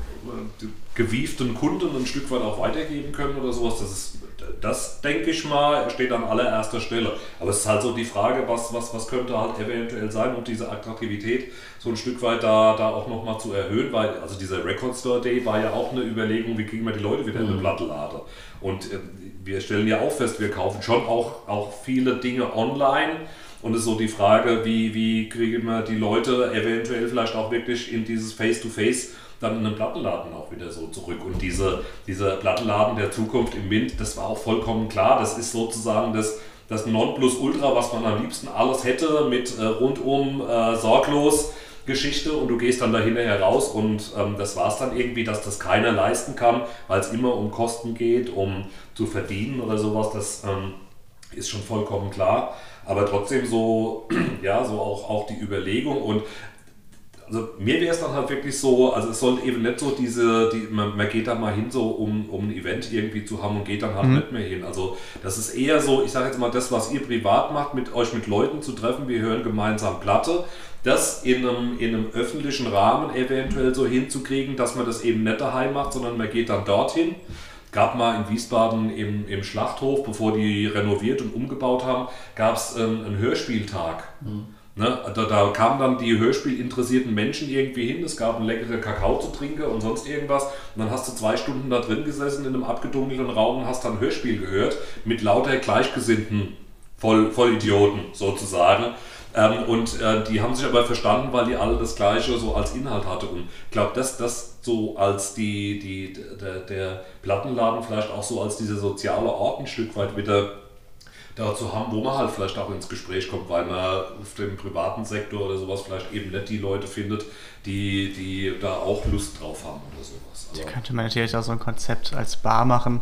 gewieften Kunden ein Stück weit auch weitergeben können oder sowas, das ist das denke ich mal, steht an allererster Stelle. Aber es ist halt so die Frage, was, was, was könnte halt eventuell sein, um diese Attraktivität so ein Stück weit da, da auch nochmal zu erhöhen, weil also dieser Record Store Day war ja auch eine Überlegung, wie kriegen wir die Leute wieder in eine mhm. Plattenlade. Und äh, wir stellen ja auch fest, wir kaufen schon auch, auch viele Dinge online. Und es ist so die Frage, wie, wie kriegen wir die Leute eventuell vielleicht auch wirklich in dieses Face-to-Face -face dann in einem Plattenladen auch wieder so zurück. Und diese, dieser Plattenladen der Zukunft im Mint, das war auch vollkommen klar. Das ist sozusagen das, das Nonplusultra, was man am liebsten alles hätte, mit äh, rundum äh, sorglos. Geschichte und du gehst dann da hinterher raus und ähm, das war es dann irgendwie, dass das keiner leisten kann, weil es immer um Kosten geht, um zu verdienen oder sowas, das ähm, ist schon vollkommen klar. Aber trotzdem so, ja, so auch, auch die Überlegung und also mir wäre es dann halt wirklich so, also es soll eben nicht so diese, die, man, man geht da mal hin, so um, um ein Event irgendwie zu haben und geht dann halt mhm. nicht mehr hin. Also das ist eher so, ich sage jetzt mal, das, was ihr privat macht, mit euch mit Leuten zu treffen, wir hören gemeinsam Platte, das in einem, in einem öffentlichen Rahmen eventuell so hinzukriegen, dass man das eben nicht daheim macht, sondern man geht dann dorthin. Gab mal in Wiesbaden im, im Schlachthof, bevor die renoviert und umgebaut haben, gab es ähm, einen Hörspieltag. Mhm. Ne, da, da kamen dann die hörspielinteressierten Menschen irgendwie hin, es gab einen leckeren Kakao zu trinken und sonst irgendwas. Und dann hast du zwei Stunden da drin gesessen in einem abgedunkelten Raum und hast dann Hörspiel gehört mit lauter Gleichgesinnten, Voll, Vollidioten sozusagen. Ähm, und äh, die haben sich aber verstanden, weil die alle das Gleiche so als Inhalt hatten. Und ich glaube, dass das so als die, die, der, der Plattenladen vielleicht auch so als dieser soziale Ort ein Stück weit wieder dazu haben, wo man halt vielleicht auch ins Gespräch kommt, weil man auf dem privaten Sektor oder sowas vielleicht eben nicht die Leute findet, die, die da auch Lust drauf haben oder sowas. Also da könnte man natürlich auch so ein Konzept als Bar machen,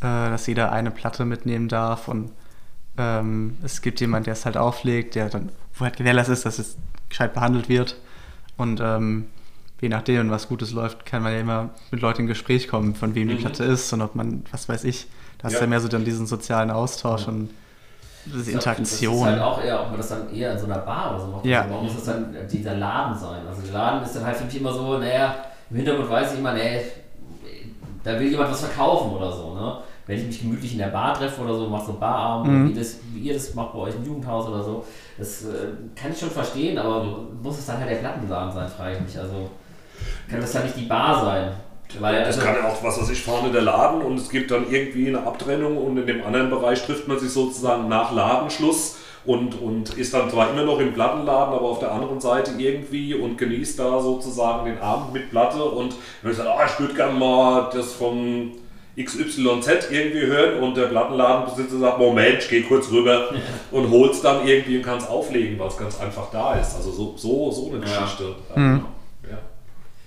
äh, dass jeder eine Platte mitnehmen darf und ähm, es gibt jemanden, der es halt auflegt, der dann, wo halt gewährleistet ist, dass es gescheit behandelt wird und ähm, je nachdem, was Gutes läuft, kann man ja immer mit Leuten in Gespräch kommen, von wem die mhm. Platte ist und ob man, was weiß ich, da hast ja. ja mehr so dann diesen sozialen Austausch ja. und diese Interaktion. Das ist halt auch eher, ob man das dann eher in so einer Bar oder so macht. Ja. Also warum muss das dann dieser Laden sein? Also der Laden ist dann halt für mich immer so, naja, im Hintergrund weiß ich immer, nee, da will jemand was verkaufen oder so, ne? Wenn ich mich gemütlich in der Bar treffe oder so, mach so Barabend, mhm. wie, das, wie ihr das macht bei euch im Jugendhaus oder so, das äh, kann ich schon verstehen, aber muss es dann halt der Plattenladen sein, frage ich mich. Also kann das dann nicht die Bar sein? Weil, das also, kann ja auch, was weiß ich, vorne der Laden und es gibt dann irgendwie eine Abtrennung und in dem anderen Bereich trifft man sich sozusagen nach Ladenschluss und, und ist dann zwar immer noch im Plattenladen, aber auf der anderen Seite irgendwie und genießt da sozusagen den Abend mit Platte und wenn ich sage, oh, ich würde gerne mal das vom XYZ irgendwie hören und der Plattenladenbesitzer sagt, Moment, ich gehe kurz rüber ja. und hol's dann irgendwie und kann es auflegen, weil es ganz einfach da ist. Also so, so, so eine Geschichte. Ja. Mhm.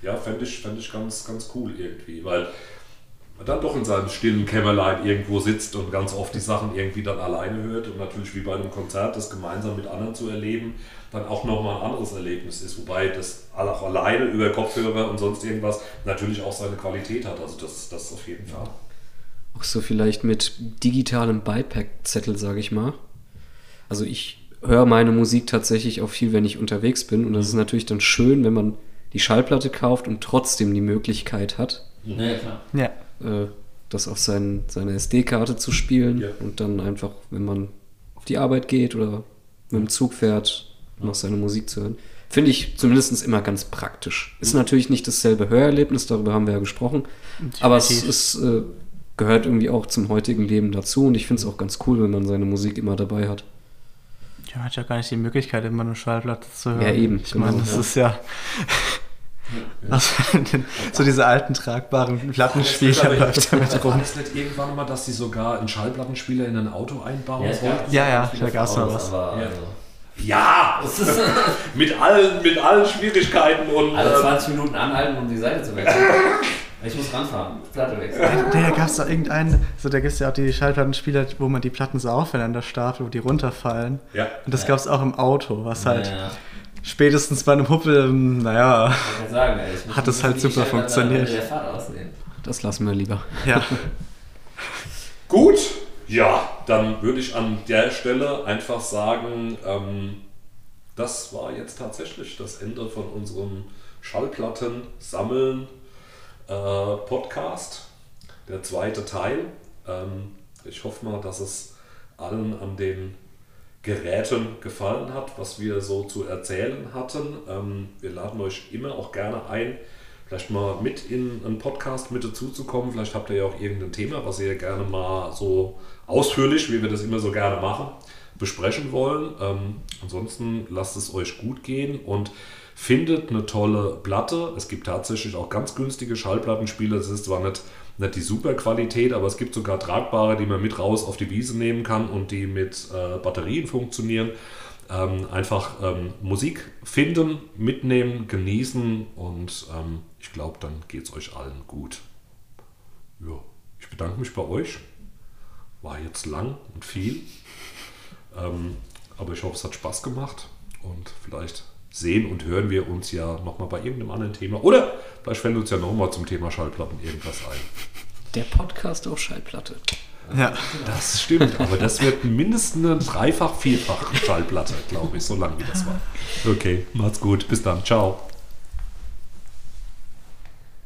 Ja, fände ich, fänd ich ganz, ganz cool irgendwie, weil man dann doch in seinem stillen Kämmerlein irgendwo sitzt und ganz oft die Sachen irgendwie dann alleine hört und natürlich wie bei einem Konzert das gemeinsam mit anderen zu erleben, dann auch nochmal ein anderes Erlebnis ist, wobei das auch alleine über Kopfhörer und sonst irgendwas natürlich auch seine Qualität hat, also das, das auf jeden Fall. Auch so vielleicht mit digitalem Beipackzettel, sage ich mal. Also ich höre meine Musik tatsächlich auch viel, wenn ich unterwegs bin und das ist natürlich dann schön, wenn man die Schallplatte kauft und trotzdem die Möglichkeit hat, ja, klar. Ja. Äh, das auf sein, seine SD-Karte zu spielen ja. und dann einfach, wenn man auf die Arbeit geht oder mit dem Zug fährt, noch seine Musik zu hören. Finde ich zumindest immer ganz praktisch. Ist natürlich nicht dasselbe Hörerlebnis, darüber haben wir ja gesprochen, aber es ist, äh, gehört irgendwie auch zum heutigen Leben dazu und ich finde es auch ganz cool, wenn man seine Musik immer dabei hat. Ja, man hat ja gar nicht die Möglichkeit, immer eine Schallplatte zu hören. Ja, eben. Ich genau, meine, das ja. ist ja also, so diese alten tragbaren Plattenspieler läuft damit rum. Ist nicht irgendwann mal, dass sie sogar einen Schallplattenspieler in ein Auto einbauen ja, wollten? Ja, ja, da gab es noch was. Aber, ja. Also ja, mit, allen, mit allen Schwierigkeiten und. Alle 20 ähm, Minuten anhalten, um die Seite zu wechseln. Ich muss ranfahren, Platte wechseln. Da, da gab es doch irgendeinen, so da gibt es ja auch die Schallplattenspieler, wo man die Platten so aufeinander stapelt, wo die runterfallen. Ja. Und das ja. gab es auch im Auto, was halt. Ja spätestens bei einem Huppel, naja, sagen, ey, hat es halt super funktioniert. Das lassen wir lieber. Ja. Gut, ja, dann würde ich an der Stelle einfach sagen, ähm, das war jetzt tatsächlich das Ende von unserem Schallplatten-Sammeln äh, Podcast, der zweite Teil. Ähm, ich hoffe mal, dass es allen an den Geräten gefallen hat, was wir so zu erzählen hatten. Ähm, wir laden euch immer auch gerne ein, vielleicht mal mit in einen Podcast mit dazuzukommen. Vielleicht habt ihr ja auch irgendein Thema, was ihr gerne mal so ausführlich, wie wir das immer so gerne machen, besprechen wollen. Ähm, ansonsten lasst es euch gut gehen und findet eine tolle Platte. Es gibt tatsächlich auch ganz günstige Schallplattenspiele. Das ist zwar nicht nicht die super Qualität, aber es gibt sogar tragbare, die man mit raus auf die Wiese nehmen kann und die mit äh, Batterien funktionieren. Ähm, einfach ähm, Musik finden, mitnehmen, genießen und ähm, ich glaube, dann geht es euch allen gut. Ja, ich bedanke mich bei euch. War jetzt lang und viel, ähm, aber ich hoffe, es hat Spaß gemacht und vielleicht sehen und hören wir uns ja nochmal bei irgendeinem anderen Thema. Oder vielleicht fällt uns ja nochmal zum Thema Schallplatten irgendwas ein. Der Podcast auf Schallplatte. Ja, das stimmt. Aber das wird mindestens eine dreifach, vierfach Schallplatte, glaube ich, so lange wie das war. Okay, macht's gut. Bis dann. Ciao.